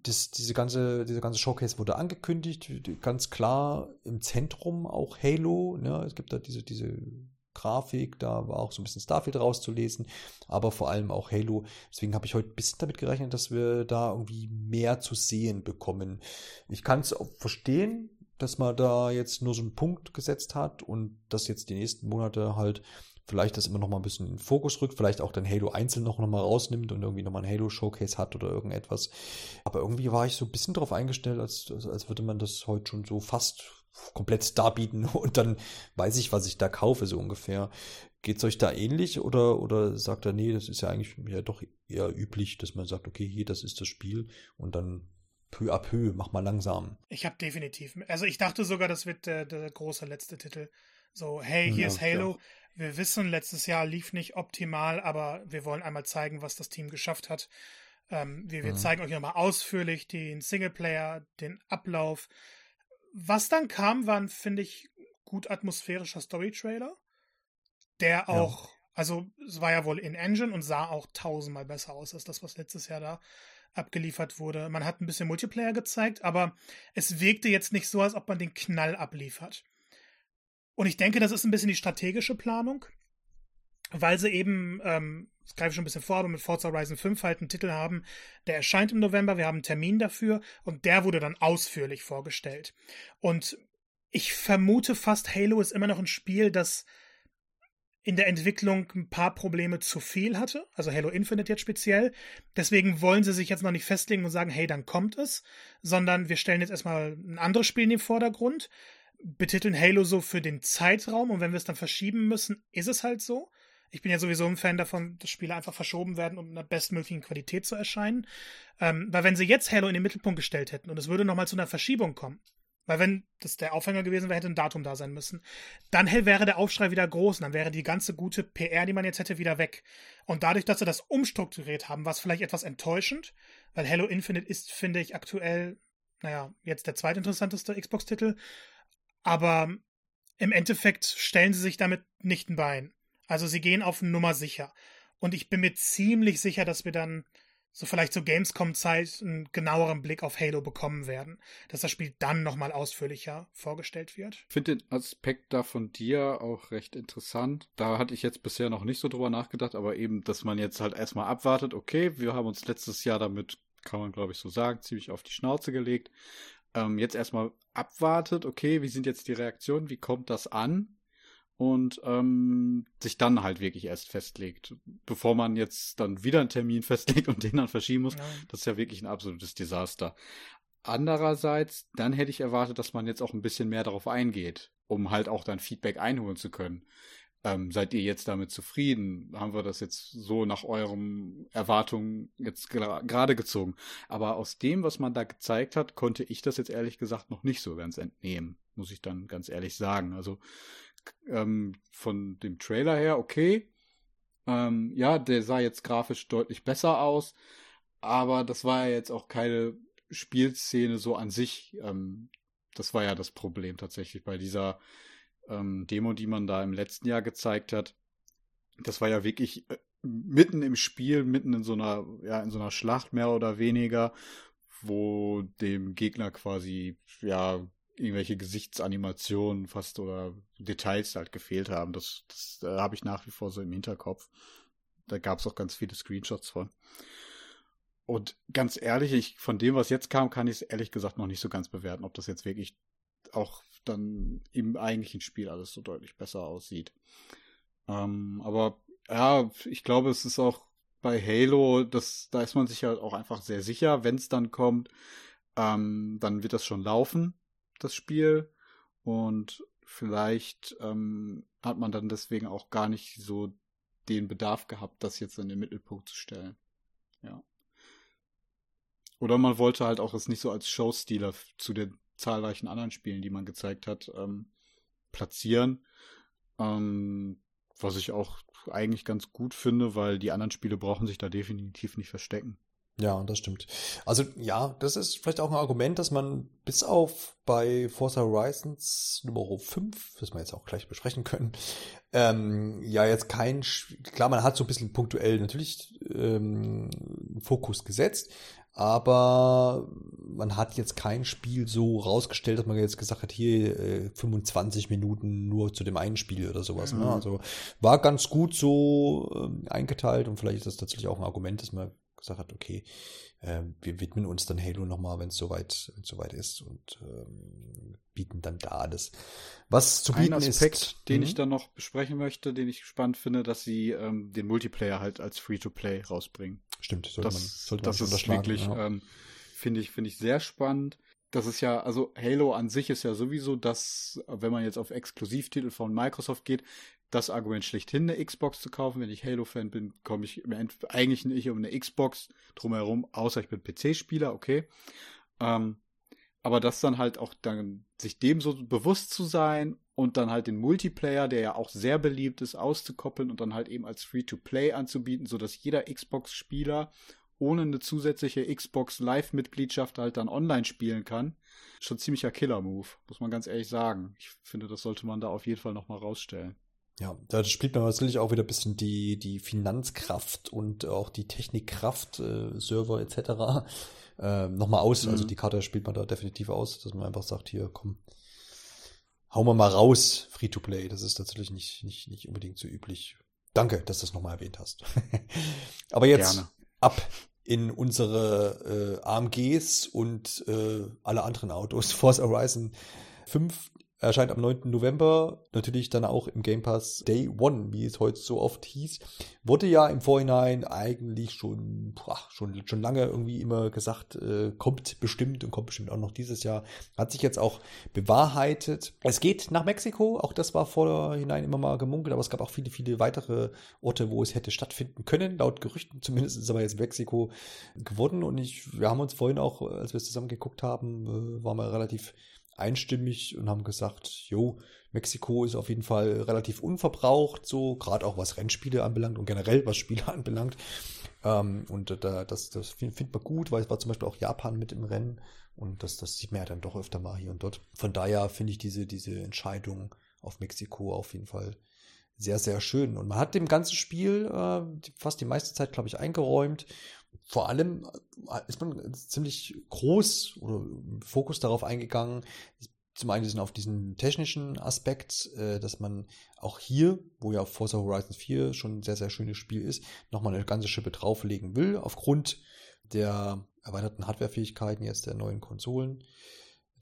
das, diese ganze, dieser ganze Showcase wurde angekündigt, ganz klar im Zentrum auch Halo, ne? es gibt da diese, diese Grafik, da war auch so ein bisschen Starfield rauszulesen, aber vor allem auch Halo. Deswegen habe ich heute ein bisschen damit gerechnet, dass wir da irgendwie mehr zu sehen bekommen. Ich kann es verstehen, dass man da jetzt nur so einen Punkt gesetzt hat und dass jetzt die nächsten Monate halt vielleicht das immer noch mal ein bisschen in den Fokus rückt, vielleicht auch dann Halo einzeln noch, noch mal rausnimmt und irgendwie noch mal ein Halo-Showcase hat oder irgendetwas. Aber irgendwie war ich so ein bisschen darauf eingestellt, als, als würde man das heute schon so fast komplett darbieten und dann weiß ich, was ich da kaufe, so ungefähr. Geht's euch da ähnlich oder, oder sagt er, nee, das ist ja eigentlich ja doch eher üblich, dass man sagt, okay, hier, das ist das Spiel und dann peu à peu, mach mal langsam. Ich habe definitiv, also ich dachte sogar, das wird der, der große letzte Titel. So, hey, hier ja, ist Halo. Ja. Wir wissen, letztes Jahr lief nicht optimal, aber wir wollen einmal zeigen, was das Team geschafft hat. Ähm, wir, wir mhm. zeigen euch nochmal ausführlich den Singleplayer, den Ablauf. Was dann kam, war ein, finde ich, gut atmosphärischer Story-Trailer, der auch, ja. also es war ja wohl in Engine und sah auch tausendmal besser aus als das, was letztes Jahr da abgeliefert wurde. Man hat ein bisschen Multiplayer gezeigt, aber es wirkte jetzt nicht so, als ob man den Knall abliefert. Und ich denke, das ist ein bisschen die strategische Planung, weil sie eben, ähm, das greife ich schon ein bisschen vor, aber mit Forza Horizon 5 halt einen Titel haben, der erscheint im November, wir haben einen Termin dafür und der wurde dann ausführlich vorgestellt. Und ich vermute fast, Halo ist immer noch ein Spiel, das in der Entwicklung ein paar Probleme zu viel hatte, also Halo Infinite jetzt speziell. Deswegen wollen sie sich jetzt noch nicht festlegen und sagen, hey, dann kommt es, sondern wir stellen jetzt erstmal ein anderes Spiel in den Vordergrund betiteln Halo so für den Zeitraum und wenn wir es dann verschieben müssen, ist es halt so. Ich bin ja sowieso ein Fan davon, dass Spiele einfach verschoben werden, um in der bestmöglichen Qualität zu erscheinen. Ähm, weil wenn sie jetzt Halo in den Mittelpunkt gestellt hätten und es würde nochmal zu einer Verschiebung kommen, weil wenn das der Aufhänger gewesen wäre, hätte ein Datum da sein müssen, dann wäre der Aufschrei wieder groß und dann wäre die ganze gute PR, die man jetzt hätte, wieder weg. Und dadurch, dass sie das umstrukturiert haben, war es vielleicht etwas enttäuschend, weil Halo Infinite ist, finde ich, aktuell, naja, jetzt der zweitinteressanteste Xbox-Titel aber im Endeffekt stellen sie sich damit nicht ein Bein. Also sie gehen auf Nummer sicher. Und ich bin mir ziemlich sicher, dass wir dann so vielleicht zur Gamescom-Zeit einen genaueren Blick auf Halo bekommen werden, dass das Spiel dann nochmal ausführlicher vorgestellt wird. Ich finde den Aspekt da von dir auch recht interessant. Da hatte ich jetzt bisher noch nicht so drüber nachgedacht, aber eben, dass man jetzt halt erstmal abwartet, okay, wir haben uns letztes Jahr damit, kann man glaube ich so sagen, ziemlich auf die Schnauze gelegt. Ähm, jetzt erstmal abwartet, okay, wie sind jetzt die Reaktionen, wie kommt das an? und ähm, sich dann halt wirklich erst festlegt, bevor man jetzt dann wieder einen Termin festlegt und den dann verschieben muss. Ja. Das ist ja wirklich ein absolutes Desaster. Andererseits, dann hätte ich erwartet, dass man jetzt auch ein bisschen mehr darauf eingeht, um halt auch dann Feedback einholen zu können. Ähm, seid ihr jetzt damit zufrieden? Haben wir das jetzt so nach euren Erwartungen jetzt gerade gezogen? Aber aus dem, was man da gezeigt hat, konnte ich das jetzt ehrlich gesagt noch nicht so ganz entnehmen, muss ich dann ganz ehrlich sagen. Also ähm, von dem Trailer her, okay. Ähm, ja, der sah jetzt grafisch deutlich besser aus, aber das war ja jetzt auch keine Spielszene so an sich. Ähm, das war ja das Problem tatsächlich bei dieser ähm, Demo, die man da im letzten Jahr gezeigt hat. Das war ja wirklich äh, mitten im Spiel, mitten in so einer, ja, in so einer Schlacht mehr oder weniger, wo dem Gegner quasi, ja, irgendwelche Gesichtsanimationen fast oder Details halt gefehlt haben. Das, das äh, habe ich nach wie vor so im Hinterkopf. Da gab es auch ganz viele Screenshots von. Und ganz ehrlich, ich, von dem, was jetzt kam, kann ich es ehrlich gesagt noch nicht so ganz bewerten, ob das jetzt wirklich auch dann im eigentlichen Spiel alles so deutlich besser aussieht. Ähm, aber ja, ich glaube, es ist auch bei Halo, das, da ist man sich halt auch einfach sehr sicher, wenn es dann kommt, ähm, dann wird das schon laufen das Spiel. Und vielleicht ähm, hat man dann deswegen auch gar nicht so den Bedarf gehabt, das jetzt in den Mittelpunkt zu stellen. Ja. Oder man wollte halt auch es nicht so als Showstealer zu den zahlreichen anderen Spielen, die man gezeigt hat, ähm, platzieren. Ähm, was ich auch eigentlich ganz gut finde, weil die anderen Spiele brauchen sich da definitiv nicht verstecken. Ja, das stimmt. Also ja, das ist vielleicht auch ein Argument, dass man bis auf bei Forza Horizons Nummer 5, das wir jetzt auch gleich besprechen können, ähm, ja jetzt kein, klar, man hat so ein bisschen punktuell natürlich ähm, Fokus gesetzt, aber man hat jetzt kein Spiel so rausgestellt, dass man jetzt gesagt hat, hier äh, 25 Minuten nur zu dem einen Spiel oder sowas. Ne? Mhm. Ne? Also war ganz gut so äh, eingeteilt und vielleicht ist das tatsächlich auch ein Argument, dass man gesagt hat, okay, äh, wir widmen uns dann Halo nochmal, wenn es soweit, soweit ist und ähm, bieten dann da alles. Was zu bieten Ein Aspekt, ist, den ich mhm. dann noch besprechen möchte, den ich spannend finde, dass sie ähm, den Multiplayer halt als Free-to-Play rausbringen. Stimmt, sollte das, man, sollte das man ist wirklich, ja. ähm, finde ich, finde ich sehr spannend. Das ist ja, also Halo an sich ist ja sowieso das, wenn man jetzt auf Exklusivtitel von Microsoft geht, das Argument schlechthin, eine Xbox zu kaufen. Wenn ich Halo-Fan bin, komme ich eigentlich nicht um eine Xbox drumherum, außer ich bin PC-Spieler, okay. Ähm, aber das dann halt auch dann, sich dem so bewusst zu sein und dann halt den Multiplayer, der ja auch sehr beliebt ist, auszukoppeln und dann halt eben als Free-to-Play anzubieten, so dass jeder Xbox-Spieler ohne eine zusätzliche Xbox Live-Mitgliedschaft halt dann online spielen kann. Schon ziemlicher Killer-Move, muss man ganz ehrlich sagen. Ich finde, das sollte man da auf jeden Fall nochmal rausstellen. Ja, da spielt man natürlich auch wieder ein bisschen die, die Finanzkraft und auch die Technikkraft, äh, Server etc. Äh, nochmal aus. Also mhm. Also die Karte spielt man da definitiv aus, dass man einfach sagt, hier, komm, hauen wir mal raus, Free-to-Play. Das ist tatsächlich nicht, nicht, nicht unbedingt so üblich. Danke, dass du das nochmal erwähnt hast. Aber jetzt Gerne. ab in unsere äh, AMGs und äh, alle anderen Autos. Force Horizon 5 Erscheint am 9. November, natürlich dann auch im Game Pass Day One, wie es heute so oft hieß. Wurde ja im Vorhinein eigentlich schon, boah, schon, schon lange irgendwie immer gesagt, äh, kommt bestimmt und kommt bestimmt auch noch dieses Jahr. Hat sich jetzt auch bewahrheitet. Es geht nach Mexiko, auch das war vorhinein immer mal gemunkelt, aber es gab auch viele, viele weitere Orte, wo es hätte stattfinden können. Laut Gerüchten zumindest ist aber jetzt Mexiko geworden und ich, wir haben uns vorhin auch, als wir es zusammen geguckt haben, äh, waren wir relativ einstimmig und haben gesagt, jo, Mexiko ist auf jeden Fall relativ unverbraucht, so gerade auch was Rennspiele anbelangt und generell was Spiele anbelangt. Ähm, und da, das, das findet man gut, weil es war zum Beispiel auch Japan mit im Rennen und das, das sieht man ja dann doch öfter mal hier und dort. Von daher finde ich diese, diese Entscheidung auf Mexiko auf jeden Fall sehr, sehr schön. Und man hat dem ganzen Spiel äh, fast die meiste Zeit, glaube ich, eingeräumt. Vor allem äh, ist man ziemlich groß oder Fokus darauf eingegangen, zum einen sind auf diesen technischen Aspekt, äh, dass man auch hier, wo ja Forza Horizon 4 schon ein sehr, sehr schönes Spiel ist, nochmal eine ganze Schippe drauflegen will, aufgrund der erweiterten Hardwarefähigkeiten jetzt der neuen Konsolen,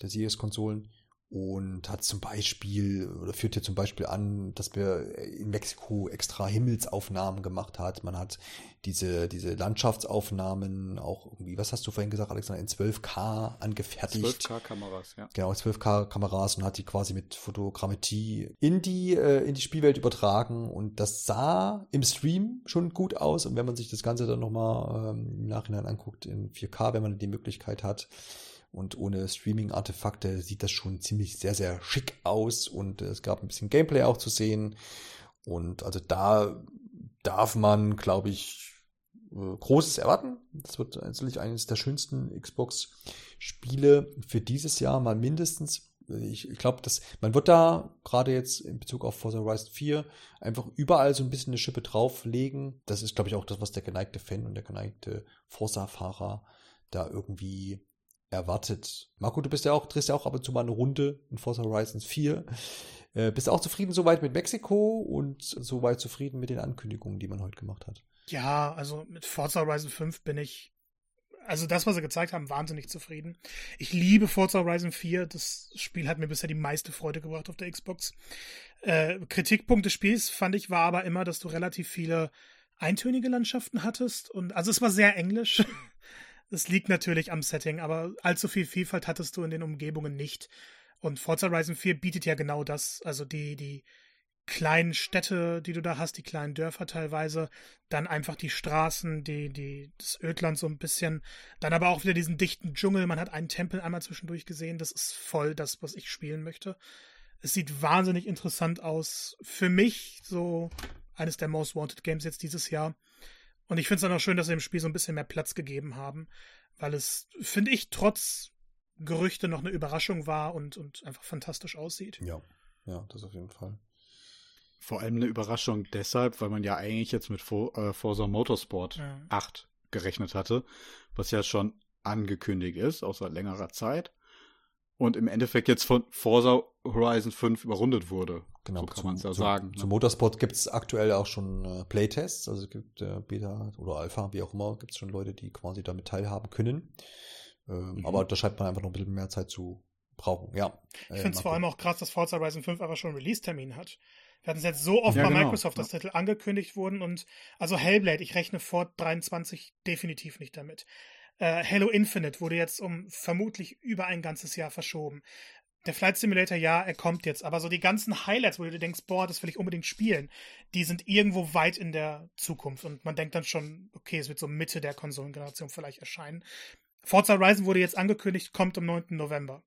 der Series-Konsolen und hat zum Beispiel oder führt hier zum Beispiel an, dass wir in Mexiko extra Himmelsaufnahmen gemacht hat. Man hat diese, diese Landschaftsaufnahmen auch irgendwie, was hast du vorhin gesagt, Alexander, in 12K angefertigt. 12K-Kameras, ja. Genau, 12K-Kameras und hat die quasi mit Fotogrammetrie in die, äh, in die Spielwelt übertragen und das sah im Stream schon gut aus und wenn man sich das Ganze dann nochmal ähm, im Nachhinein anguckt in 4K, wenn man die Möglichkeit hat, und ohne Streaming-Artefakte sieht das schon ziemlich sehr, sehr schick aus und es gab ein bisschen Gameplay auch zu sehen. Und also da darf man, glaube ich, äh, Großes erwarten. Das wird natürlich eines der schönsten Xbox-Spiele für dieses Jahr mal mindestens. Ich, ich glaube, dass man wird da gerade jetzt in Bezug auf Forza Horizon 4 einfach überall so ein bisschen eine Schippe drauflegen. Das ist, glaube ich, auch das, was der geneigte Fan und der geneigte Forza-Fahrer da irgendwie erwartet. Marco, du bist ja auch, drehst ja auch ab und zu mal eine Runde in Forza Horizons 4. Äh, bist du auch zufrieden soweit mit Mexiko und soweit zufrieden mit den Ankündigungen, die man heute gemacht hat? Ja, also mit Forza Horizon 5 bin ich, also das, was sie gezeigt haben, wahnsinnig zufrieden. Ich liebe Forza Horizon 4. Das Spiel hat mir bisher die meiste Freude gebracht auf der Xbox. Äh, Kritikpunkt des Spiels fand ich war aber immer, dass du relativ viele eintönige Landschaften hattest und also es war sehr englisch. Es liegt natürlich am Setting, aber allzu viel Vielfalt hattest du in den Umgebungen nicht. Und Forza Horizon 4 bietet ja genau das. Also die, die kleinen Städte, die du da hast, die kleinen Dörfer teilweise, dann einfach die Straßen, die, die, das Ödland so ein bisschen, dann aber auch wieder diesen dichten Dschungel. Man hat einen Tempel einmal zwischendurch gesehen. Das ist voll das, was ich spielen möchte. Es sieht wahnsinnig interessant aus. Für mich so eines der Most Wanted Games jetzt dieses Jahr. Und ich finde es dann auch schön, dass sie dem Spiel so ein bisschen mehr Platz gegeben haben, weil es, finde ich, trotz Gerüchte noch eine Überraschung war und, und einfach fantastisch aussieht. Ja, ja, das auf jeden Fall. Vor allem eine Überraschung deshalb, weil man ja eigentlich jetzt mit äh, Forza Motorsport ja. 8 gerechnet hatte, was ja schon angekündigt ist, aus längerer Zeit. Und im Endeffekt jetzt von Forza Horizon 5 überrundet wurde. Genau, so kann man es ja sagen. Zum ne? Motorsport gibt es aktuell auch schon äh, Playtests, also es gibt äh, Beta oder Alpha, wie auch immer, gibt es schon Leute, die quasi damit teilhaben können. Ähm, mhm. Aber da scheint man einfach noch ein bisschen mehr Zeit zu brauchen, ja. Ich äh, finde es vor allem auch krass, dass Forza Horizon 5 aber schon Release-Termin hat. Wir hatten es jetzt so oft ja, bei genau. Microsoft, dass ja. Titel angekündigt wurden und also Hellblade, ich rechne vor 23 definitiv nicht damit. Äh, Halo Infinite wurde jetzt um vermutlich über ein ganzes Jahr verschoben der Flight Simulator, ja, er kommt jetzt, aber so die ganzen Highlights, wo du dir denkst, boah, das will ich unbedingt spielen, die sind irgendwo weit in der Zukunft und man denkt dann schon, okay, es wird so Mitte der Konsolengeneration vielleicht erscheinen. Forza Horizon wurde jetzt angekündigt, kommt am 9. November.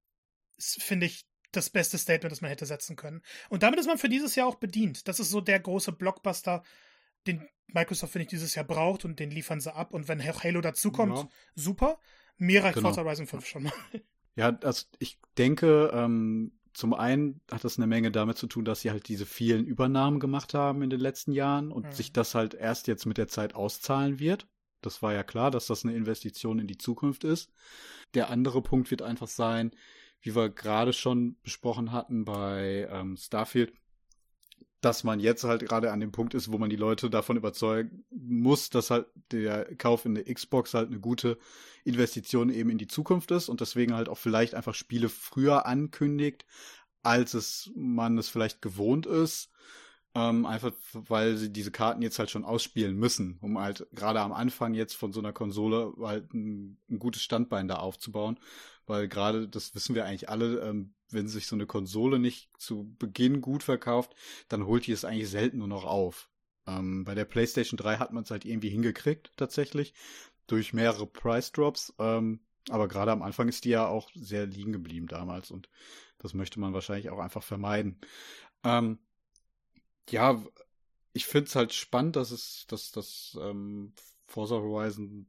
Das finde ich das beste Statement, das man hätte setzen können. Und damit ist man für dieses Jahr auch bedient. Das ist so der große Blockbuster, den Microsoft, finde ich, dieses Jahr braucht und den liefern sie ab. Und wenn Halo dazukommt, ja. super. Mir reicht genau. Forza Horizon 5 schon mal. Ja, also ich denke, ähm, zum einen hat das eine Menge damit zu tun, dass sie halt diese vielen Übernahmen gemacht haben in den letzten Jahren und mhm. sich das halt erst jetzt mit der Zeit auszahlen wird. Das war ja klar, dass das eine Investition in die Zukunft ist. Der andere Punkt wird einfach sein, wie wir gerade schon besprochen hatten bei ähm, Starfield, dass man jetzt halt gerade an dem Punkt ist, wo man die Leute davon überzeugen muss, dass halt der Kauf in der Xbox halt eine gute Investition eben in die Zukunft ist und deswegen halt auch vielleicht einfach Spiele früher ankündigt, als es man es vielleicht gewohnt ist. Ähm, einfach weil sie diese Karten jetzt halt schon ausspielen müssen, um halt gerade am Anfang jetzt von so einer Konsole halt ein, ein gutes Standbein da aufzubauen. Weil gerade, das wissen wir eigentlich alle, ähm, wenn sich so eine Konsole nicht zu Beginn gut verkauft, dann holt die es eigentlich selten nur noch auf. Ähm, bei der PlayStation 3 hat man es halt irgendwie hingekriegt, tatsächlich, durch mehrere Price Drops. Ähm, aber gerade am Anfang ist die ja auch sehr liegen geblieben damals und das möchte man wahrscheinlich auch einfach vermeiden. Ähm, ja, ich finde es halt spannend, dass es, dass das ähm, Forza Horizon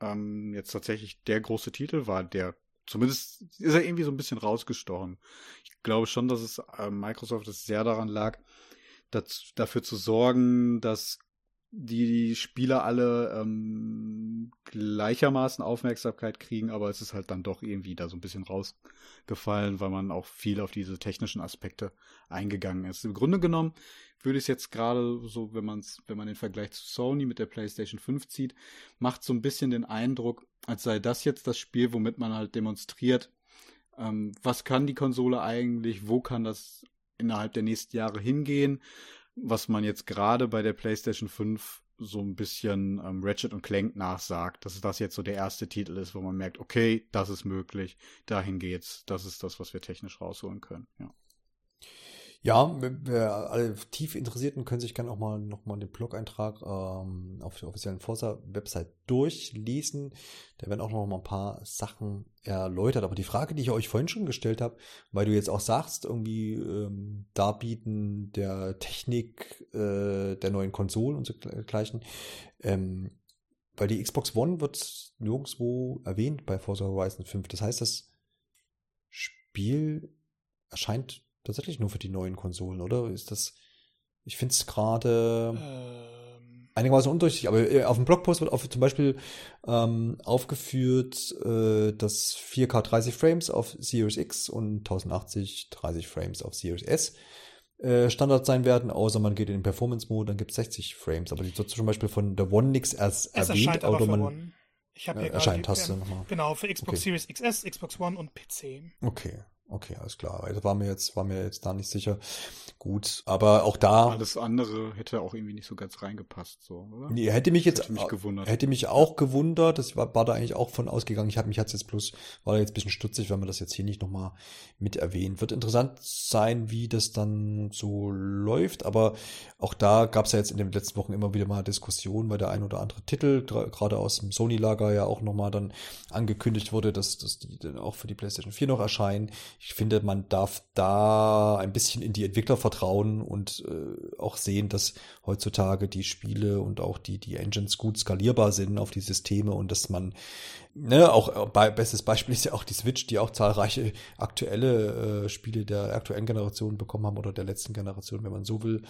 ähm, jetzt tatsächlich der große Titel war, der zumindest ist er irgendwie so ein bisschen rausgestochen. Ich glaube schon, dass es äh, Microsoft es sehr daran lag, das, dafür zu sorgen, dass die Spieler alle ähm, gleichermaßen Aufmerksamkeit kriegen, aber es ist halt dann doch irgendwie da so ein bisschen rausgefallen, weil man auch viel auf diese technischen Aspekte eingegangen ist. Im Grunde genommen würde ich es jetzt gerade so, wenn man wenn man den Vergleich zu Sony mit der PlayStation 5 zieht, macht so ein bisschen den Eindruck, als sei das jetzt das Spiel, womit man halt demonstriert, ähm, was kann die Konsole eigentlich, wo kann das innerhalb der nächsten Jahre hingehen was man jetzt gerade bei der PlayStation 5 so ein bisschen ähm, Ratchet und Clank nachsagt, dass das jetzt so der erste Titel ist, wo man merkt, okay, das ist möglich, dahin geht's, das ist das, was wir technisch rausholen können, ja. Ja, alle tief Interessierten können sich gerne auch mal nochmal den Blog-Eintrag ähm, auf der offiziellen Forza-Website durchlesen. Da werden auch noch mal ein paar Sachen erläutert. Aber die Frage, die ich euch vorhin schon gestellt habe, weil du jetzt auch sagst, irgendwie ähm, Darbieten der Technik äh, der neuen Konsolen und so gleichen, ähm, weil die Xbox One wird nirgendwo erwähnt bei Forza Horizon 5. Das heißt, das Spiel erscheint tatsächlich nur für die neuen Konsolen, oder? Ist das. Ich finde es gerade ähm. einigermaßen undurchsichtig, aber äh, auf dem Blogpost wird auf, zum Beispiel ähm, aufgeführt, äh, dass 4K 30 Frames auf Series X und 1080 30 Frames auf Series S äh, Standard sein werden, außer man geht in den Performance-Mode, dann gibt es 60 Frames. Aber die wird zum Beispiel von der One nix erst es erwähnt, aber man, One. Ich habe äh, erscheint hast du nochmal. Genau, für Xbox okay. Series XS, Xbox One und PC. Okay. Okay, alles klar. Das war mir jetzt, war mir jetzt da nicht sicher. Gut, aber auch da. Alles andere hätte auch irgendwie nicht so ganz reingepasst, so, oder? Nee, hätte mich jetzt, hätte mich gewundert. hätte mich auch gewundert. Das war, war da eigentlich auch von ausgegangen. Ich habe mich jetzt bloß, war da jetzt ein bisschen stutzig, wenn man das jetzt hier nicht nochmal mit erwähnt. Wird interessant sein, wie das dann so läuft. Aber auch da gab es ja jetzt in den letzten Wochen immer wieder mal Diskussionen, weil der ein oder andere Titel, gerade aus dem Sony-Lager ja auch nochmal dann angekündigt wurde, dass, dass die dann auch für die PlayStation 4 noch erscheinen ich finde, man darf da ein bisschen in die Entwickler vertrauen und äh, auch sehen, dass heutzutage die Spiele und auch die, die Engines gut skalierbar sind auf die Systeme und dass man, ne, auch äh, bei, bestes Beispiel ist ja auch die Switch, die auch zahlreiche aktuelle äh, Spiele der aktuellen Generation bekommen haben oder der letzten Generation, wenn man so will,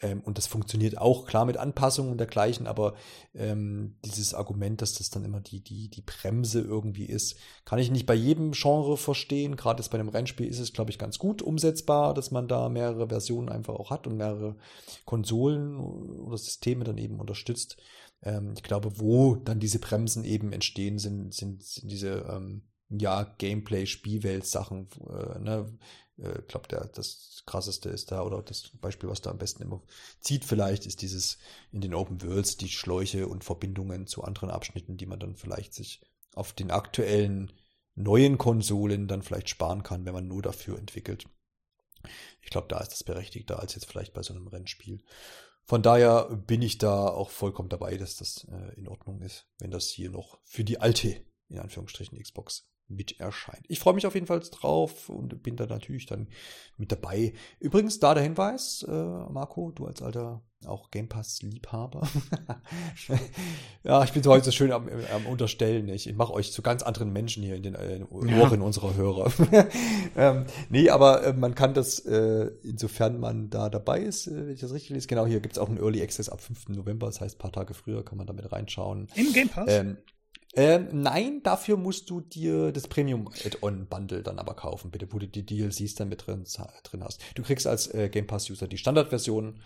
ähm, und das funktioniert auch klar mit Anpassungen und dergleichen, aber ähm, dieses Argument, dass das dann immer die, die, die Bremse irgendwie ist, kann ich nicht bei jedem Genre verstehen. Gerade jetzt bei einem Rennspiel ist es, glaube ich, ganz gut umsetzbar, dass man da mehrere Versionen einfach auch hat und mehrere Konsolen oder Systeme dann eben unterstützt. Ähm, ich glaube, wo dann diese Bremsen eben entstehen, sind, sind, sind diese ähm, ja, Gameplay-Spielwelt-Sachen, äh, ne? Äh, glaube, der das krasseste ist da, oder das Beispiel, was da am besten immer zieht, vielleicht, ist dieses in den Open Worlds, die Schläuche und Verbindungen zu anderen Abschnitten, die man dann vielleicht sich auf den aktuellen neuen Konsolen dann vielleicht sparen kann, wenn man nur dafür entwickelt. Ich glaube, da ist das berechtigter als jetzt vielleicht bei so einem Rennspiel. Von daher bin ich da auch vollkommen dabei, dass das äh, in Ordnung ist, wenn das hier noch für die alte, in Anführungsstrichen, Xbox mit erscheint. Ich freue mich auf jeden Fall drauf und bin da natürlich dann mit dabei. Übrigens, da der Hinweis, äh, Marco, du als alter auch Game Pass-Liebhaber. ja, ich bin so heute so schön am, am Unterstellen. Ich, ich mache euch zu ganz anderen Menschen hier in den äh, Ohren ja. unserer Hörer. ähm, nee, aber äh, man kann das, äh, insofern man da dabei ist, äh, wenn ich das richtig lese, genau, hier gibt es auch einen Early Access ab 5. November, das heißt, ein paar Tage früher kann man damit reinschauen. In Game Pass? Ähm, ähm, nein, dafür musst du dir das Premium Add-on Bundle dann aber kaufen, bitte, wo du die DLCs dann mit drin, drin hast. Du kriegst als äh, Game Pass User die Standardversion,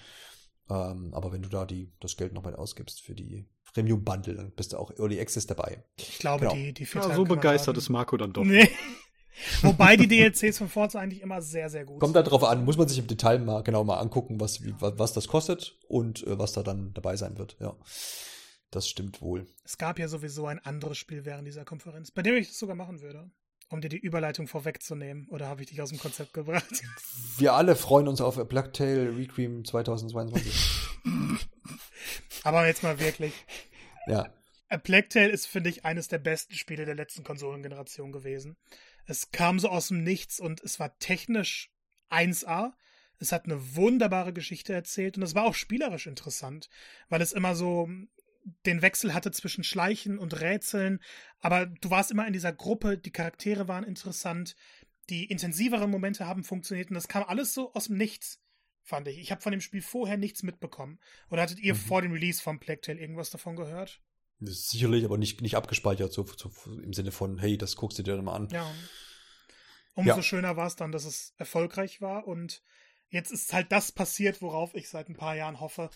ähm, aber wenn du da die, das Geld noch mal ausgibst für die Premium Bundle, dann bist du auch Early Access dabei. Ich glaube, genau. die, die ja, so begeistert ist Marco dann doch. Nee. Wobei die DLCs von Forza eigentlich immer sehr, sehr gut Kommt da drauf an, muss man sich im Detail mal genau mal angucken, was, wie, was das kostet und äh, was da dann dabei sein wird, ja. Das stimmt wohl. Es gab ja sowieso ein anderes Spiel während dieser Konferenz, bei dem ich das sogar machen würde. Um dir die Überleitung vorwegzunehmen. Oder habe ich dich aus dem Konzept gebracht? Wir alle freuen uns auf A Black Tail Requiem 2022. Aber jetzt mal wirklich. Ja. A Black Tail ist, finde ich, eines der besten Spiele der letzten Konsolengeneration gewesen. Es kam so aus dem Nichts und es war technisch 1A. Es hat eine wunderbare Geschichte erzählt und es war auch spielerisch interessant, weil es immer so den Wechsel hatte zwischen Schleichen und Rätseln, aber du warst immer in dieser Gruppe, die Charaktere waren interessant, die intensiveren Momente haben funktioniert und das kam alles so aus dem Nichts. fand ich. Ich habe von dem Spiel vorher nichts mitbekommen. Oder hattet ihr mhm. vor dem Release von Plague Tale irgendwas davon gehört? Sicherlich, aber nicht, nicht abgespeichert, so, so, im Sinne von, hey, das guckst du dir dann mal an. Ja. Umso ja. schöner war es dann, dass es erfolgreich war und jetzt ist halt das passiert, worauf ich seit ein paar Jahren hoffe.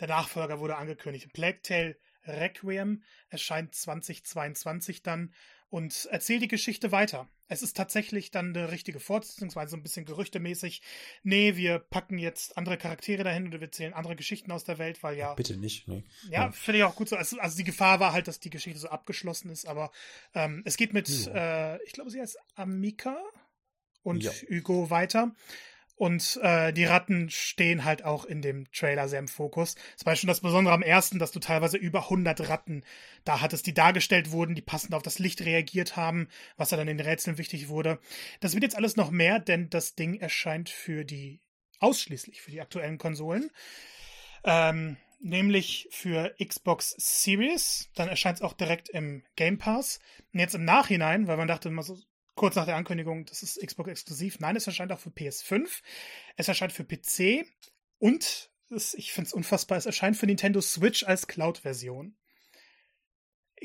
Der Nachfolger wurde angekündigt. Plague Tale Requiem erscheint 2022 dann und erzählt die Geschichte weiter. Es ist tatsächlich dann eine richtige Fortsetzung, so ein bisschen gerüchtemäßig. Nee, wir packen jetzt andere Charaktere dahin oder wir erzählen andere Geschichten aus der Welt, weil ja. Bitte nicht, nee. Ja, ja. finde ich auch gut so. Also, also, die Gefahr war halt, dass die Geschichte so abgeschlossen ist, aber ähm, es geht mit, ja. äh, ich glaube, sie heißt Amika und ja. Hugo weiter. Und äh, die Ratten stehen halt auch in dem Trailer sehr im Fokus. Das war schon das Besondere am ersten, dass du teilweise über 100 Ratten da hattest, die dargestellt wurden, die passend auf das Licht reagiert haben, was ja dann in den Rätseln wichtig wurde. Das wird jetzt alles noch mehr, denn das Ding erscheint für die, ausschließlich für die aktuellen Konsolen. Ähm, nämlich für Xbox Series. Dann erscheint es auch direkt im Game Pass. Und jetzt im Nachhinein, weil man dachte immer so, kurz nach der Ankündigung, das ist Xbox exklusiv. Nein, es erscheint auch für PS5. Es erscheint für PC und es, ich finde es unfassbar, es erscheint für Nintendo Switch als Cloud-Version.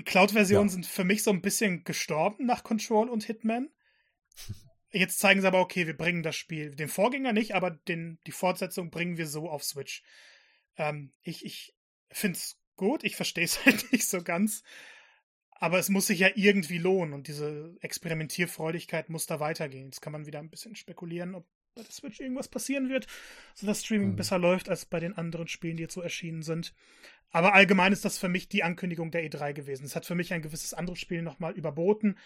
Cloud-Versionen ja. sind für mich so ein bisschen gestorben nach Control und Hitman. Jetzt zeigen sie aber, okay, wir bringen das Spiel, den Vorgänger nicht, aber den, die Fortsetzung bringen wir so auf Switch. Ähm, ich ich finde es gut, ich verstehe es halt nicht so ganz. Aber es muss sich ja irgendwie lohnen und diese Experimentierfreudigkeit muss da weitergehen. Jetzt kann man wieder ein bisschen spekulieren, ob bei der Switch irgendwas passieren wird, sodass Streaming mhm. besser läuft als bei den anderen Spielen, die jetzt so erschienen sind. Aber allgemein ist das für mich die Ankündigung der E3 gewesen. Es hat für mich ein gewisses anderes Spiel nochmal überboten.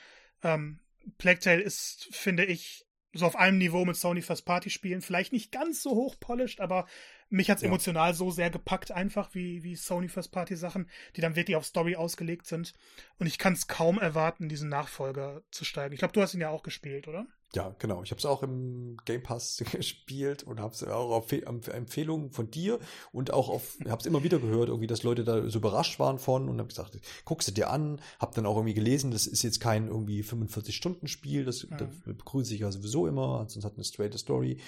Ähm, Plague Tale ist, finde ich, so auf einem Niveau mit Sony First Party Spielen. Vielleicht nicht ganz so hoch polished, aber mich hat's ja. emotional so sehr gepackt, einfach wie, wie Sony First Party Sachen, die dann wirklich auf Story ausgelegt sind. Und ich kann es kaum erwarten, diesen Nachfolger zu steigen. Ich glaube, du hast ihn ja auch gespielt, oder? Ja, genau. Ich habe es auch im Game Pass gespielt und habe es auch auf Empfehlungen von dir und auch auf, habe es immer wieder gehört, irgendwie, dass Leute da so überrascht waren von und habe gesagt, guckst du dir an, habe dann auch irgendwie gelesen, das ist jetzt kein irgendwie 45 Stunden Spiel, das, ja. das begrüße ich ja sowieso immer, sonst hat eine straight Story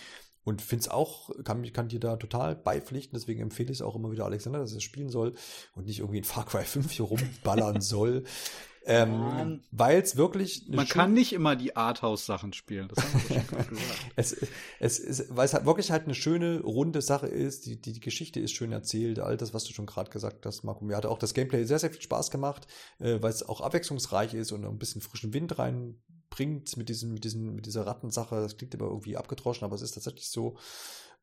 und finde es auch, kann, kann dir da total beipflichten, deswegen empfehle ich es auch immer wieder Alexander, dass er spielen soll und nicht irgendwie in Far Cry 5 hier rumballern soll. Ähm, weil es wirklich. Man kann nicht immer die Arthouse-Sachen spielen. Das haben wir schon gesagt. es, es ist, weil es halt wirklich halt eine schöne, runde Sache ist. Die, die, die Geschichte ist schön erzählt. All das, was du schon gerade gesagt hast, Marco. Mir hatte auch das Gameplay sehr, sehr viel Spaß gemacht, äh, weil es auch abwechslungsreich ist und ein bisschen frischen Wind reinbringt mit, diesem, mit, diesem, mit dieser Rattensache. Das klingt aber irgendwie abgedroschen, aber es ist tatsächlich so.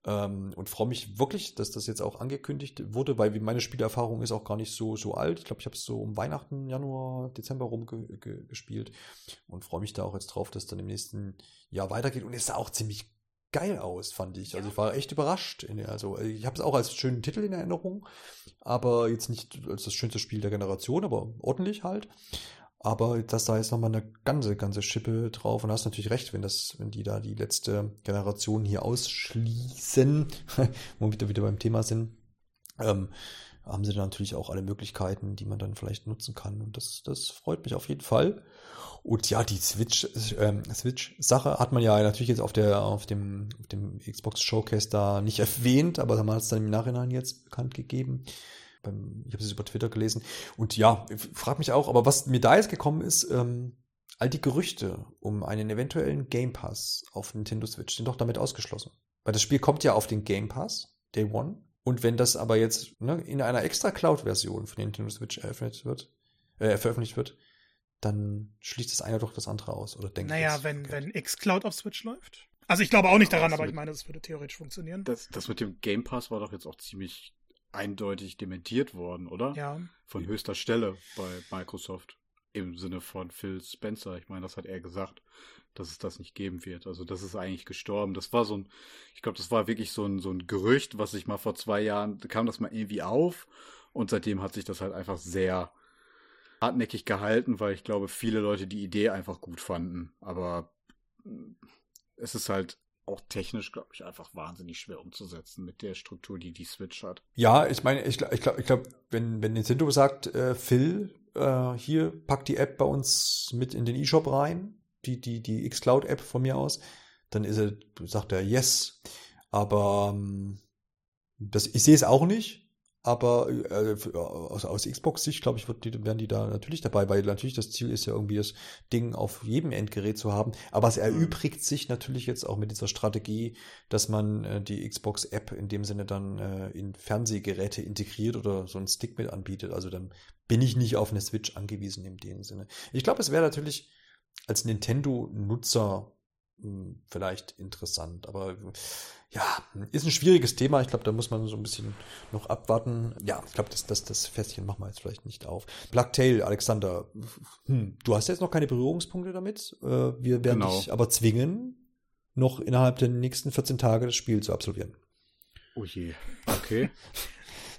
Ähm, und freue mich wirklich, dass das jetzt auch angekündigt wurde, weil meine Spielerfahrung ist auch gar nicht so, so alt. Ich glaube, ich habe es so um Weihnachten, Januar, Dezember rum ge ge gespielt und freue mich da auch jetzt drauf, dass dann im nächsten Jahr weitergeht. Und es sah auch ziemlich geil aus, fand ich. Also ich war echt überrascht. Also ich habe es auch als schönen Titel in Erinnerung, aber jetzt nicht als das schönste Spiel der Generation, aber ordentlich halt. Aber das da jetzt nochmal eine ganze, ganze Schippe drauf. Und hast natürlich recht, wenn das, wenn die da die letzte Generation hier ausschließen, wo wir wieder beim Thema sind, ähm, haben sie dann natürlich auch alle Möglichkeiten, die man dann vielleicht nutzen kann. Und das, das freut mich auf jeden Fall. Und ja, die Switch, ähm, Switch-Sache hat man ja natürlich jetzt auf der, auf dem, auf dem Xbox Showcase da nicht erwähnt, aber haben wir es dann im Nachhinein jetzt bekannt gegeben beim, ich habe es über Twitter gelesen. Und ja, frag mich auch, aber was mir da jetzt gekommen ist, ähm, all die Gerüchte um einen eventuellen Game Pass auf Nintendo Switch sind doch damit ausgeschlossen. Weil das Spiel kommt ja auf den Game Pass, Day One. Und wenn das aber jetzt ne, in einer extra Cloud-Version von Nintendo Switch eröffnet wird, äh, veröffentlicht wird, dann schließt das eine doch das andere aus, oder denkt Naja, wenn, wenn xCloud auf Switch läuft. Also ich glaube auch nicht daran, aber ich meine, das würde theoretisch funktionieren. Das, das mit dem Game Pass war doch jetzt auch ziemlich eindeutig dementiert worden, oder? Ja. Von höchster Stelle bei Microsoft. Im Sinne von Phil Spencer. Ich meine, das hat er gesagt, dass es das nicht geben wird. Also das ist eigentlich gestorben. Das war so ein, ich glaube, das war wirklich so ein, so ein Gerücht, was sich mal vor zwei Jahren, kam das mal irgendwie auf. Und seitdem hat sich das halt einfach sehr hartnäckig gehalten, weil ich glaube, viele Leute die Idee einfach gut fanden. Aber es ist halt auch technisch, glaube ich, einfach wahnsinnig schwer umzusetzen mit der Struktur, die die Switch hat. Ja, ich meine, ich, ich glaube, ich glaub, wenn, wenn Nintendo sagt, äh, Phil, äh, hier, pack die App bei uns mit in den eShop rein, die, die, die xCloud-App von mir aus, dann ist er, sagt er yes. Aber ähm, das, ich sehe es auch nicht. Aber äh, aus, aus Xbox-Sicht, glaube ich, wird die, werden die da natürlich dabei, weil natürlich das Ziel ist ja irgendwie das Ding auf jedem Endgerät zu haben. Aber es erübrigt sich natürlich jetzt auch mit dieser Strategie, dass man äh, die Xbox-App in dem Sinne dann äh, in Fernsehgeräte integriert oder so einen Stick mit anbietet. Also dann bin ich nicht auf eine Switch angewiesen in dem Sinne. Ich glaube, es wäre natürlich als Nintendo-Nutzer vielleicht interessant, aber ja, ist ein schwieriges Thema. Ich glaube, da muss man so ein bisschen noch abwarten. Ja, ich glaube, das, das, das Festchen machen wir jetzt vielleicht nicht auf. Blacktail, Alexander, hm, du hast jetzt noch keine Berührungspunkte damit. Äh, wir werden genau. dich aber zwingen, noch innerhalb der nächsten 14 Tage das Spiel zu absolvieren. Oh je, okay.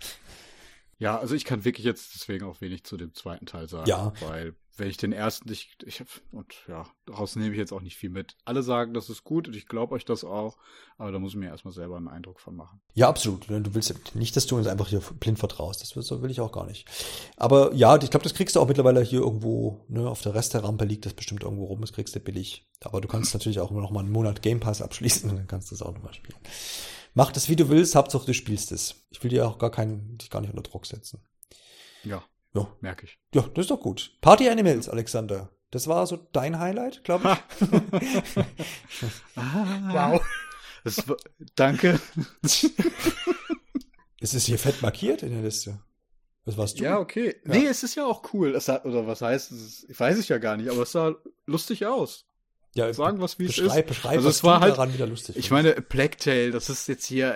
ja, also ich kann wirklich jetzt deswegen auch wenig zu dem zweiten Teil sagen. Ja. Weil wenn ich den ersten nicht, ich hab, und ja, daraus nehme ich jetzt auch nicht viel mit. Alle sagen, das ist gut und ich glaube euch das auch, aber da muss ich mir erstmal selber einen Eindruck von machen. Ja, absolut. Du willst nicht, dass du uns einfach hier blind vertraust. Das will ich auch gar nicht. Aber ja, ich glaube, das kriegst du auch mittlerweile hier irgendwo, ne, auf der Rest der Rampe liegt das bestimmt irgendwo rum, das kriegst du billig. Aber du kannst natürlich auch immer noch mal einen Monat Game Pass abschließen und dann kannst du es auch nochmal spielen. Mach das, wie du willst, Hauptsache du spielst es. Ich will dir auch gar keinen, dich gar nicht unter Druck setzen. Ja. Ja. Merke ich. Ja, das ist doch gut. Party Animals, Alexander. Das war so dein Highlight, glaube ich. wow. Das war, danke. es ist hier fett markiert in der Liste. Was warst du? Ja, okay. Ja. Nee, es ist ja auch cool. Es hat, oder was heißt es? Ich weiß ich ja gar nicht, aber es sah lustig aus. Ja, sagen was wie es ist. Beschreib, also es war halt daran wieder lustig. Ich meine, Tale, das ist jetzt hier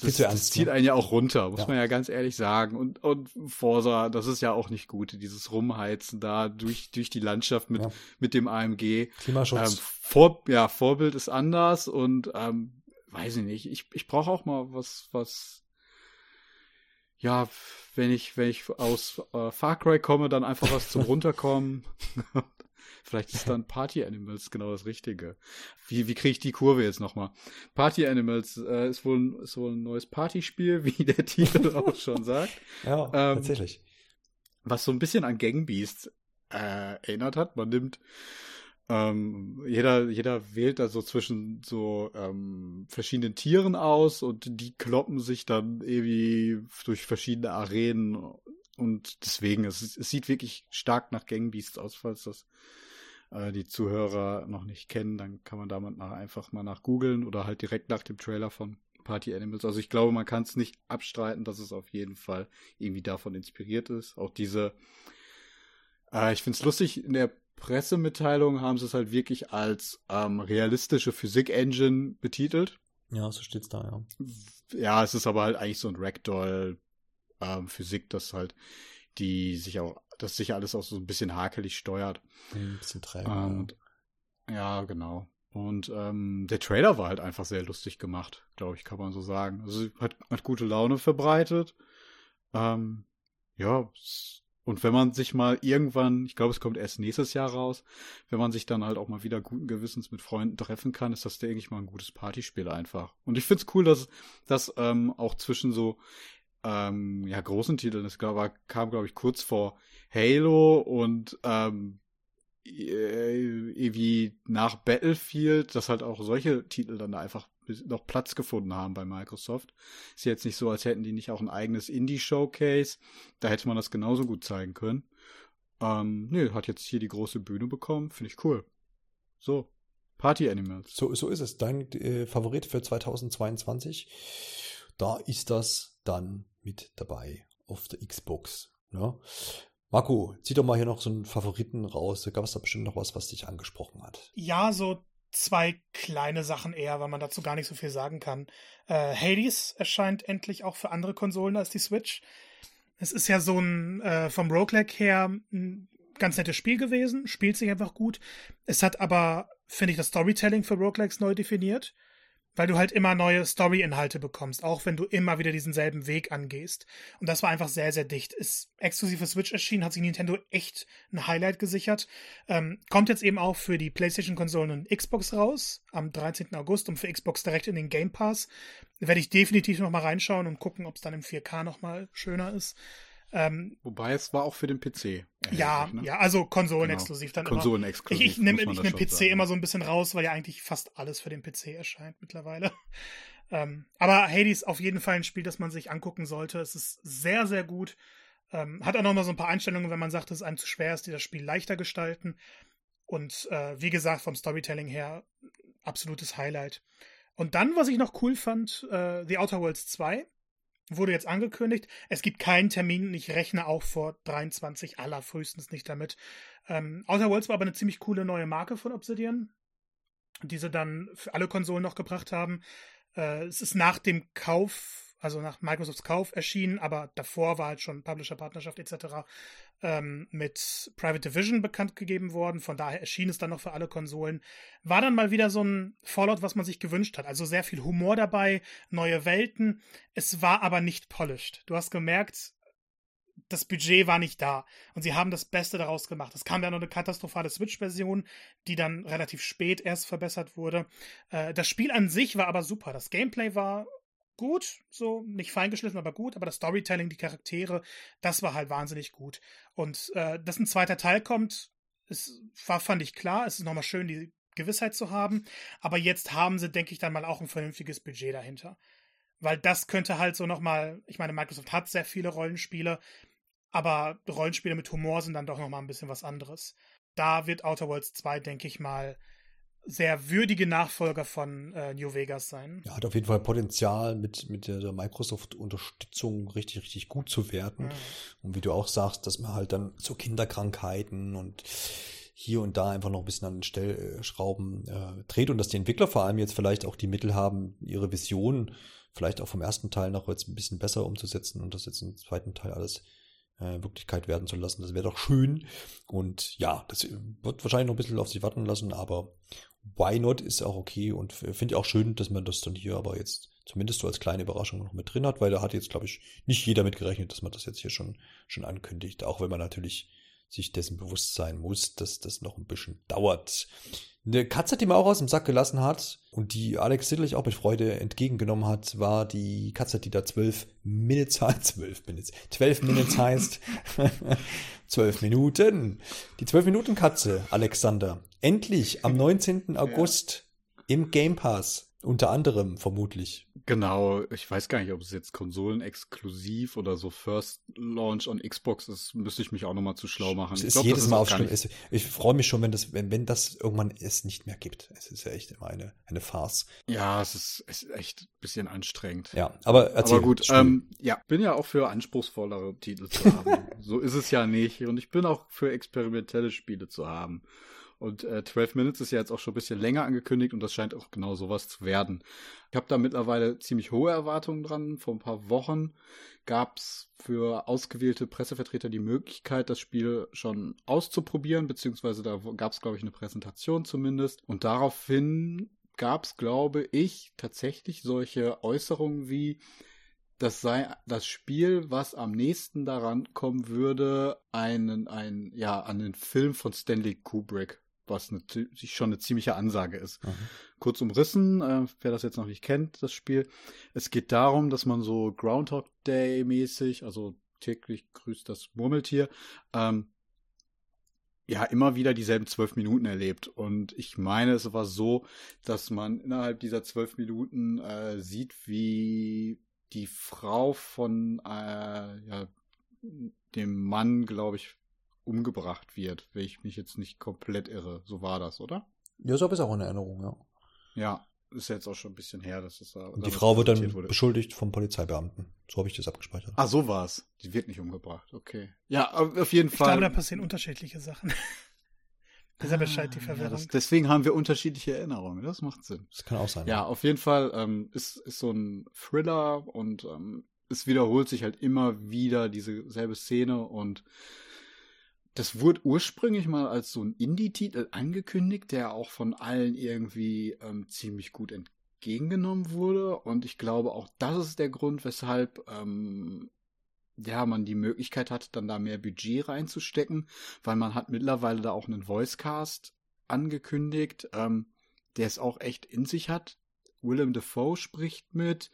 das, das zieht ne? einen ja auch runter, muss ja. man ja ganz ehrlich sagen. Und, und Forsa, das ist ja auch nicht gut, dieses Rumheizen da durch, durch die Landschaft mit, ja. mit dem AMG. Klimaschutz. Ähm, Vor, ja, Vorbild ist anders und ähm, weiß ich nicht. Ich, ich brauche auch mal was, was, ja, wenn ich, wenn ich aus äh, Far Cry komme, dann einfach was zum Runterkommen. Vielleicht ist dann Party Animals genau das Richtige. Wie, wie kriege ich die Kurve jetzt nochmal? Party Animals äh, ist, wohl, ist wohl ein neues Partyspiel, wie der Titel auch schon sagt. Ja, ähm, tatsächlich. Was so ein bisschen an Gang Beasts äh, erinnert hat. Man nimmt ähm, jeder, jeder wählt da so zwischen so ähm, verschiedenen Tieren aus und die kloppen sich dann irgendwie durch verschiedene Arenen und deswegen, es, es sieht wirklich stark nach Gangbeasts aus, falls das äh, die Zuhörer noch nicht kennen, dann kann man damit mal einfach mal nach googeln oder halt direkt nach dem Trailer von Party Animals. Also ich glaube, man kann es nicht abstreiten, dass es auf jeden Fall irgendwie davon inspiriert ist. Auch diese, äh, ich finde es lustig, in der Pressemitteilung haben sie es halt wirklich als ähm, realistische Physik-Engine betitelt. Ja, so steht's da, ja. Ja, es ist aber halt eigentlich so ein Ragdoll ähm, Physik, das halt die sich auch das sich alles auch so ein bisschen hakelig steuert. Ein bisschen träge. Ähm, ja, genau. Und ähm, der Trailer war halt einfach sehr lustig gemacht, glaube ich, kann man so sagen. Also hat, hat gute Laune verbreitet. Ähm, ja, und wenn man sich mal irgendwann, ich glaube, es kommt erst nächstes Jahr raus, wenn man sich dann halt auch mal wieder guten Gewissens mit Freunden treffen kann, ist das, denke ich mal, ein gutes Partyspiel einfach. Und ich find's cool, dass das ähm, auch zwischen so ähm, ja, großen Titeln, das war, kam, glaube ich, kurz vor Halo und ähm, äh, irgendwie nach Battlefield, dass halt auch solche Titel dann da einfach noch Platz gefunden haben bei Microsoft. Ist jetzt nicht so, als hätten die nicht auch ein eigenes Indie-Showcase. Da hätte man das genauso gut zeigen können. Ähm, nö, hat jetzt hier die große Bühne bekommen. Finde ich cool. So, Party Animals. So, so ist es. Dein äh, Favorit für 2022. Da ist das dann mit dabei auf der Xbox. Ja. Marco, zieh doch mal hier noch so einen Favoriten raus. Da gab es da bestimmt noch was, was dich angesprochen hat. Ja, so zwei kleine Sachen eher, weil man dazu gar nicht so viel sagen kann. Äh, Hades erscheint endlich auch für andere Konsolen als die Switch. Es ist ja so ein äh, vom Roguelike her ein ganz nettes Spiel gewesen, spielt sich einfach gut. Es hat aber, finde ich, das Storytelling für Roguelikes neu definiert weil du halt immer neue Story-Inhalte bekommst, auch wenn du immer wieder diesen selben Weg angehst. Und das war einfach sehr, sehr dicht. Ist exklusiv für Switch erschienen, hat sich Nintendo echt ein Highlight gesichert. Ähm, kommt jetzt eben auch für die PlayStation-Konsolen und Xbox raus, am 13. August und für Xbox direkt in den Game Pass. Da werde ich definitiv nochmal reinschauen und gucken, ob es dann im 4K nochmal schöner ist. Ähm, Wobei es war auch für den PC. Ja, ne? ja, also konsolenexklusiv genau. dann Konsolenexklusiv. Ich, ich nehme ich nehm PC sagen. immer so ein bisschen raus, weil ja eigentlich fast alles für den PC erscheint mittlerweile. Ähm, aber Hades auf jeden Fall ein Spiel, das man sich angucken sollte. Es ist sehr, sehr gut. Ähm, hat auch noch mal so ein paar Einstellungen, wenn man sagt, dass es einem zu schwer ist, die das Spiel leichter gestalten. Und äh, wie gesagt, vom Storytelling her absolutes Highlight. Und dann, was ich noch cool fand, äh, The Outer Worlds 2 wurde jetzt angekündigt. Es gibt keinen Termin. Ich rechne auch vor 23 allerfrühestens nicht damit. Ähm, Outer Worlds war aber eine ziemlich coole neue Marke von Obsidian, die sie dann für alle Konsolen noch gebracht haben. Äh, es ist nach dem Kauf also nach Microsofts Kauf erschienen, aber davor war halt schon Publisher-Partnerschaft etc. Ähm, mit Private Division bekannt gegeben worden. Von daher erschien es dann noch für alle Konsolen. War dann mal wieder so ein Fallout, was man sich gewünscht hat. Also sehr viel Humor dabei, neue Welten. Es war aber nicht polished. Du hast gemerkt, das Budget war nicht da. Und sie haben das Beste daraus gemacht. Es kam dann noch eine katastrophale Switch-Version, die dann relativ spät erst verbessert wurde. Äh, das Spiel an sich war aber super. Das Gameplay war gut, so nicht feingeschliffen, aber gut, aber das Storytelling, die Charaktere, das war halt wahnsinnig gut. Und äh, dass ein zweiter Teil kommt, ist, war, fand ich klar. Es ist nochmal schön, die Gewissheit zu haben. Aber jetzt haben sie, denke ich, dann mal auch ein vernünftiges Budget dahinter. Weil das könnte halt so nochmal, ich meine, Microsoft hat sehr viele Rollenspiele, aber Rollenspiele mit Humor sind dann doch nochmal ein bisschen was anderes. Da wird Outer Worlds 2, denke ich mal, sehr würdige Nachfolger von äh, New Vegas sein. Ja, hat auf jeden Fall Potenzial, mit, mit der Microsoft-Unterstützung richtig, richtig gut zu werden. Mhm. Und wie du auch sagst, dass man halt dann so Kinderkrankheiten und hier und da einfach noch ein bisschen an den Stellschrauben äh, dreht und dass die Entwickler vor allem jetzt vielleicht auch die Mittel haben, ihre Vision vielleicht auch vom ersten Teil noch jetzt ein bisschen besser umzusetzen und das jetzt im zweiten Teil alles äh, Wirklichkeit werden zu lassen. Das wäre doch schön. Und ja, das wird wahrscheinlich noch ein bisschen auf sich warten lassen, aber why not ist auch okay und finde ich auch schön, dass man das dann hier aber jetzt zumindest so als kleine Überraschung noch mit drin hat, weil da hat jetzt, glaube ich, nicht jeder mit gerechnet, dass man das jetzt hier schon, schon ankündigt, auch wenn man natürlich sich dessen bewusst sein muss, dass das noch ein bisschen dauert. Eine Katze, die man auch aus dem Sack gelassen hat und die Alex sicherlich auch mit Freude entgegengenommen hat, war die Katze, die da zwölf Minutes heißt. Zwölf Minutes. Zwölf Minutes heißt. Zwölf Minuten. Die zwölf Minuten Katze, Alexander. Endlich am 19. August ja. im Game Pass. Unter anderem vermutlich. Genau, ich weiß gar nicht, ob es jetzt konsolenexklusiv oder so First Launch on Xbox ist, müsste ich mich auch nochmal zu schlau machen. Es ist glaub, jedes Mal auf ich, ich freue mich schon, wenn das, wenn, wenn das irgendwann es nicht mehr gibt. Es ist ja echt immer eine, eine Farce. Ja, es ist, es ist echt ein bisschen anstrengend. Ja, aber erzähl. Aber gut, ähm, ja, bin ja auch für anspruchsvollere Titel zu haben. so ist es ja nicht. Und ich bin auch für experimentelle Spiele zu haben. Und äh, 12 Minutes ist ja jetzt auch schon ein bisschen länger angekündigt und das scheint auch genau sowas zu werden. Ich habe da mittlerweile ziemlich hohe Erwartungen dran. Vor ein paar Wochen gab es für ausgewählte Pressevertreter die Möglichkeit, das Spiel schon auszuprobieren, beziehungsweise da gab es, glaube ich, eine Präsentation zumindest. Und daraufhin gab es, glaube ich, tatsächlich solche Äußerungen wie, das sei das Spiel, was am nächsten daran kommen würde, einen, ein, ja, an den Film von Stanley Kubrick was eine, schon eine ziemliche Ansage ist. Mhm. Kurz umrissen, äh, wer das jetzt noch nicht kennt, das Spiel. Es geht darum, dass man so Groundhog Day mäßig, also täglich grüßt das Murmeltier, ähm, ja, immer wieder dieselben zwölf Minuten erlebt. Und ich meine, es war so, dass man innerhalb dieser zwölf Minuten äh, sieht, wie die Frau von äh, ja, dem Mann, glaube ich, umgebracht wird, wenn ich mich jetzt nicht komplett irre. So war das, oder? Ja, so habe ich es auch in Erinnerung, ja. Ja, ist jetzt auch schon ein bisschen her, dass es da. Die Frau wird dann wurde. beschuldigt vom Polizeibeamten. So habe ich das abgespeichert. Ah, so war's. Die wird nicht umgebracht. Okay. Ja, auf jeden ich Fall. Ich glaube, da passieren unterschiedliche Sachen. Deshalb erscheint die Verwirrung. Ja, das, deswegen haben wir unterschiedliche Erinnerungen. Das macht Sinn. Das kann auch sein. Ja, ja. auf jeden Fall ähm, ist, ist so ein Thriller und ähm, es wiederholt sich halt immer wieder diese selbe Szene und das wurde ursprünglich mal als so ein Indie-Titel angekündigt, der auch von allen irgendwie ähm, ziemlich gut entgegengenommen wurde. Und ich glaube, auch das ist der Grund, weshalb ähm, ja, man die Möglichkeit hat, dann da mehr Budget reinzustecken, weil man hat mittlerweile da auch einen Voicecast angekündigt, ähm, der es auch echt in sich hat. Willem Dafoe spricht mit.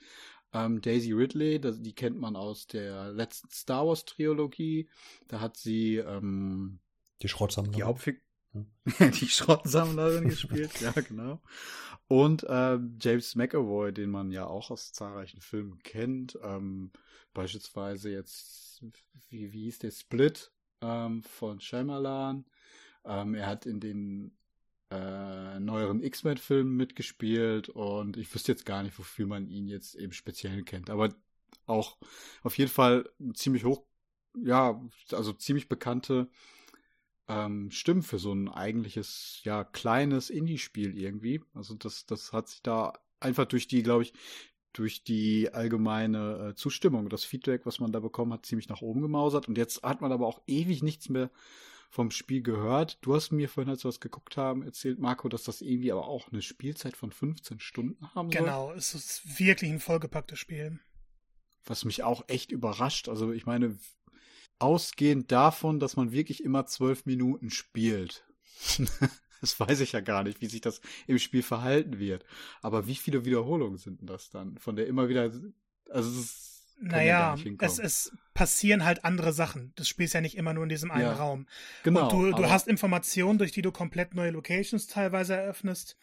Ähm, Daisy Ridley, das, die kennt man aus der letzten Star Wars Trilogie. Da hat sie ähm, die Schrottsammlerin. Die Hauptfigur. die Schrottsammlerin gespielt, ja, genau. Und äh, James McAvoy, den man ja auch aus zahlreichen Filmen kennt. Ähm, beispielsweise jetzt, wie, wie hieß der Split ähm, von Shyamalan. Ähm, er hat in den äh, neueren X-Men-Filmen mitgespielt und ich wüsste jetzt gar nicht, wofür man ihn jetzt eben speziell kennt. Aber auch auf jeden Fall ziemlich hoch, ja, also ziemlich bekannte ähm, Stimmen für so ein eigentliches, ja, kleines Indie-Spiel irgendwie. Also das, das hat sich da einfach durch die, glaube ich, durch die allgemeine äh, Zustimmung, das Feedback, was man da bekommen hat, ziemlich nach oben gemausert. Und jetzt hat man aber auch ewig nichts mehr vom Spiel gehört. Du hast mir vorhin, als wir das geguckt haben, erzählt, Marco, dass das irgendwie aber auch eine Spielzeit von 15 Stunden haben soll. Genau, es ist wirklich ein vollgepacktes Spiel. Was mich auch echt überrascht. Also ich meine, ausgehend davon, dass man wirklich immer zwölf Minuten spielt. das weiß ich ja gar nicht, wie sich das im Spiel verhalten wird. Aber wie viele Wiederholungen sind denn das dann? Von der immer wieder, also es ist naja, ja es, es passieren halt andere Sachen. Das Spiel ist ja nicht immer nur in diesem einen ja, Raum. Genau. Und du, du hast Informationen, durch die du komplett neue Locations teilweise eröffnest.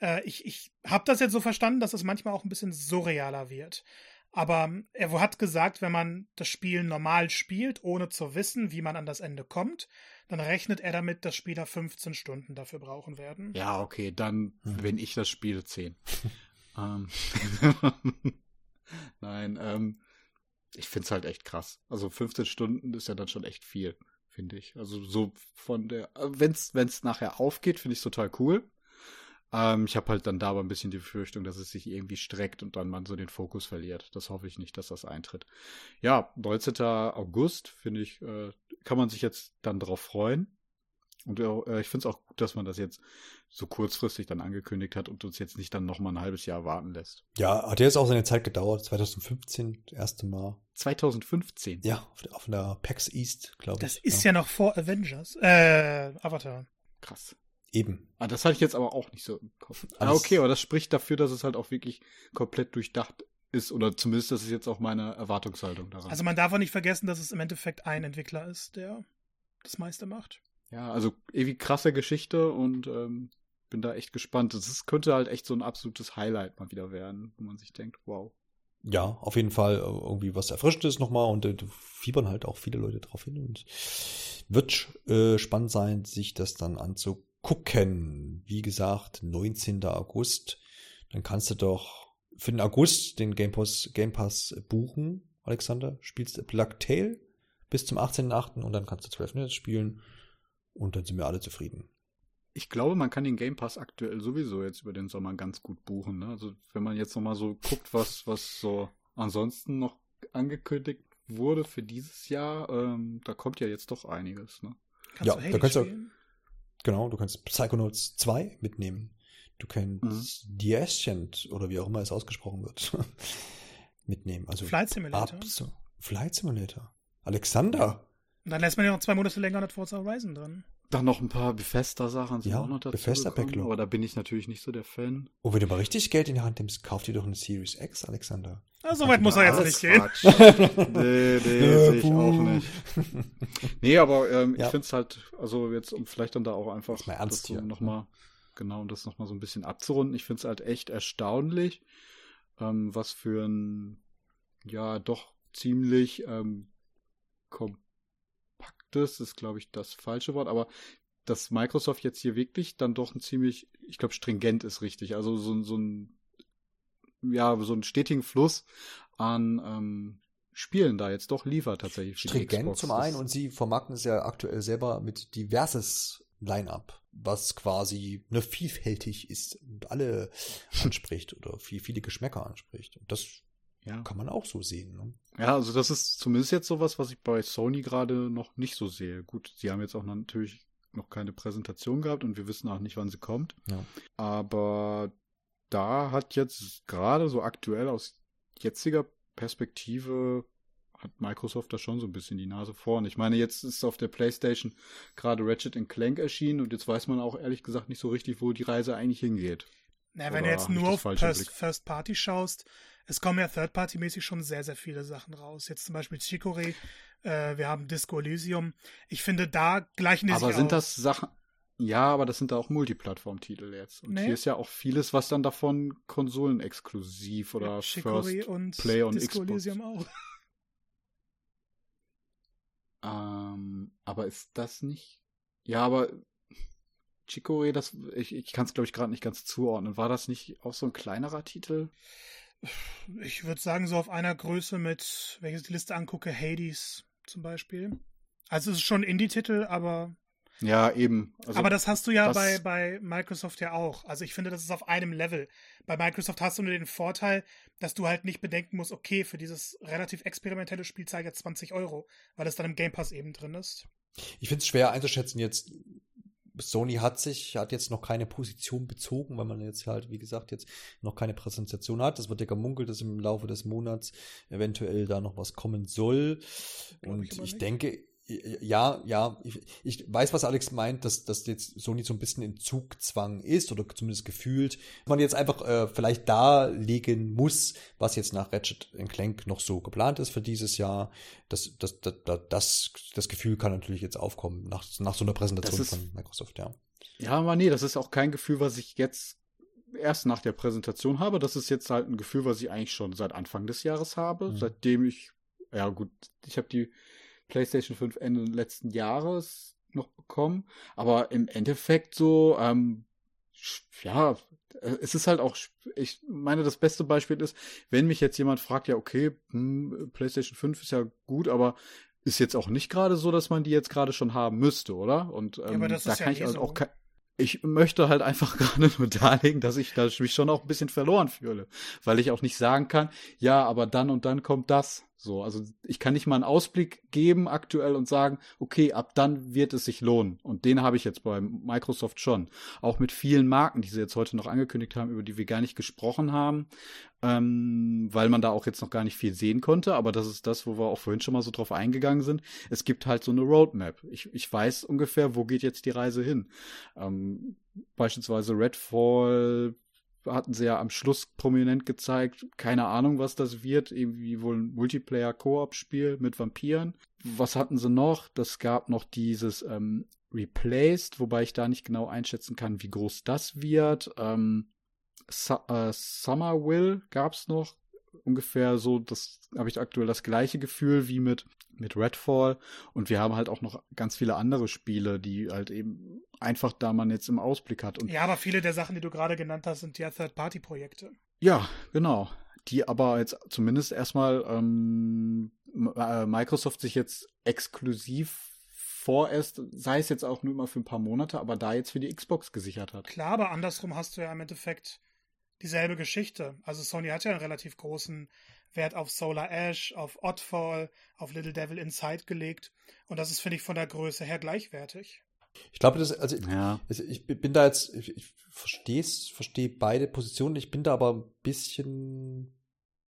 Äh, ich ich habe das jetzt so verstanden, dass es manchmal auch ein bisschen surrealer wird. Aber er hat gesagt, wenn man das Spiel normal spielt, ohne zu wissen, wie man an das Ende kommt, dann rechnet er damit, dass Spieler 15 Stunden dafür brauchen werden. Ja, okay, dann, mhm. wenn ich das spiele, 10. ähm. Nein, ähm, ich find's halt echt krass. Also 15 Stunden ist ja dann schon echt viel, finde ich. Also so von der, wenn's, wenn's nachher aufgeht, finde ich total cool. Ähm, ich habe halt dann da aber ein bisschen die Befürchtung, dass es sich irgendwie streckt und dann man so den Fokus verliert. Das hoffe ich nicht, dass das eintritt. Ja, 19. August, finde ich, äh, kann man sich jetzt dann drauf freuen. Und äh, ich finde es auch gut, dass man das jetzt so kurzfristig dann angekündigt hat und uns jetzt nicht dann noch mal ein halbes Jahr warten lässt. Ja, hat jetzt auch seine Zeit gedauert. 2015, das erste Mal. 2015? Ja, auf der, auf der PAX East, glaube ich. Das ist ja. ja noch vor Avengers, äh, Avatar. Krass. Eben. Ah, das hatte ich jetzt aber auch nicht so im Kopf. ah, okay, aber das spricht dafür, dass es halt auch wirklich komplett durchdacht ist oder zumindest das ist jetzt auch meine Erwartungshaltung daran. Also man darf auch nicht vergessen, dass es im Endeffekt ein Entwickler ist, der das meiste macht. Ja, also ewig krasse Geschichte und ähm, bin da echt gespannt. Das könnte halt echt so ein absolutes Highlight mal wieder werden, wo man sich denkt, wow. Ja, auf jeden Fall äh, irgendwie was Erfrischendes nochmal und äh, fiebern halt auch viele Leute drauf hin und wird äh, spannend sein, sich das dann anzugucken gucken. Wie gesagt, 19. August. Dann kannst du doch für den August den Game Pass, Game Pass buchen, Alexander. Spielst Black Tail bis zum 18.8. und dann kannst du 12 Minuten spielen und dann sind wir alle zufrieden. Ich glaube, man kann den Game Pass aktuell sowieso jetzt über den Sommer ganz gut buchen. Ne? Also wenn man jetzt nochmal so guckt, was, was so ansonsten noch angekündigt wurde für dieses Jahr, ähm, da kommt ja jetzt doch einiges. Ne? Kannst ja, da kannst du Genau, du kannst Psychonauts 2 mitnehmen. Du kannst mhm. The Ascent oder wie auch immer es ausgesprochen wird mitnehmen. Also Flight Simulator. Abso Flight Simulator. Alexander. Und dann lässt man ja noch zwei Monate länger mit Forza Horizon drin. Dann noch ein paar Bethesda-Sachen sind ja, auch noch dazu Bethesda Backlog. Aber da bin ich natürlich nicht so der Fan. Oh, wenn du mal richtig Geld in die Hand nimmst, kauf dir doch eine Series X, Alexander. Ah, so weit muss er jetzt nicht gehen. nee, nee, sehe ich auch nicht. Nee, aber ähm, ja. ich finde es halt, also jetzt, um vielleicht dann da auch einfach mal ernst das so nochmal, genau, um das nochmal so ein bisschen abzurunden. Ich finde es halt echt erstaunlich, ähm, was für ein, ja, doch ziemlich ähm, kompaktes, ist glaube ich das falsche Wort, aber dass Microsoft jetzt hier wirklich dann doch ein ziemlich, ich glaube, stringent ist richtig. Also so, so ein ja, so einen stetigen Fluss an ähm, Spielen da jetzt doch liefert tatsächlich. Stringent zum einen und sie vermarkten es ja aktuell selber mit diverses Line-up, was quasi ne, vielfältig ist und alle anspricht oder viel, viele Geschmäcker anspricht. Und das ja. kann man auch so sehen. Ne? Ja, also das ist zumindest jetzt sowas, was ich bei Sony gerade noch nicht so sehe. Gut, sie haben jetzt auch natürlich noch keine Präsentation gehabt und wir wissen auch nicht, wann sie kommt. Ja. Aber da hat jetzt gerade so aktuell aus jetziger Perspektive hat Microsoft da schon so ein bisschen die Nase vorn. Ich meine, jetzt ist auf der PlayStation gerade Ratchet Clank erschienen und jetzt weiß man auch ehrlich gesagt nicht so richtig, wo die Reise eigentlich hingeht. Na, wenn du jetzt nur auf First, First, Party schaust, es kommen ja Third-Party-mäßig schon sehr, sehr viele Sachen raus. Jetzt zum Beispiel Chicory, äh, wir haben Disco Elysium. Ich finde, da gleichen die Aber sind aus. das Sachen, ja, aber das sind da auch Multiplattform-Titel jetzt. Und nee. hier ist ja auch vieles, was dann davon konsolenexklusiv oder ja, First und Play on Disco Xbox. Elysium auch. Ähm, aber ist das nicht? Ja, aber Chicory, das ich, ich kann es glaube ich gerade nicht ganz zuordnen. War das nicht auch so ein kleinerer Titel? Ich würde sagen so auf einer Größe mit, wenn ich die Liste angucke, Hades zum Beispiel. Also es ist schon ein Indie-Titel, aber ja, eben. Also aber das hast du ja bei, bei Microsoft ja auch. Also ich finde, das ist auf einem Level. Bei Microsoft hast du nur den Vorteil, dass du halt nicht bedenken musst, okay, für dieses relativ experimentelle Spiel zahle ich jetzt 20 Euro, weil es dann im Game Pass eben drin ist. Ich finde es schwer einzuschätzen jetzt. Sony hat sich, hat jetzt noch keine Position bezogen, weil man jetzt halt, wie gesagt, jetzt noch keine Präsentation hat. Das wird ja gemunkelt, dass im Laufe des Monats eventuell da noch was kommen soll. Glaub Und ich, ich denke, ja, ja, ich, ich, weiß, was Alex meint, dass, dass jetzt Sony so ein bisschen in Zugzwang ist oder zumindest gefühlt, man jetzt einfach äh, vielleicht darlegen muss, was jetzt nach Ratchet Clank noch so geplant ist für dieses Jahr. Das, das, das, das, das Gefühl kann natürlich jetzt aufkommen nach, nach so einer Präsentation ist, von Microsoft, ja. Ja, aber nee, das ist auch kein Gefühl, was ich jetzt erst nach der Präsentation habe. Das ist jetzt halt ein Gefühl, was ich eigentlich schon seit Anfang des Jahres habe, mhm. seitdem ich, ja gut, ich habe die PlayStation 5 Ende letzten Jahres noch bekommen. Aber im Endeffekt so, ähm, ja, es ist halt auch, ich meine, das beste Beispiel ist, wenn mich jetzt jemand fragt, ja, okay, hm, PlayStation 5 ist ja gut, aber ist jetzt auch nicht gerade so, dass man die jetzt gerade schon haben müsste, oder? Und ähm, ja, da kann ja ich eh halt so. auch ich möchte halt einfach gerade nur darlegen, dass ich da mich schon auch ein bisschen verloren fühle, weil ich auch nicht sagen kann, ja, aber dann und dann kommt das. So, also ich kann nicht mal einen Ausblick geben aktuell und sagen, okay, ab dann wird es sich lohnen. Und den habe ich jetzt bei Microsoft schon. Auch mit vielen Marken, die sie jetzt heute noch angekündigt haben, über die wir gar nicht gesprochen haben, ähm, weil man da auch jetzt noch gar nicht viel sehen konnte. Aber das ist das, wo wir auch vorhin schon mal so drauf eingegangen sind. Es gibt halt so eine Roadmap. Ich, ich weiß ungefähr, wo geht jetzt die Reise hin. Ähm, beispielsweise Redfall hatten sie ja am Schluss prominent gezeigt. Keine Ahnung, was das wird. Irgendwie wohl ein Multiplayer-Koop-Spiel mit Vampiren. Was hatten sie noch? Das gab noch dieses ähm, Replaced, wobei ich da nicht genau einschätzen kann, wie groß das wird. Ähm, Su äh, Summer Will gab's noch. Ungefähr so, das habe ich aktuell das gleiche Gefühl wie mit mit Redfall und wir haben halt auch noch ganz viele andere Spiele, die halt eben einfach da man jetzt im Ausblick hat. Und ja, aber viele der Sachen, die du gerade genannt hast, sind ja Third-Party-Projekte. Ja, genau. Die aber jetzt zumindest erstmal ähm, äh, Microsoft sich jetzt exklusiv vorerst, sei es jetzt auch nur mal für ein paar Monate, aber da jetzt für die Xbox gesichert hat. Klar, aber andersrum hast du ja im Endeffekt dieselbe Geschichte. Also Sony hat ja einen relativ großen Wert auf Solar Ash, auf Oddfall, auf Little Devil Inside gelegt. Und das ist, finde ich, von der Größe her gleichwertig. Ich glaube, das, also, ja. also ich bin da jetzt, ich, ich verstehe es, verstehe beide Positionen. Ich bin da aber ein bisschen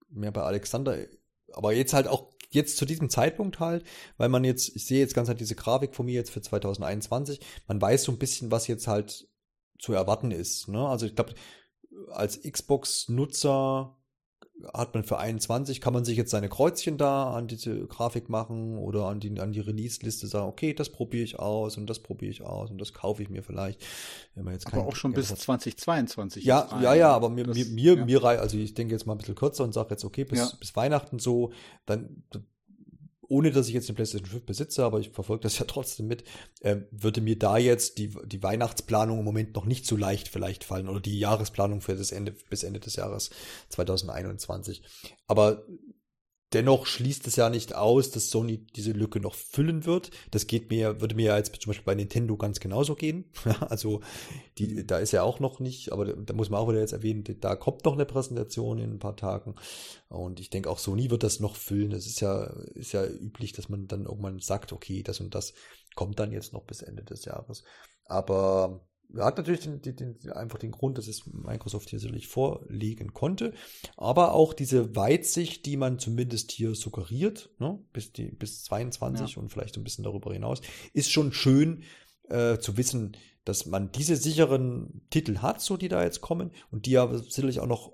mehr bei Alexander. Aber jetzt halt auch jetzt zu diesem Zeitpunkt halt, weil man jetzt, ich sehe jetzt ganz halt diese Grafik von mir jetzt für 2021, man weiß so ein bisschen, was jetzt halt zu erwarten ist. Ne? Also ich glaube, als Xbox-Nutzer hat man für 21, kann man sich jetzt seine Kreuzchen da an diese Grafik machen oder an die, an die Release-Liste sagen, okay, das probiere ich aus und das probiere ich aus und das kaufe ich mir vielleicht. Wenn man jetzt aber auch schon bis 2022. Ja, ja, ja, aber mir, das, mir, mir, ja. also ich denke jetzt mal ein bisschen kürzer und sage jetzt, okay, bis, ja. bis Weihnachten so, dann ohne dass ich jetzt den PlayStation 5 besitze, aber ich verfolge das ja trotzdem mit, äh, würde mir da jetzt die, die Weihnachtsplanung im Moment noch nicht so leicht vielleicht fallen oder die Jahresplanung für das Ende, bis Ende des Jahres 2021. Aber Dennoch schließt es ja nicht aus, dass Sony diese Lücke noch füllen wird. Das geht mir, würde mir ja jetzt zum Beispiel bei Nintendo ganz genauso gehen. also die, da ist ja auch noch nicht, aber da muss man auch wieder jetzt erwähnen, da kommt noch eine Präsentation in ein paar Tagen. Und ich denke auch Sony wird das noch füllen. Es ist ja, ist ja üblich, dass man dann irgendwann sagt, okay, das und das kommt dann jetzt noch bis Ende des Jahres. Aber hat natürlich den, den, einfach den Grund, dass es Microsoft hier sicherlich vorlegen konnte, aber auch diese Weitsicht, die man zumindest hier suggeriert, ne, bis, die, bis 22 ja. und vielleicht ein bisschen darüber hinaus, ist schon schön, äh, zu wissen, dass man diese sicheren Titel hat, so die da jetzt kommen und die ja sicherlich auch noch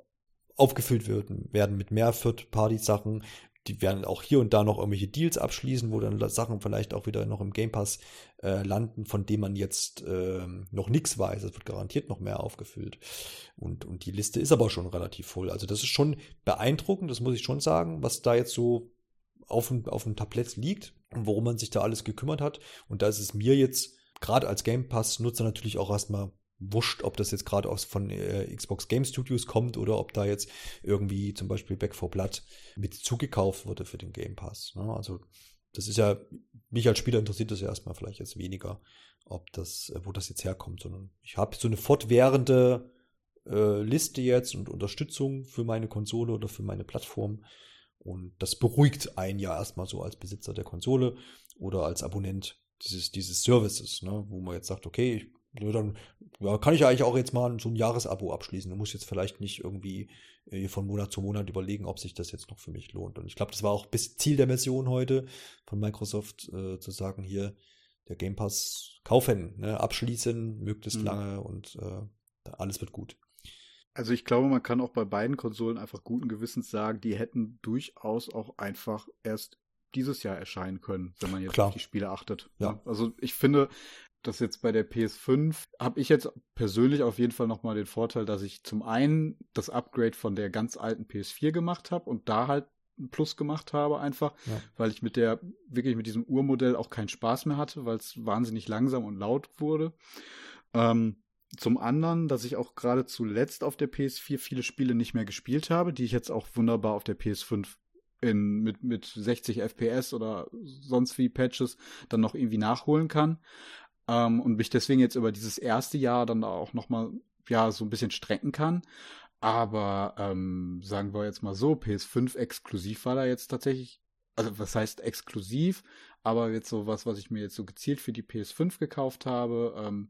aufgefüllt werden, werden mit mehr Third-Party-Sachen. Die werden auch hier und da noch irgendwelche Deals abschließen, wo dann Sachen vielleicht auch wieder noch im Game Pass äh, landen, von dem man jetzt äh, noch nichts weiß. Es wird garantiert noch mehr aufgefüllt. Und, und die Liste ist aber schon relativ voll. Also das ist schon beeindruckend, das muss ich schon sagen, was da jetzt so auf dem, auf dem Tablett liegt und worum man sich da alles gekümmert hat. Und da ist es mir jetzt gerade als Game Pass-Nutzer natürlich auch erstmal wurscht, ob das jetzt gerade aus von äh, Xbox Game Studios kommt oder ob da jetzt irgendwie zum Beispiel Back 4 Blood mit zugekauft wurde für den Game Pass. Ne? Also das ist ja, mich als Spieler interessiert das ja erstmal vielleicht jetzt weniger, ob das, äh, wo das jetzt herkommt, sondern ich habe so eine fortwährende äh, Liste jetzt und Unterstützung für meine Konsole oder für meine Plattform. Und das beruhigt einen ja erstmal so als Besitzer der Konsole oder als Abonnent dieses, dieses Services, ne, wo man jetzt sagt, okay, ich ja, dann ja, kann ich ja eigentlich auch jetzt mal so ein Jahresabo abschließen. Du musst jetzt vielleicht nicht irgendwie äh, von Monat zu Monat überlegen, ob sich das jetzt noch für mich lohnt. Und ich glaube, das war auch bis Ziel der Mission heute von Microsoft äh, zu sagen, hier der Game Pass kaufen, ne, abschließen, möglichst mhm. lange und äh, alles wird gut. Also ich glaube, man kann auch bei beiden Konsolen einfach guten Gewissens sagen, die hätten durchaus auch einfach erst dieses Jahr erscheinen können, wenn man jetzt Klar. auf die Spiele achtet. Ja. Also ich finde, das jetzt bei der PS5 habe ich jetzt persönlich auf jeden Fall nochmal den Vorteil, dass ich zum einen das Upgrade von der ganz alten PS4 gemacht habe und da halt ein Plus gemacht habe einfach, ja. weil ich mit der wirklich mit diesem Urmodell auch keinen Spaß mehr hatte, weil es wahnsinnig langsam und laut wurde. Ähm, zum anderen, dass ich auch gerade zuletzt auf der PS4 viele Spiele nicht mehr gespielt habe, die ich jetzt auch wunderbar auf der PS5 in, mit, mit 60 FPS oder sonst wie Patches dann noch irgendwie nachholen kann ähm, und mich deswegen jetzt über dieses erste Jahr dann auch nochmal ja so ein bisschen strecken kann. Aber ähm, sagen wir jetzt mal so, PS5 exklusiv war da jetzt tatsächlich, also was heißt exklusiv, aber jetzt so was, was ich mir jetzt so gezielt für die PS5 gekauft habe, ähm,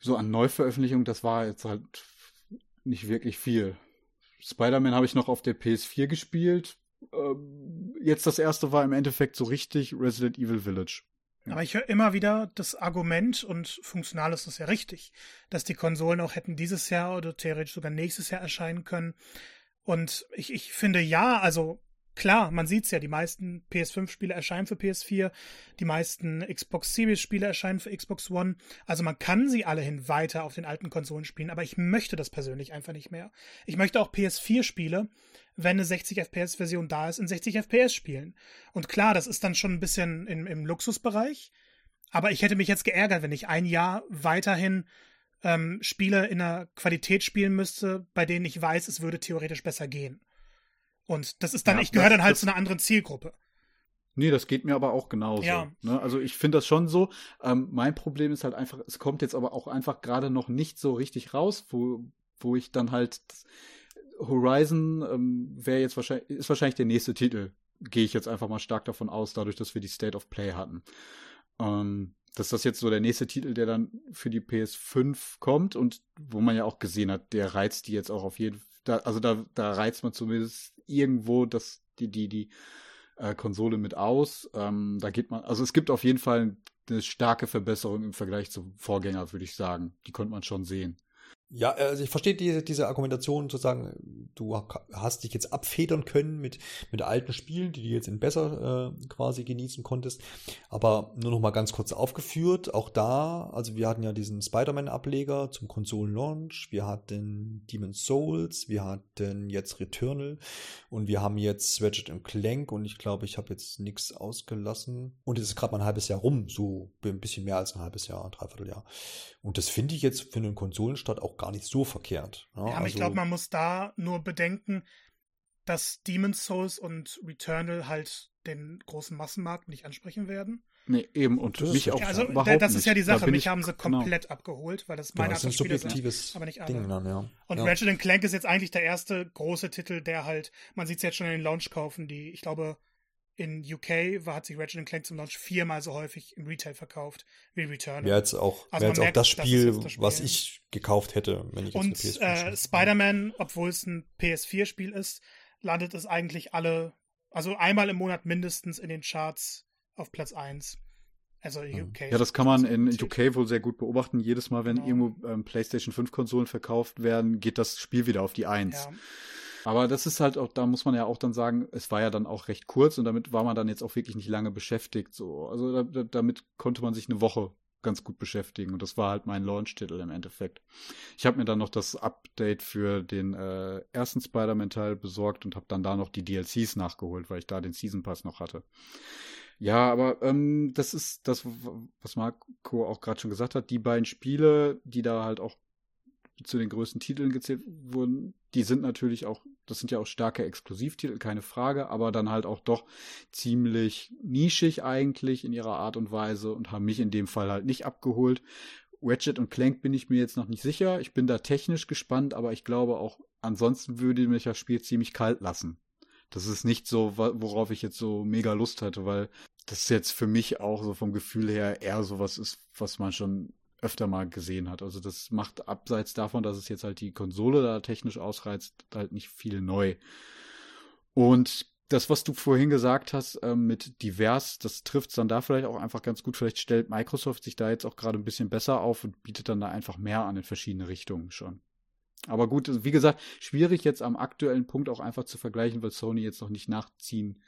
so an Neuveröffentlichung, das war jetzt halt nicht wirklich viel. Spider-Man habe ich noch auf der PS4 gespielt. Ähm, jetzt das erste war im Endeffekt so richtig Resident Evil Village. Aber ich höre immer wieder das Argument, und funktional ist das ja richtig, dass die Konsolen auch hätten dieses Jahr oder theoretisch sogar nächstes Jahr erscheinen können. Und ich, ich finde ja, also klar, man sieht's ja, die meisten PS5-Spiele erscheinen für PS4, die meisten Xbox Series-Spiele erscheinen für Xbox One. Also man kann sie alle hin weiter auf den alten Konsolen spielen, aber ich möchte das persönlich einfach nicht mehr. Ich möchte auch PS4-Spiele, wenn eine 60 FPS-Version da ist, in 60 FPS spielen. Und klar, das ist dann schon ein bisschen im, im Luxusbereich, aber ich hätte mich jetzt geärgert, wenn ich ein Jahr weiterhin ähm, Spiele in einer Qualität spielen müsste, bei denen ich weiß, es würde theoretisch besser gehen. Und das ist dann, ja, ich gehöre dann halt zu einer anderen Zielgruppe. Nee, das geht mir aber auch genauso. Ja. Ne? Also ich finde das schon so. Ähm, mein Problem ist halt einfach, es kommt jetzt aber auch einfach gerade noch nicht so richtig raus, wo, wo ich dann halt Horizon ähm, wäre jetzt wahrscheinlich, ist wahrscheinlich der nächste Titel. Gehe ich jetzt einfach mal stark davon aus, dadurch, dass wir die State of Play hatten. Ähm, dass das jetzt so der nächste Titel, der dann für die PS5 kommt und wo man ja auch gesehen hat, der reizt die jetzt auch auf jeden Fall. Also da, da reizt man zumindest irgendwo das, die, die, die äh, Konsole mit aus. Ähm, da geht man, also es gibt auf jeden Fall eine starke Verbesserung im Vergleich zum Vorgänger, würde ich sagen. Die konnte man schon sehen. Ja, also ich verstehe diese, diese Argumentation zu sagen, du hast dich jetzt abfedern können mit, mit alten Spielen, die du jetzt in besser äh, quasi genießen konntest. Aber nur noch mal ganz kurz aufgeführt, auch da, also wir hatten ja diesen Spider-Man-Ableger zum Konsolen-Launch, wir hatten Demon's Souls, wir hatten jetzt Returnal und wir haben jetzt Ratchet Clank und ich glaube, ich habe jetzt nichts ausgelassen. Und es ist gerade mal ein halbes Jahr rum, so ein bisschen mehr als ein halbes Jahr, ein Dreivierteljahr. Und das finde ich jetzt für einen Konsolenstart auch gar nicht so verkehrt. Ja, ja aber also, ich glaube, man muss da nur bedenken, dass Demon's Souls und Returnal halt den großen Massenmarkt nicht ansprechen werden. Nee, eben, und das mich auch ja, also, überhaupt Das ist ja die Sache, mich ich, haben sie genau. komplett genau. abgeholt, weil das meine ja, Art subjektives sind, aber nicht alle. Ding dann, ja. Und ja. Ratchet Clank ist jetzt eigentlich der erste große Titel, der halt, man sieht es jetzt schon in den Launch kaufen, die, ich glaube, in UK war, hat sich Ratchet Clank zum Launch viermal so häufig im Retail verkauft wie Return. Wäre jetzt auch, also jetzt merkt, auch das Spiel, das Spiel, was ich gekauft hätte, wenn ich jetzt Und eine PS4 äh, Spider-Man, obwohl es ein PS4-Spiel ist, landet es eigentlich alle, also einmal im Monat mindestens in den Charts auf Platz 1. Also UK. Ja, das kann man in UK wohl sehr gut beobachten. Jedes Mal, wenn Genau. irgendwo ähm, PlayStation 5 Konsolen verkauft werden, geht das Spiel wieder auf die 1. Ja. Aber das ist halt auch, da muss man ja auch dann sagen, es war ja dann auch recht kurz und damit war man dann jetzt auch wirklich nicht lange beschäftigt. So, also da, da, damit konnte man sich eine Woche ganz gut beschäftigen und das war halt mein Launch-Titel im Endeffekt. Ich habe mir dann noch das Update für den äh, ersten Spider-Man-Teil besorgt und habe dann da noch die DLCs nachgeholt, weil ich da den Season Pass noch hatte. Ja, aber ähm, das ist das, was Marco auch gerade schon gesagt hat. Die beiden Spiele, die da halt auch zu den größten Titeln gezählt wurden, die sind natürlich auch, das sind ja auch starke Exklusivtitel, keine Frage, aber dann halt auch doch ziemlich nischig eigentlich in ihrer Art und Weise und haben mich in dem Fall halt nicht abgeholt. Ratchet und Clank bin ich mir jetzt noch nicht sicher. Ich bin da technisch gespannt, aber ich glaube auch, ansonsten würde mich das Spiel ziemlich kalt lassen. Das ist nicht so, worauf ich jetzt so mega Lust hatte, weil das jetzt für mich auch so vom Gefühl her eher sowas ist, was man schon öfter mal gesehen hat. Also das macht abseits davon, dass es jetzt halt die Konsole da technisch ausreizt, halt nicht viel neu. Und das, was du vorhin gesagt hast ähm, mit divers, das trifft dann da vielleicht auch einfach ganz gut. Vielleicht stellt Microsoft sich da jetzt auch gerade ein bisschen besser auf und bietet dann da einfach mehr an in verschiedene Richtungen schon. Aber gut, wie gesagt, schwierig jetzt am aktuellen Punkt auch einfach zu vergleichen, weil Sony jetzt noch nicht nachziehen.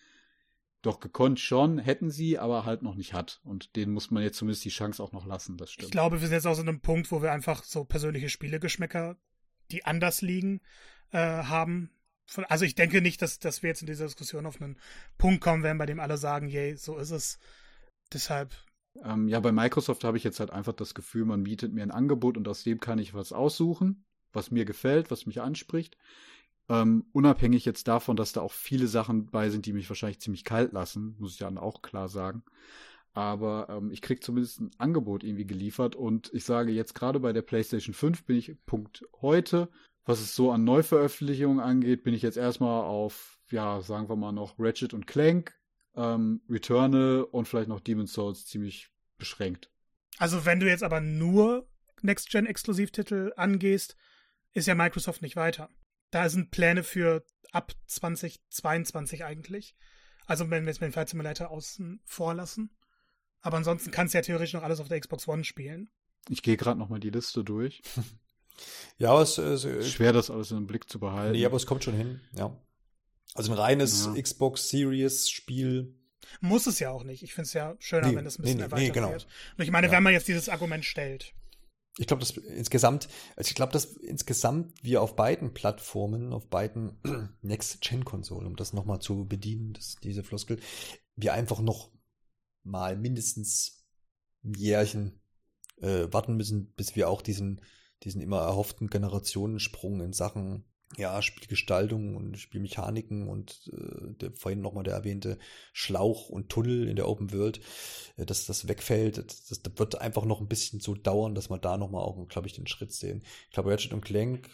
Doch gekonnt schon, hätten sie, aber halt noch nicht hat. Und denen muss man jetzt zumindest die Chance auch noch lassen, das stimmt. Ich glaube, wir sind jetzt auch so an einem Punkt, wo wir einfach so persönliche Spielegeschmäcker, die anders liegen, äh, haben. Von, also ich denke nicht, dass, dass wir jetzt in dieser Diskussion auf einen Punkt kommen werden, bei dem alle sagen, yay, so ist es. Deshalb. Ähm, ja, bei Microsoft habe ich jetzt halt einfach das Gefühl, man bietet mir ein Angebot und aus dem kann ich was aussuchen, was mir gefällt, was mich anspricht. Ähm, unabhängig jetzt davon, dass da auch viele Sachen bei sind, die mich wahrscheinlich ziemlich kalt lassen, muss ich dann auch klar sagen. Aber ähm, ich krieg zumindest ein Angebot irgendwie geliefert und ich sage jetzt gerade bei der PlayStation 5 bin ich Punkt heute, was es so an Neuveröffentlichungen angeht, bin ich jetzt erstmal auf, ja, sagen wir mal noch Ratchet und Clank, ähm, Returnal und vielleicht noch Demon's Souls ziemlich beschränkt. Also wenn du jetzt aber nur Next-Gen-Exklusivtitel angehst, ist ja Microsoft nicht weiter. Da sind Pläne für ab 2022 eigentlich. Also wenn wir jetzt mit dem Flight Simulator außen vorlassen. Aber ansonsten kannst du ja theoretisch noch alles auf der Xbox One spielen. Ich gehe gerade noch mal die Liste durch. ja, aber es ist äh, schwer, das alles im Blick zu behalten. Nee, aber es kommt schon hin, ja. Also ein reines ja. Xbox Series Spiel. Muss es ja auch nicht. Ich finde es ja schöner, Nee, wenn es ein bisschen nee, erweitert nee, genau. wird. Und ich meine, Ja. wenn man jetzt dieses Argument stellt. Ich glaube, dass insgesamt, also ich glaube, dass insgesamt wir auf beiden Plattformen, auf beiden Next-Gen-Konsolen, um das nochmal zu bedienen, das, diese Floskel, wir einfach noch mal mindestens ein Jährchen äh, warten müssen, bis wir auch diesen, diesen immer erhofften Generationensprung in Sachen ja, Spielgestaltung und Spielmechaniken und äh, der, vorhin nochmal der erwähnte Schlauch und Tunnel in der Open World, äh, dass das wegfällt. Das, das wird einfach noch ein bisschen so dauern, dass wir da nochmal auch, glaube ich, den Schritt sehen. Ich glaube, Ratchet und Clank,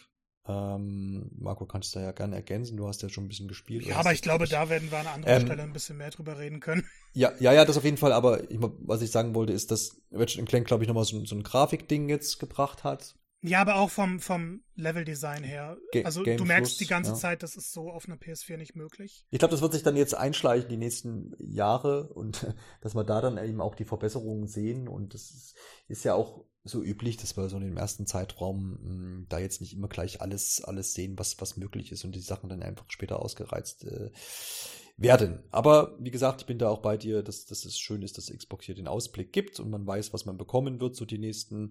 ähm, Marco, kannst du da ja gerne ergänzen, du hast ja schon ein bisschen gespielt. Ja, aber ich glaube, da werden wir an anderer Ähm, Stelle ein bisschen mehr drüber reden können. Ja, ja, ja, das auf jeden Fall, aber ich, was ich sagen wollte, ist, dass Ratchet Clank, glaube ich, nochmal so, so ein Grafikding jetzt gebracht hat. Ja, aber auch vom, vom Level-Design her. Ge- also du Gamefluss, merkst die ganze ja. Zeit, das ist so auf einer PS4 nicht möglich. Ich glaube, das wird sich dann jetzt einschleichen die nächsten Jahre und dass wir da dann eben auch die Verbesserungen sehen und das ist, ist ja auch so üblich, dass wir so in dem ersten Zeitraum mh, da jetzt nicht immer gleich alles alles sehen, was was möglich ist und die Sachen dann einfach später ausgereizt äh, werden. Aber wie gesagt, ich bin da auch bei dir, dass, dass es schön ist, dass Xbox hier den Ausblick gibt und man weiß, was man bekommen wird, so die nächsten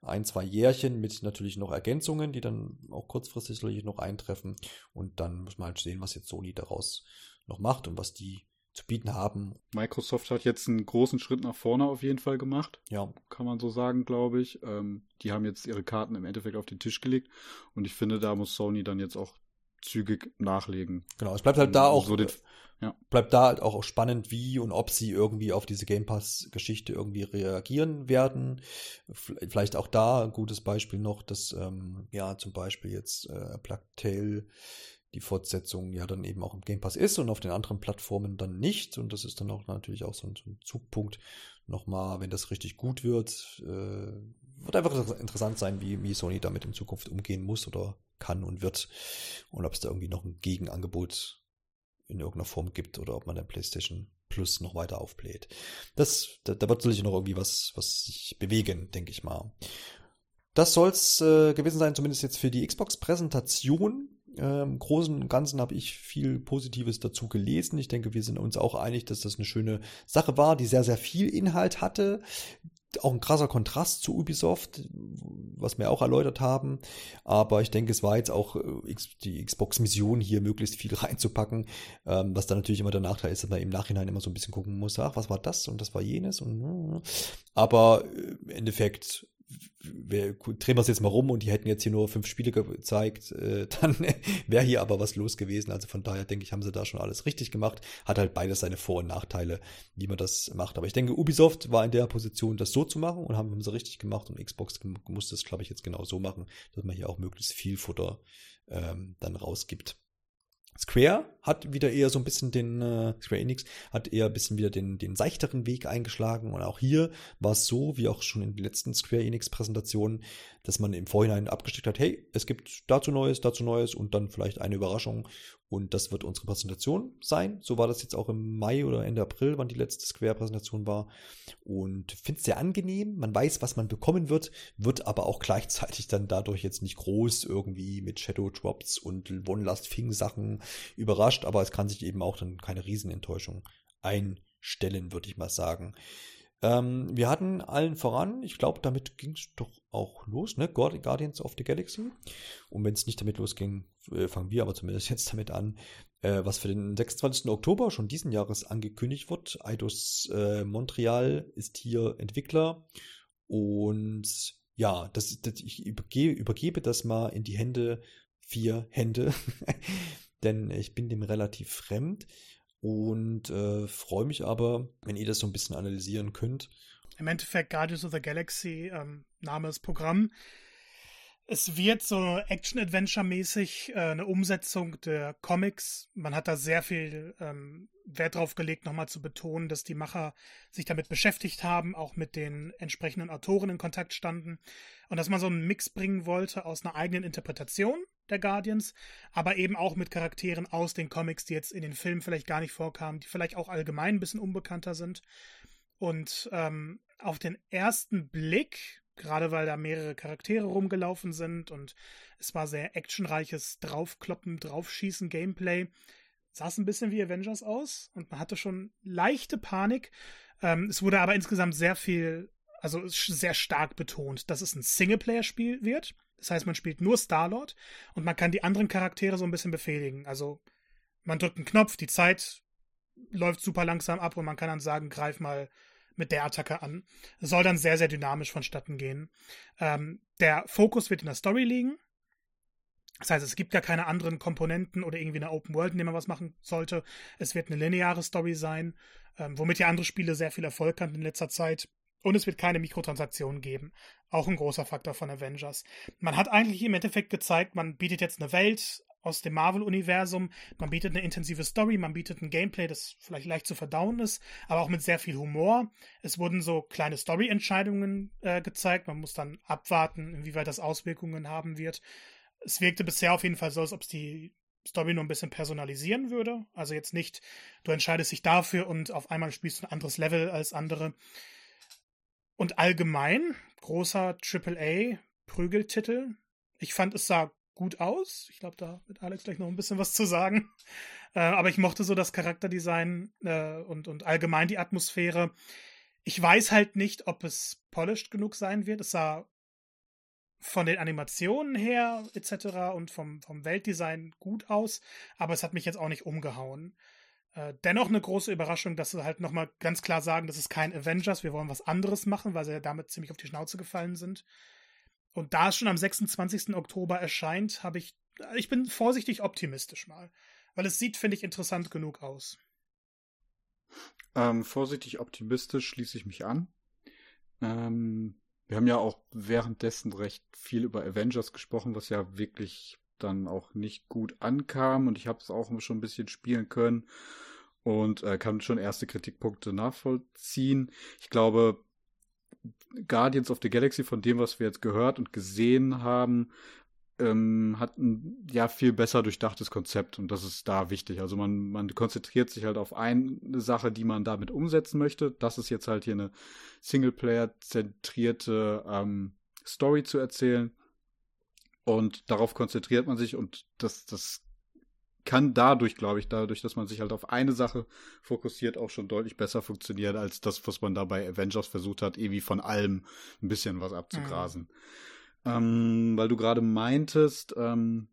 ein, zwei Jährchen mit natürlich noch Ergänzungen, die dann auch kurzfristig noch eintreffen. Und dann muss man halt sehen, was jetzt Sony daraus noch macht und was die zu bieten haben. Microsoft hat jetzt einen großen Schritt nach vorne auf jeden Fall gemacht. Ja, kann man so sagen, glaube ich. Ähm, die haben jetzt ihre Karten im Endeffekt auf den Tisch gelegt und ich finde, da muss Sony dann jetzt auch zügig nachlegen. genau. Es bleibt halt da auch, So den, ja. bleibt da halt auch spannend, wie und ob sie irgendwie auf diese Game Pass-Geschichte irgendwie reagieren werden. Vielleicht auch da ein gutes Beispiel noch, dass ähm, ja zum Beispiel jetzt äh, Plague Tale die Fortsetzung ja dann eben auch im Game Pass ist und auf den anderen Plattformen dann nicht. Und das ist dann auch natürlich auch so ein, so ein Zugpunkt nochmal, wenn das richtig gut wird. Äh, wird einfach interessant sein, wie, wie Sony damit in Zukunft umgehen muss oder kann und wird. Und ob es da irgendwie noch ein Gegenangebot in irgendeiner Form gibt oder ob man der PlayStation Plus noch weiter aufbläht. Das, da, da wird sicherlich noch irgendwie was, was sich bewegen, denke ich mal. Das soll's äh, gewesen sein, zumindest jetzt für die Xbox-Präsentation. Ähm, Im Großen und Ganzen habe ich viel Positives dazu gelesen. Ich denke, wir sind uns auch einig, dass das eine schöne Sache war, die sehr, sehr viel Inhalt hatte, auch ein krasser Kontrast zu Ubisoft, was wir auch erläutert haben. Aber ich denke, es war jetzt auch äh, die Xbox-Mission hier möglichst viel reinzupacken, ähm, was dann natürlich immer der Nachteil ist, dass man im Nachhinein immer so ein bisschen gucken muss, ach, was war das und das war jenes und äh, aber äh, im Endeffekt wir, drehen wir es jetzt mal rum und die hätten jetzt hier nur fünf Spiele gezeigt, äh, dann wäre hier aber was los gewesen. Also von daher denke ich, haben sie da schon alles richtig gemacht. Hat halt beides seine Vor- und Nachteile, wie man das macht. Aber ich denke, Ubisoft war in der Position, das so zu machen und haben, sie richtig gemacht und Xbox muss das, glaube ich, jetzt genau so machen, dass man hier auch möglichst viel Futter ähm, dann rausgibt. Square hat wieder eher so ein bisschen den, äh, Square Enix hat eher ein bisschen wieder den, den seichteren Weg eingeschlagen. Und auch hier war es so, wie auch schon in den letzten Square Enix Präsentationen, dass man im Vorhinein abgesteckt hat, hey, es gibt dazu Neues, dazu Neues und dann vielleicht eine Überraschung. Und das wird unsere Präsentation sein. So war das jetzt auch im Mai oder Ende April, wann die letzte Square-Präsentation war. Und finde es sehr angenehm. Man weiß, was man bekommen wird, wird aber auch gleichzeitig dann dadurch jetzt nicht groß irgendwie mit Shadow Drops und One Last Thing Sachen überrascht. Aber es kann sich eben auch dann keine Riesenenttäuschung einstellen, würde ich mal sagen. Ähm, wir hatten allen voran, ich glaube, damit ging es doch auch los, ne? Guardians of the Galaxy. Und wenn es nicht damit losging, äh, fangen wir aber zumindest jetzt damit an, äh, was für den 26. Oktober schon diesen Jahres angekündigt wird. Eidos äh, Montreal ist hier Entwickler und ja, das, das, ich übergebe, übergebe das mal in die Hände, vier Hände, denn ich bin dem relativ fremd und äh, freue mich aber, wenn ihr das so ein bisschen analysieren könnt. Im Endeffekt Guardians of the Galaxy, ähm, Name ist Programm. Es wird so Action-Adventure-mäßig äh, eine Umsetzung der Comics. Man hat da sehr viel ähm, Wert drauf gelegt, nochmal zu betonen, dass die Macher sich damit beschäftigt haben, auch mit den entsprechenden Autoren in Kontakt standen und dass man so einen Mix bringen wollte aus einer eigenen Interpretation der Guardians, aber eben auch mit Charakteren aus den Comics, die jetzt in den Filmen vielleicht gar nicht vorkamen, die vielleicht auch allgemein ein bisschen unbekannter sind. Und ähm, auf den ersten Blick, gerade weil da mehrere Charaktere rumgelaufen sind und es war sehr actionreiches Draufkloppen, Draufschießen, Gameplay, sah es ein bisschen wie Avengers aus und man hatte schon leichte Panik. Ähm, es wurde aber insgesamt sehr viel, also sehr stark betont, dass es ein Singleplayer-Spiel wird. Das heißt, man spielt nur Star-Lord und man kann die anderen Charaktere so ein bisschen befehligen. Also man drückt einen Knopf, die Zeit läuft super langsam ab und man kann dann sagen, greif mal mit der Attacke an. Es soll dann sehr, sehr dynamisch vonstatten gehen. Ähm, der Fokus wird in der Story liegen. Das heißt, es gibt ja keine anderen Komponenten oder irgendwie eine Open World, in der man was machen sollte. Es wird eine lineare Story sein, ähm, womit ja andere Spiele sehr viel Erfolg hatten in letzter Zeit. Und es wird keine Mikrotransaktionen geben. Auch ein großer Faktor von Avengers. Man hat eigentlich im Endeffekt gezeigt, man bietet jetzt eine Welt aus dem Marvel-Universum, man bietet eine intensive Story, man bietet ein Gameplay, das vielleicht leicht zu verdauen ist, aber auch mit sehr viel Humor. Es wurden so kleine Story-Entscheidungen äh, gezeigt. Man muss dann abwarten, inwieweit das Auswirkungen haben wird. Es wirkte bisher auf jeden Fall so, als ob es die Story nur ein bisschen personalisieren würde. Also jetzt nicht, du entscheidest dich dafür und auf einmal spielst du ein anderes Level als andere. Und allgemein, großer AAA-Prügeltitel. Ich fand, es sah gut aus. Ich glaube, da wird Alex gleich noch ein bisschen was zu sagen. Äh, aber ich mochte so das Charakterdesign äh, und, und allgemein die Atmosphäre. Ich weiß halt nicht, ob es polished genug sein wird. Es sah von den Animationen her etc. und vom, vom Weltdesign gut aus, aber es hat mich jetzt auch nicht umgehauen. Äh, dennoch eine große Überraschung, dass sie halt nochmal ganz klar sagen, das ist kein Avengers, wir wollen was anderes machen, weil sie ja damit ziemlich auf die Schnauze gefallen sind. Und da es schon am 26. Oktober erscheint, habe ich, ich bin vorsichtig optimistisch mal, weil es sieht, finde ich, interessant genug aus. Ähm, vorsichtig optimistisch schließe ich mich an. Ähm, wir haben ja auch währenddessen recht viel über Avengers gesprochen, was ja wirklich dann auch nicht gut ankam und ich habe es auch schon ein bisschen spielen können und äh, kann schon erste Kritikpunkte nachvollziehen. Ich glaube, Guardians of the Galaxy, von dem, was wir jetzt gehört und gesehen haben, ähm, hat ein ja viel besser durchdachtes Konzept und das ist da wichtig. Also man, man konzentriert sich halt auf eine Sache, die man damit umsetzen möchte. Das ist jetzt halt hier eine Singleplayer-zentrierte ähm, Story zu erzählen. Und darauf konzentriert man sich und das, das kann dadurch, glaube ich, dadurch, dass man sich halt auf eine Sache fokussiert, auch schon deutlich besser funktionieren als das, was man da bei Avengers versucht hat, irgendwie von allem ein bisschen was abzugrasen. Mhm. Ähm, weil du gerade meintest, ähm,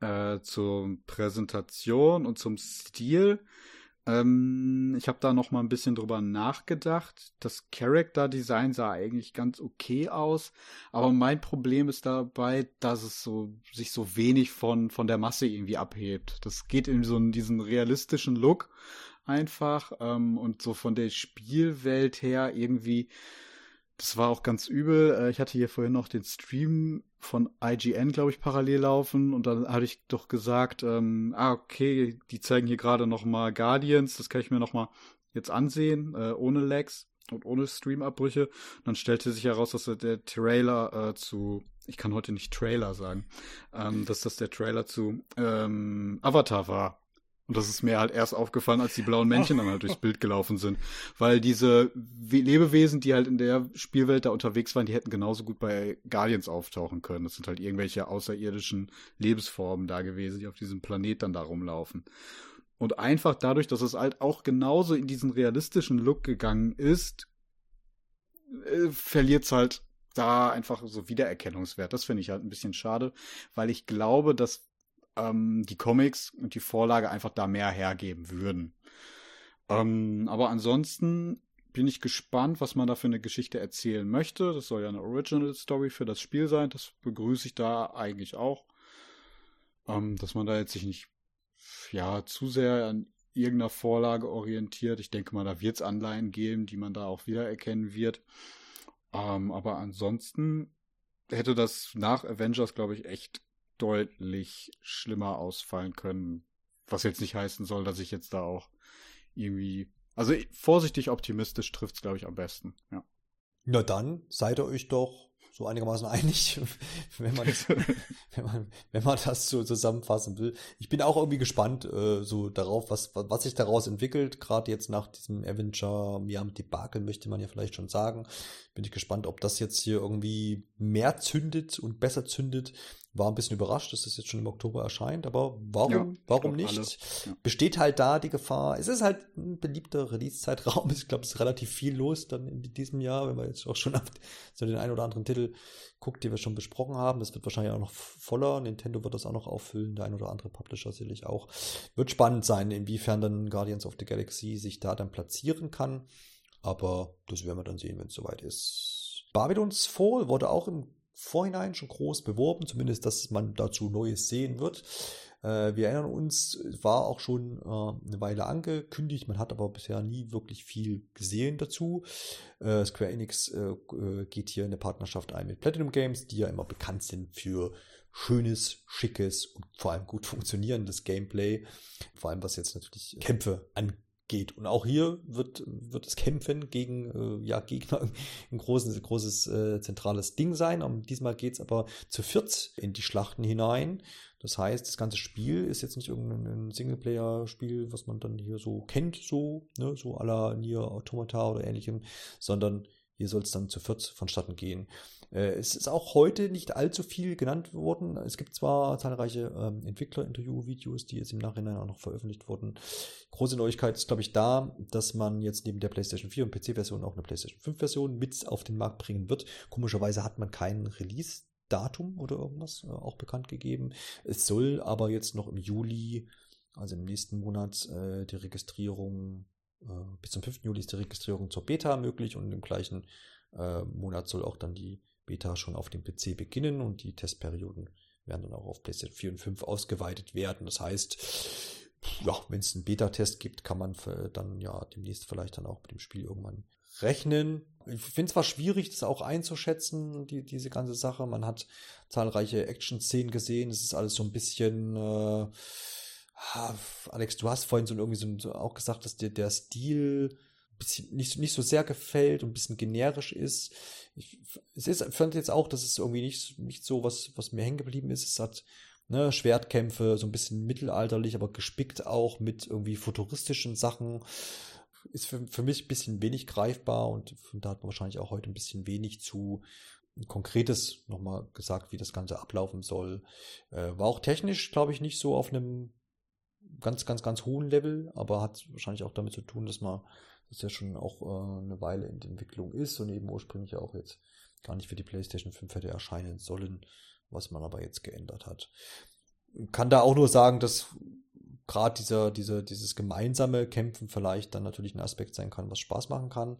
äh, zur Präsentation und zum Stil. Ähm, ich habe da noch mal ein bisschen drüber nachgedacht. Das Character Design sah eigentlich ganz okay aus, aber mein Problem ist dabei, dass es so sich so wenig von von der Masse irgendwie abhebt. Das geht in so einen, diesen realistischen Look einfach ähm, und so von der Spielwelt her irgendwie das war auch ganz übel. Äh, ich hatte hier vorhin noch den Stream von IGN, glaube ich, parallel laufen und dann hatte ich doch gesagt, ähm, ah, okay, die zeigen hier gerade noch mal Guardians, das kann ich mir noch mal jetzt ansehen, äh, ohne Lags und ohne Streamabbrüche. Dann stellte sich heraus, dass der Trailer äh, zu, ich kann heute nicht Trailer sagen, ähm, dass das der Trailer zu ähm, Avatar war. Und das ist mir halt erst aufgefallen, als die blauen Männchen dann halt durchs Bild gelaufen sind. Weil diese Lebewesen, die halt in der Spielwelt da unterwegs waren, die hätten genauso gut bei Guardians auftauchen können. Das sind halt irgendwelche außerirdischen Lebensformen da gewesen, die auf diesem Planet dann da rumlaufen. Und einfach dadurch, dass es halt auch genauso in diesen realistischen Look gegangen ist, äh, verliert es halt da einfach so Wiedererkennungswert. Das finde ich halt ein bisschen schade, weil ich glaube, dass ähm, die Comics und die Vorlage einfach da mehr hergeben würden. Ähm, aber ansonsten bin ich gespannt, was man da für eine Geschichte erzählen möchte. Das soll ja eine Original Story für das Spiel sein. Das begrüße ich da eigentlich auch. Ähm, dass man da jetzt sich nicht ja zu sehr an irgendeiner Vorlage orientiert. Ich denke mal, da wird es Anleihen geben, die man da auch wiedererkennen wird. Ähm, aber ansonsten hätte das nach Avengers, glaube ich, echt deutlich schlimmer ausfallen können. Was jetzt nicht heißen soll, dass ich jetzt da auch irgendwie. Also vorsichtig optimistisch trifft es, glaube ich, am besten, ja. Na dann seid ihr euch doch so einigermaßen einig, wenn man, wenn man, wenn man das so zusammenfassen will. Ich bin auch irgendwie gespannt äh, so darauf, was, was sich daraus entwickelt. Gerade jetzt nach diesem Avenger Miam Debakel möchte man ja vielleicht schon sagen. Bin ich gespannt, ob das jetzt hier irgendwie mehr zündet und besser zündet war ein bisschen überrascht, dass das jetzt schon im Oktober erscheint, aber warum, ja, warum nicht? Ja. Besteht halt da die Gefahr. Es ist halt ein beliebter Release-Zeitraum. Ich glaube, es ist relativ viel los dann in diesem Jahr, wenn man jetzt auch schon auf so den einen oder anderen Titel guckt, den wir schon besprochen haben. Das wird wahrscheinlich auch noch voller. Nintendo wird das auch noch auffüllen, der ein oder andere Publisher sicherlich auch. Wird spannend sein, inwiefern dann Guardians of the Galaxy sich da dann platzieren kann. Aber das werden wir dann sehen, wenn es soweit ist. Babylon's Fall wurde auch im Vorhinein schon groß beworben, zumindest, dass man dazu Neues sehen wird. Äh, wir erinnern uns, war auch schon äh, eine Weile angekündigt, man hat aber bisher nie wirklich viel gesehen dazu. Äh, Square Enix geht hier eine Partnerschaft ein mit Platinum Games, die ja immer bekannt sind für schönes, schickes und vor allem gut funktionierendes Gameplay. Vor allem was jetzt natürlich Kämpfe angeht geht. Und auch hier wird, wird das Kämpfen gegen äh, ja, Gegner ein großes, großes äh, zentrales Ding sein. Und diesmal geht es aber zu viert in die Schlachten hinein. Das heißt, das ganze Spiel ist jetzt nicht irgendein Singleplayer-Spiel, was man dann hier so kennt, so, ne, so à la Nier Automata oder ähnlichem, sondern hier soll es dann zu viert vonstatten gehen. Äh, es ist auch heute nicht allzu viel genannt worden. Es gibt zwar zahlreiche ähm, Entwickler-Interview-Videos, die jetzt im Nachhinein auch noch veröffentlicht wurden. Große Neuigkeit ist, glaube ich, da, dass man jetzt neben der PlayStation 4 und PC-Version auch eine PlayStation 5-Version mit auf den Markt bringen wird. Komischerweise hat man keinen Release Datum oder irgendwas äh, auch bekannt gegeben. Es soll aber jetzt noch im Juli, also im nächsten Monat, äh, die Registrierung, bis zum 5. Juli ist die Registrierung zur Beta möglich und im gleichen äh, Monat soll auch dann die Beta schon auf dem PC beginnen und die Testperioden werden dann auch auf PlayStation 4 und 5 ausgeweitet werden. Das heißt, ja, wenn es einen Beta-Test gibt, kann man dann ja demnächst vielleicht dann auch mit dem Spiel irgendwann rechnen. Ich finde es zwar schwierig, das auch einzuschätzen, die, diese ganze Sache. Man hat zahlreiche Action-Szenen gesehen. Es ist alles so ein bisschen. Äh, Alex, du hast vorhin so irgendwie so, so auch gesagt, dass der, der Stil nicht, nicht so sehr gefällt und ein bisschen generisch ist. Ich, es ist, fand jetzt auch, dass es irgendwie nicht, nicht so was, was mir hängen geblieben ist. Es hat ne, Schwertkämpfe, so ein bisschen mittelalterlich, aber gespickt auch mit irgendwie futuristischen Sachen. Ist für, für mich ein bisschen wenig greifbar und da hat man wahrscheinlich auch heute ein bisschen wenig zu Konkretes nochmal gesagt, wie das Ganze ablaufen soll. Äh, war auch technisch, glaube ich, nicht so auf einem ganz, ganz, ganz hohen Level, aber hat wahrscheinlich auch damit zu tun, dass man das ja schon auch äh, eine Weile in Entwicklung ist und eben ursprünglich auch jetzt gar nicht für die PlayStation 5 hätte erscheinen sollen, was man aber jetzt geändert hat. Kann da auch nur sagen, dass gerade dieser, dieser, dieses gemeinsame Kämpfen vielleicht dann natürlich ein Aspekt sein kann, was Spaß machen kann.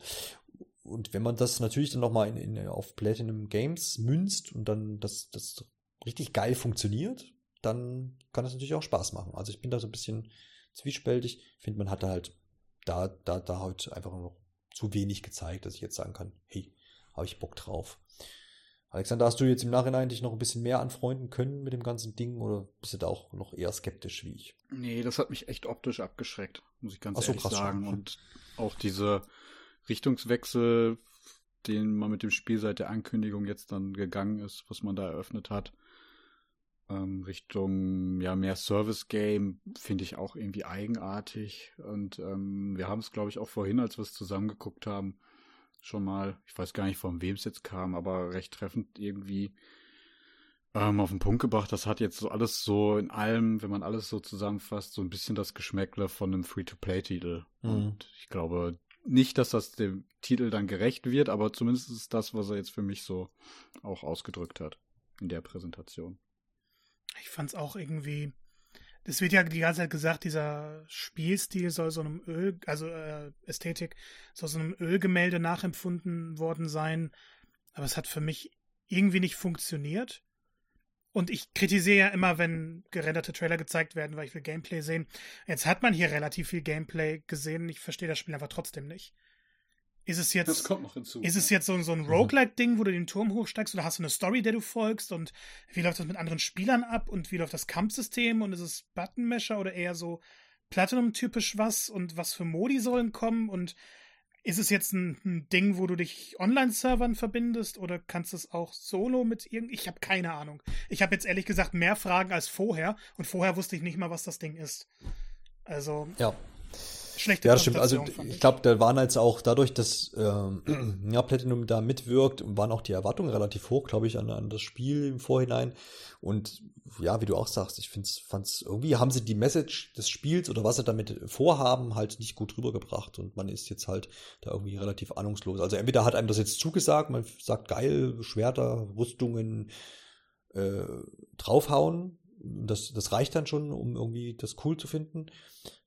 Und wenn man das natürlich dann nochmal in, in, auf Platinum Games münzt und dann das, das richtig geil funktioniert, dann kann das natürlich auch Spaß machen. Also ich bin da so ein bisschen zwiespältig. Ich finde, man hat da halt da, da, da heute einfach noch zu wenig gezeigt, dass ich jetzt sagen kann, hey, habe ich Bock drauf. Alexander, hast du jetzt im Nachhinein dich noch ein bisschen mehr anfreunden können mit dem ganzen Ding oder bist du da auch noch eher skeptisch wie ich? Nee, das hat mich echt optisch abgeschreckt, muss ich ganz Ach so, ehrlich krass, sagen. schon. Und auch diese Richtungswechsel, den man mit dem Spiel seit der Ankündigung jetzt dann gegangen ist, was man da eröffnet hat, ähm, Richtung ja mehr Service Game finde ich auch irgendwie eigenartig und ähm, wir haben es glaube ich auch vorhin, als wir es zusammengeguckt haben, schon mal, ich weiß gar nicht von wem es jetzt kam, aber recht treffend irgendwie ähm, auf den Punkt gebracht. Das hat jetzt so alles so in allem, wenn man alles so zusammenfasst, so ein bisschen das Geschmäckle von einem Free-to-Play-Titel. Mhm. Und ich glaube nicht, dass das dem Titel dann gerecht wird, aber zumindest ist das, was er jetzt für mich so auch ausgedrückt hat in der Präsentation. Ich fand's auch irgendwie. Es wird ja die ganze Zeit gesagt, dieser Spielstil soll so einem Öl, also äh, Ästhetik, soll so einem Ölgemälde nachempfunden worden sein. Aber es hat für mich irgendwie nicht funktioniert. Und ich kritisiere ja immer, wenn gerenderte Trailer gezeigt werden, weil ich will Gameplay sehen. Jetzt hat man hier relativ viel Gameplay gesehen. Ich verstehe das Spiel einfach trotzdem nicht. Ist es jetzt. Das kommt noch hinzu. Ist es jetzt so, so ein Roguelike-Ding, wo du den Turm hochsteigst oder hast du eine Story, der du folgst und wie läuft das mit anderen Spielern ab und wie läuft das Kampfsystem und ist es Buttonmesher oder eher so Platinum-typisch was und was für Modi sollen kommen und ist es jetzt ein, ein Ding, wo du dich Online-Servern verbindest oder kannst du es auch solo mit irgend? Ich habe keine Ahnung. Ich habe jetzt ehrlich gesagt mehr Fragen als vorher und vorher wusste ich nicht mal, was das Ding ist. Also Ja. Schlechte Ja, das stimmt. Also fand ich glaube, da waren jetzt auch dadurch, dass ähm, ja, Platinum da mitwirkt, waren auch die Erwartungen relativ hoch, glaube ich, an, an das Spiel im Vorhinein. Und ja, wie du auch sagst, ich find's, fand's irgendwie haben sie die Message des Spiels oder was sie damit vorhaben, halt nicht gut rübergebracht und man ist jetzt halt da irgendwie relativ ahnungslos. Also entweder hat einem das jetzt zugesagt, man sagt geil, Schwerter, Rüstungen äh, draufhauen, das, das reicht dann schon, um irgendwie das cool zu finden.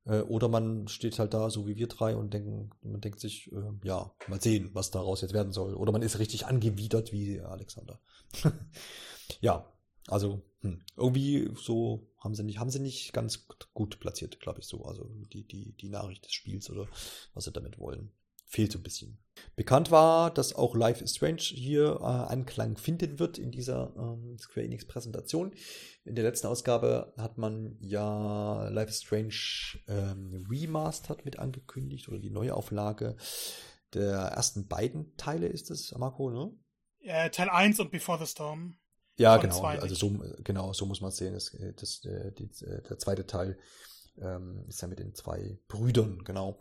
Äh, oder man steht halt da, so wie wir drei, und denken, man denkt sich, äh, ja, mal sehen, was daraus jetzt werden soll. Oder man ist richtig angewidert wie Alexander. ja, also hm, irgendwie so haben sie nicht, haben sie nicht ganz gut platziert, glaube ich so. Also die, die, die Nachricht des Spiels oder was sie damit wollen. Fehlt so ein bisschen. Bekannt war, dass auch Life is Strange hier äh, Anklang finden wird in dieser ähm, Square Enix Präsentation. In der letzten Ausgabe hat man ja Life is Strange ähm, Remastered mit angekündigt oder die Neuauflage der ersten beiden Teile ist es, Marco, ne? Äh, Teil 1 und Before the Storm. Ja, genau. Also so, genau, so muss man es sehen. Das, das, äh, äh, der zweite Teil ähm, ist ja mit den zwei Brüdern, genau.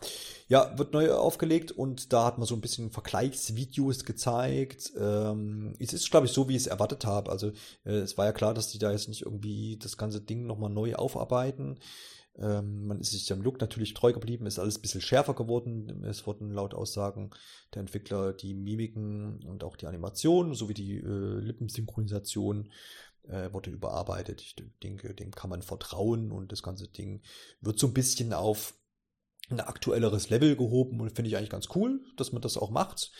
Ja, wird neu aufgelegt und da hat man so ein bisschen Vergleichsvideos gezeigt. Ähm, es ist, glaube ich, so, wie ich es erwartet habe. Also äh, es war ja klar, dass die da jetzt nicht irgendwie das ganze Ding nochmal neu aufarbeiten. Ähm, man ist sich dem Look natürlich treu geblieben, ist alles ein bisschen schärfer geworden. Es wurden laut Aussagen der Entwickler die Mimiken und auch die Animation sowie die äh, Lippensynchronisation äh, wurde überarbeitet. Ich denke, dem kann man vertrauen und das ganze Ding wird so ein bisschen auf ein aktuelleres Level gehoben und finde ich eigentlich ganz cool, dass man das auch macht.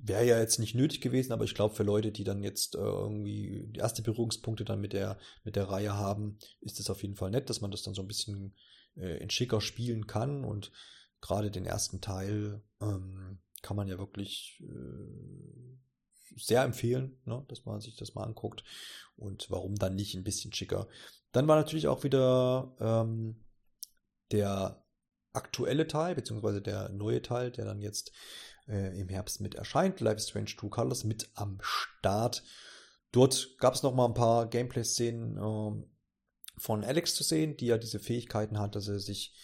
Wäre ja jetzt nicht nötig gewesen, aber ich glaube, für Leute, die dann jetzt äh, irgendwie die erste Berührungspunkte dann mit der, mit der Reihe haben, ist es auf jeden Fall nett, dass man das dann so ein bisschen äh, in schicker spielen kann und gerade den ersten Teil ähm, kann man ja wirklich äh, sehr empfehlen, ne, dass man sich das mal anguckt. Und warum dann nicht ein bisschen schicker? Dann war natürlich auch wieder ähm, der aktuelle Teil, beziehungsweise der neue Teil, der dann jetzt äh, im Herbst mit erscheint. Life is Strange True Colors mit am Start. Dort gab es noch mal ein paar Gameplay-Szenen äh, von Alex zu sehen, die ja diese Fähigkeiten hat, dass er sich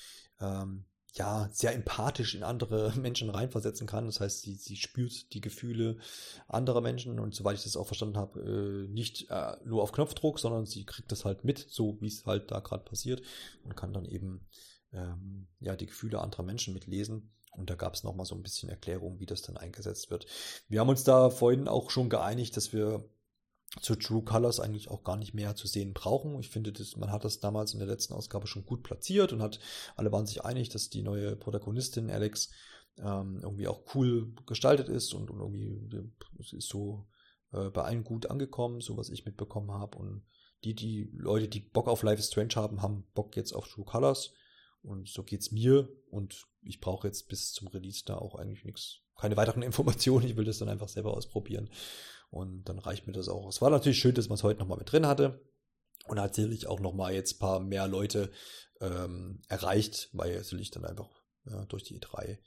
ähm, ja, sehr empathisch in andere Menschen reinversetzen kann. Das heißt, sie, sie spürt die Gefühle anderer Menschen und soweit ich das auch verstanden habe, äh, nicht äh, nur auf Knopfdruck, sondern sie kriegt das halt mit, so wie es halt da gerade passiert und kann dann eben ähm, ja die Gefühle anderer Menschen mitlesen. Und da gab es nochmal so ein bisschen Erklärung, wie das dann eingesetzt wird. Wir haben uns da vorhin auch schon geeinigt, dass wir zu True Colors eigentlich auch gar nicht mehr zu sehen brauchen. Ich finde, das, man hat das damals in der letzten Ausgabe schon gut platziert und hat, alle waren sich einig, dass die neue Protagonistin Alex ähm, irgendwie auch cool gestaltet ist und, und irgendwie es ist so äh, bei allen gut angekommen, so was ich mitbekommen habe. Und die, die Leute, die Bock auf Life is Strange haben, haben Bock jetzt auf True Colors. Und so geht's mir. Und ich brauche jetzt bis zum Release da auch eigentlich nichts, keine weiteren Informationen. Ich will das dann einfach selber ausprobieren. Und dann reicht mir das auch. Es war natürlich schön, dass man es heute nochmal mit drin hatte. Und natürlich auch nochmal jetzt ein paar mehr Leute ähm, erreicht, weil natürlich dann einfach ja, durch die E3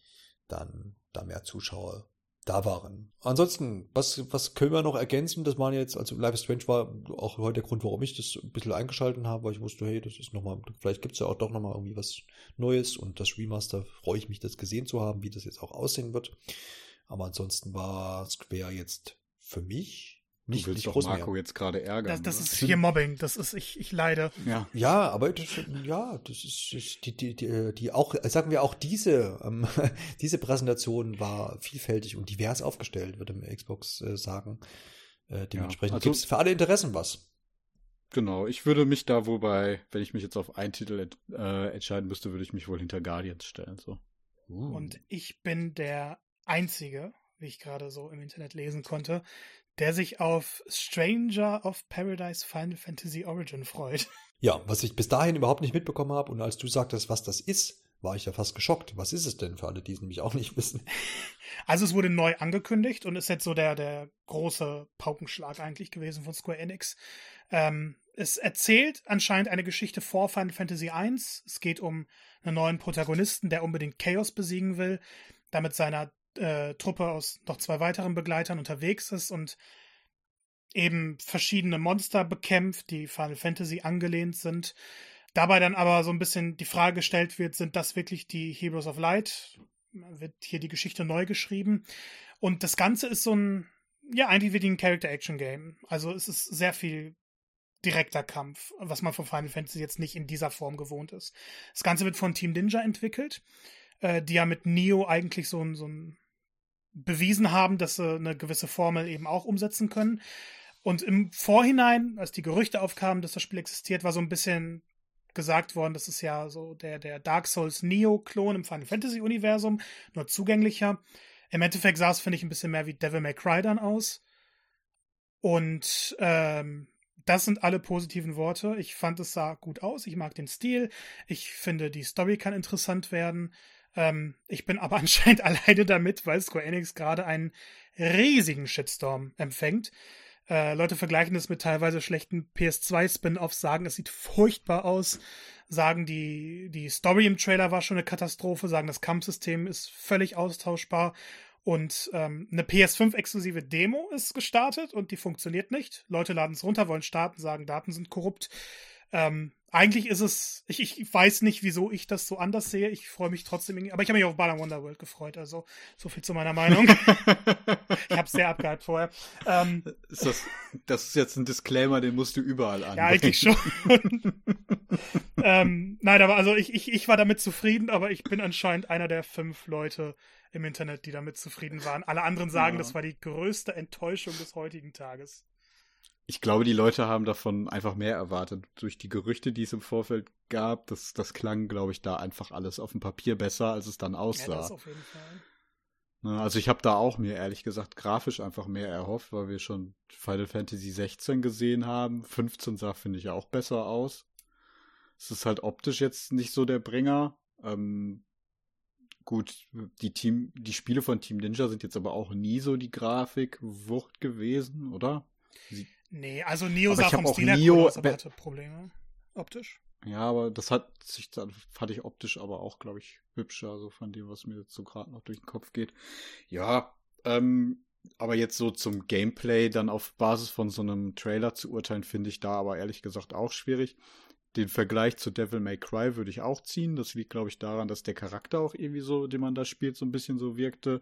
dann da mehr Zuschauer da waren. Ansonsten, was, was können wir noch ergänzen? Das waren jetzt, also Life is Strange war auch heute der Grund, warum ich das ein bisschen eingeschalten habe, weil ich wusste, hey, das ist nochmal, vielleicht gibt es ja auch doch nochmal irgendwie was Neues und das Remaster freue ich mich, das gesehen zu haben, wie das jetzt auch aussehen wird. Aber ansonsten war Square jetzt für mich nicht, du willst nicht doch Marco mehr. jetzt gerade ärgern. Das, das ist hier Mobbing. Das ist ich ich leide. Ja, ja, aber das, ja, das ist, das, die, die die die auch sagen wir auch diese ähm, diese Präsentation war vielfältig und divers aufgestellt, würde mir Xbox äh, sagen. Äh, dementsprechend ja, also, gibt es für alle Interessen was. Genau, ich würde mich da wobei, wenn ich mich jetzt auf einen Titel äh, entscheiden müsste, würde ich mich wohl hinter Guardians stellen. So. Uh. Und ich bin der Einzige, wie ich gerade so im Internet lesen konnte, der sich auf Stranger of Paradise Final Fantasy Origin freut. Ja, was ich bis dahin überhaupt nicht mitbekommen habe und als du sagtest, was das ist, war ich ja fast geschockt. Was ist es denn für alle, die es nämlich auch nicht wissen? Also es wurde neu angekündigt und ist jetzt so der, der große Paukenschlag eigentlich gewesen von Square Enix. Ähm, es erzählt anscheinend eine Geschichte vor Final Fantasy I. Es geht um einen neuen Protagonisten, der unbedingt Chaos besiegen will, damit seiner äh, Truppe aus noch zwei weiteren Begleitern unterwegs ist und eben verschiedene Monster bekämpft, die Final Fantasy angelehnt sind. Dabei dann aber so ein bisschen die Frage gestellt wird, sind das wirklich die Heroes of Light? Wird hier die Geschichte neu geschrieben? Und das Ganze ist so ein, ja, eigentlich wie ein Character-Action-Game. Also es ist sehr viel direkter Kampf, was man von Final Fantasy jetzt nicht in dieser Form gewohnt ist. Das Ganze wird von Team Ninja entwickelt, äh, die ja mit Neo eigentlich so ein, so ein bewiesen haben, dass sie eine gewisse Formel eben auch umsetzen können. Und im Vorhinein, als die Gerüchte aufkamen, dass das Spiel existiert, war so ein bisschen gesagt worden, das ist ja so der, der Dark Souls Neo-Klon im Final Fantasy-Universum, nur zugänglicher. Im Endeffekt sah es, finde ich, ein bisschen mehr wie Devil May Cry dann aus. Und ähm, das sind alle positiven Worte. Ich fand, es sah gut aus. Ich mag den Stil. Ich finde, die Story kann interessant werden. Ähm, ich bin aber anscheinend alleine damit, weil Square Enix gerade einen riesigen Shitstorm empfängt. Äh, Leute vergleichen das mit teilweise schlechten PS2-Spin-Offs, sagen, es sieht furchtbar aus, sagen, die, die Story im Trailer war schon eine Katastrophe, sagen, das Kampfsystem ist völlig austauschbar und ähm, eine PS5-exklusive Demo ist gestartet und die funktioniert nicht. Leute laden es runter, wollen starten, sagen, Daten sind korrupt. Ähm, eigentlich ist es, ich, ich weiß nicht, wieso ich das so anders sehe. Ich freue mich trotzdem, aber ich habe mich auf Balan Wonderworld gefreut. Also so viel zu meiner Meinung. ich habe sehr abgehypt vorher. Ähm, ist das, das ist jetzt ein Disclaimer, den musst du überall an. Ja, eigentlich schon. ähm, nein, aber also ich, ich, ich war damit zufrieden, aber ich bin anscheinend einer der fünf Leute im Internet, die damit zufrieden waren. Alle anderen sagen, ja. das war die größte Enttäuschung des heutigen Tages ich glaube, die Leute haben davon einfach mehr erwartet. Durch die Gerüchte, die es im Vorfeld gab, das, das klang, glaube ich, da einfach alles auf dem Papier besser, als es dann aussah. Ja, das auf jeden Fall. Ne, also ich habe da auch mir ehrlich gesagt grafisch einfach mehr erhofft, weil wir schon Final Fantasy 16 gesehen haben. 15 sah, finde ich, auch besser aus. Es ist halt optisch jetzt nicht so der Bringer. Ähm, gut, die Team, die Spiele von Team Ninja sind jetzt aber auch nie so die Grafikwucht gewesen, oder? Sie Nee, also Neo aber sah vom Stil her Neo, cool aus, aber hatte Probleme optisch. Ja, aber das hat sich dann, fand ich optisch aber auch, glaube ich, hübscher, so von dem, was mir jetzt so gerade noch durch den Kopf geht. Ja, ähm, aber jetzt so zum Gameplay dann auf Basis von so einem Trailer zu urteilen, finde ich da aber ehrlich gesagt auch schwierig. Den Vergleich zu Devil May Cry würde ich auch ziehen. Das liegt, glaube ich, daran, dass der Charakter auch irgendwie so, den man da spielt, so ein bisschen so wirkte.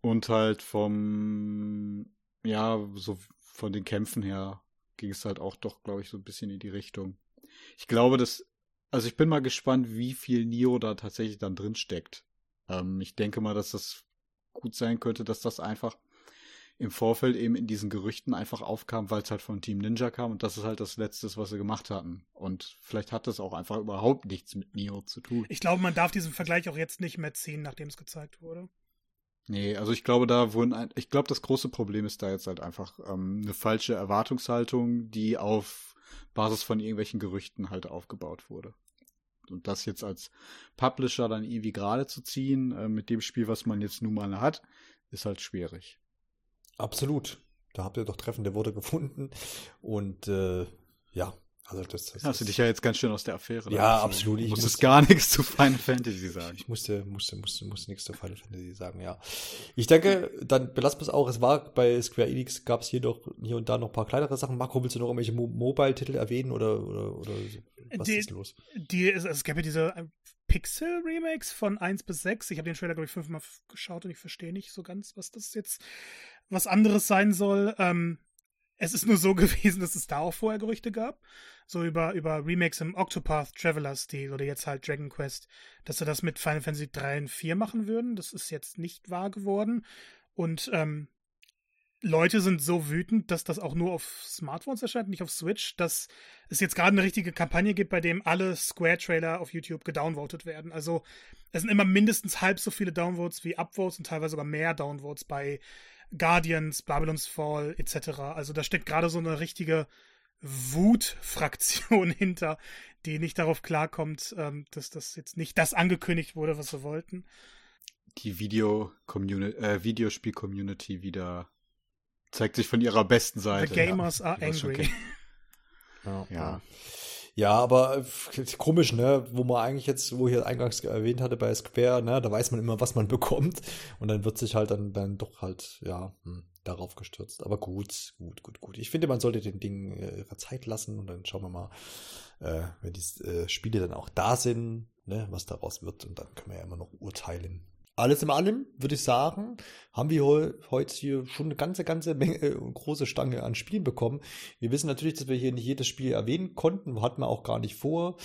Und halt vom, ja, so von den Kämpfen her ging es halt auch doch, glaube ich, so ein bisschen in die Richtung. Ich glaube, dass, also ich bin mal gespannt, wie viel Nio da tatsächlich dann drin steckt. Ähm, ich denke mal, dass das gut sein könnte, dass das einfach im Vorfeld eben in diesen Gerüchten einfach aufkam, weil es halt von Team Ninja kam und das ist halt das Letzte, was sie gemacht hatten. Und vielleicht hat das auch einfach überhaupt nichts mit Nio zu tun. Ich glaube, man darf diesen Vergleich auch jetzt nicht mehr ziehen, nachdem es gezeigt wurde. Nee, also ich glaube, da wurden, ein, ich glaube, das große Problem ist da jetzt halt einfach ähm, eine falsche Erwartungshaltung, die auf Basis von irgendwelchen Gerüchten halt aufgebaut wurde. Und das jetzt als Publisher dann irgendwie gerade zu ziehen, äh, mit dem Spiel, was man jetzt nun mal hat, ist halt schwierig. Absolut. Da habt ihr doch treffende Worte gefunden. Und äh, ja, also das, das Hast du dich ja jetzt ganz schön aus der Affäre. Ja, absolut. Ich musste gar nichts zu Final Fantasy sagen. Ich musste, musste, musste, musste nichts zu Final Fantasy sagen, ja. Ich denke, dann belassen wir es auch. Es war bei Square Enix gab es hier doch hier und da noch ein paar kleinere Sachen. Marco, willst du noch irgendwelche Mo Mobile-Titel erwähnen oder, oder, oder was die, ist los? Die, es, es gab ja diese äh, Pixel-Remakes von 1 bis 6. Ich habe den Trailer, glaube ich, fünfmal geschaut und ich verstehe nicht so ganz, was das jetzt was anderes sein soll. Ähm, es ist nur so gewesen, dass es da auch vorher Gerüchte gab. So über, über Remakes im Octopath Traveler Stil oder jetzt halt Dragon Quest, dass sie das mit Final Fantasy 3 und 4 machen würden. Das ist jetzt nicht wahr geworden. Und ähm, Leute sind so wütend, dass das auch nur auf Smartphones erscheint, nicht auf Switch, dass es jetzt gerade eine richtige Kampagne gibt, bei dem alle Square-Trailer auf YouTube gedownvotet werden. Also es sind immer mindestens halb so viele Downvotes wie Upvotes und teilweise sogar mehr Downvotes bei Guardians, Babylon's Fall etc. Also da steckt gerade so eine richtige Wut-Fraktion hinter, die nicht darauf klarkommt, ähm, dass das jetzt nicht das angekündigt wurde, was sie wollten. Die Video äh, Videospiel-Community wieder zeigt sich von ihrer besten Seite. The gamers ja, are angry. Ja, ja. Ja, aber äh, komisch, ne? Wo man eigentlich jetzt, wo ich eingangs erwähnt hatte bei Square, ne, da weiß man immer, was man bekommt. Und dann wird sich halt dann, dann doch halt, ja, hm, darauf gestürzt. Aber gut, gut, gut, gut. Ich finde, man sollte den Dingen äh, ihre Zeit lassen und dann schauen wir mal, äh, wenn die äh, Spiele dann auch da sind, ne, was daraus wird. Und dann können wir ja immer noch urteilen alles in allem würde ich sagen, haben wir heute hier schon eine ganze, ganze Menge, äh, große Stange an Spielen bekommen. Wir wissen natürlich, dass wir hier nicht jedes Spiel erwähnen konnten, hatten wir auch gar nicht vor.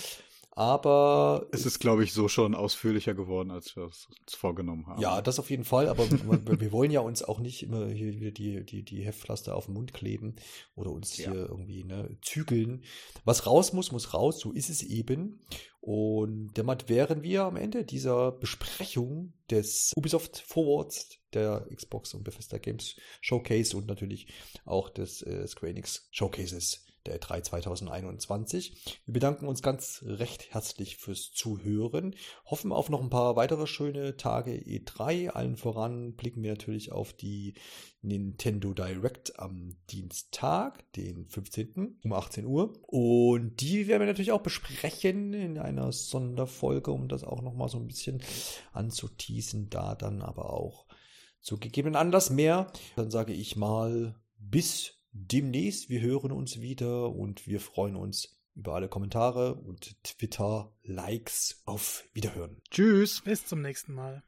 Aber es ist, glaube ich, so schon ausführlicher geworden, als wir es uns vorgenommen haben. Ja, das auf jeden Fall. Aber wir wollen ja uns auch nicht immer hier wieder die, die, die Heftpflaster auf den Mund kleben oder uns ja. hier irgendwie ne, zügeln. Was raus muss, muss raus. So ist es eben. Und damit wären wir am Ende dieser Besprechung des Ubisoft Forwards, der Xbox und Bethesda Games Showcase und natürlich auch des äh, Square Enix Showcases der E3 2021. Wir bedanken uns ganz recht herzlich fürs Zuhören, hoffen auf noch ein paar weitere schöne Tage E3. Allen voran blicken wir natürlich auf die Nintendo Direct am Dienstag, den 15. um 18 Uhr. Und die werden wir natürlich auch besprechen in einer Sonderfolge, um das auch noch mal so ein bisschen anzuteasen, da dann aber auch zu gegebenen Anlass mehr. Dann sage ich mal bis demnächst. Wir hören uns wieder und wir freuen uns über alle Kommentare und Twitter-Likes. Auf Wiederhören. Tschüss. Bis zum nächsten Mal.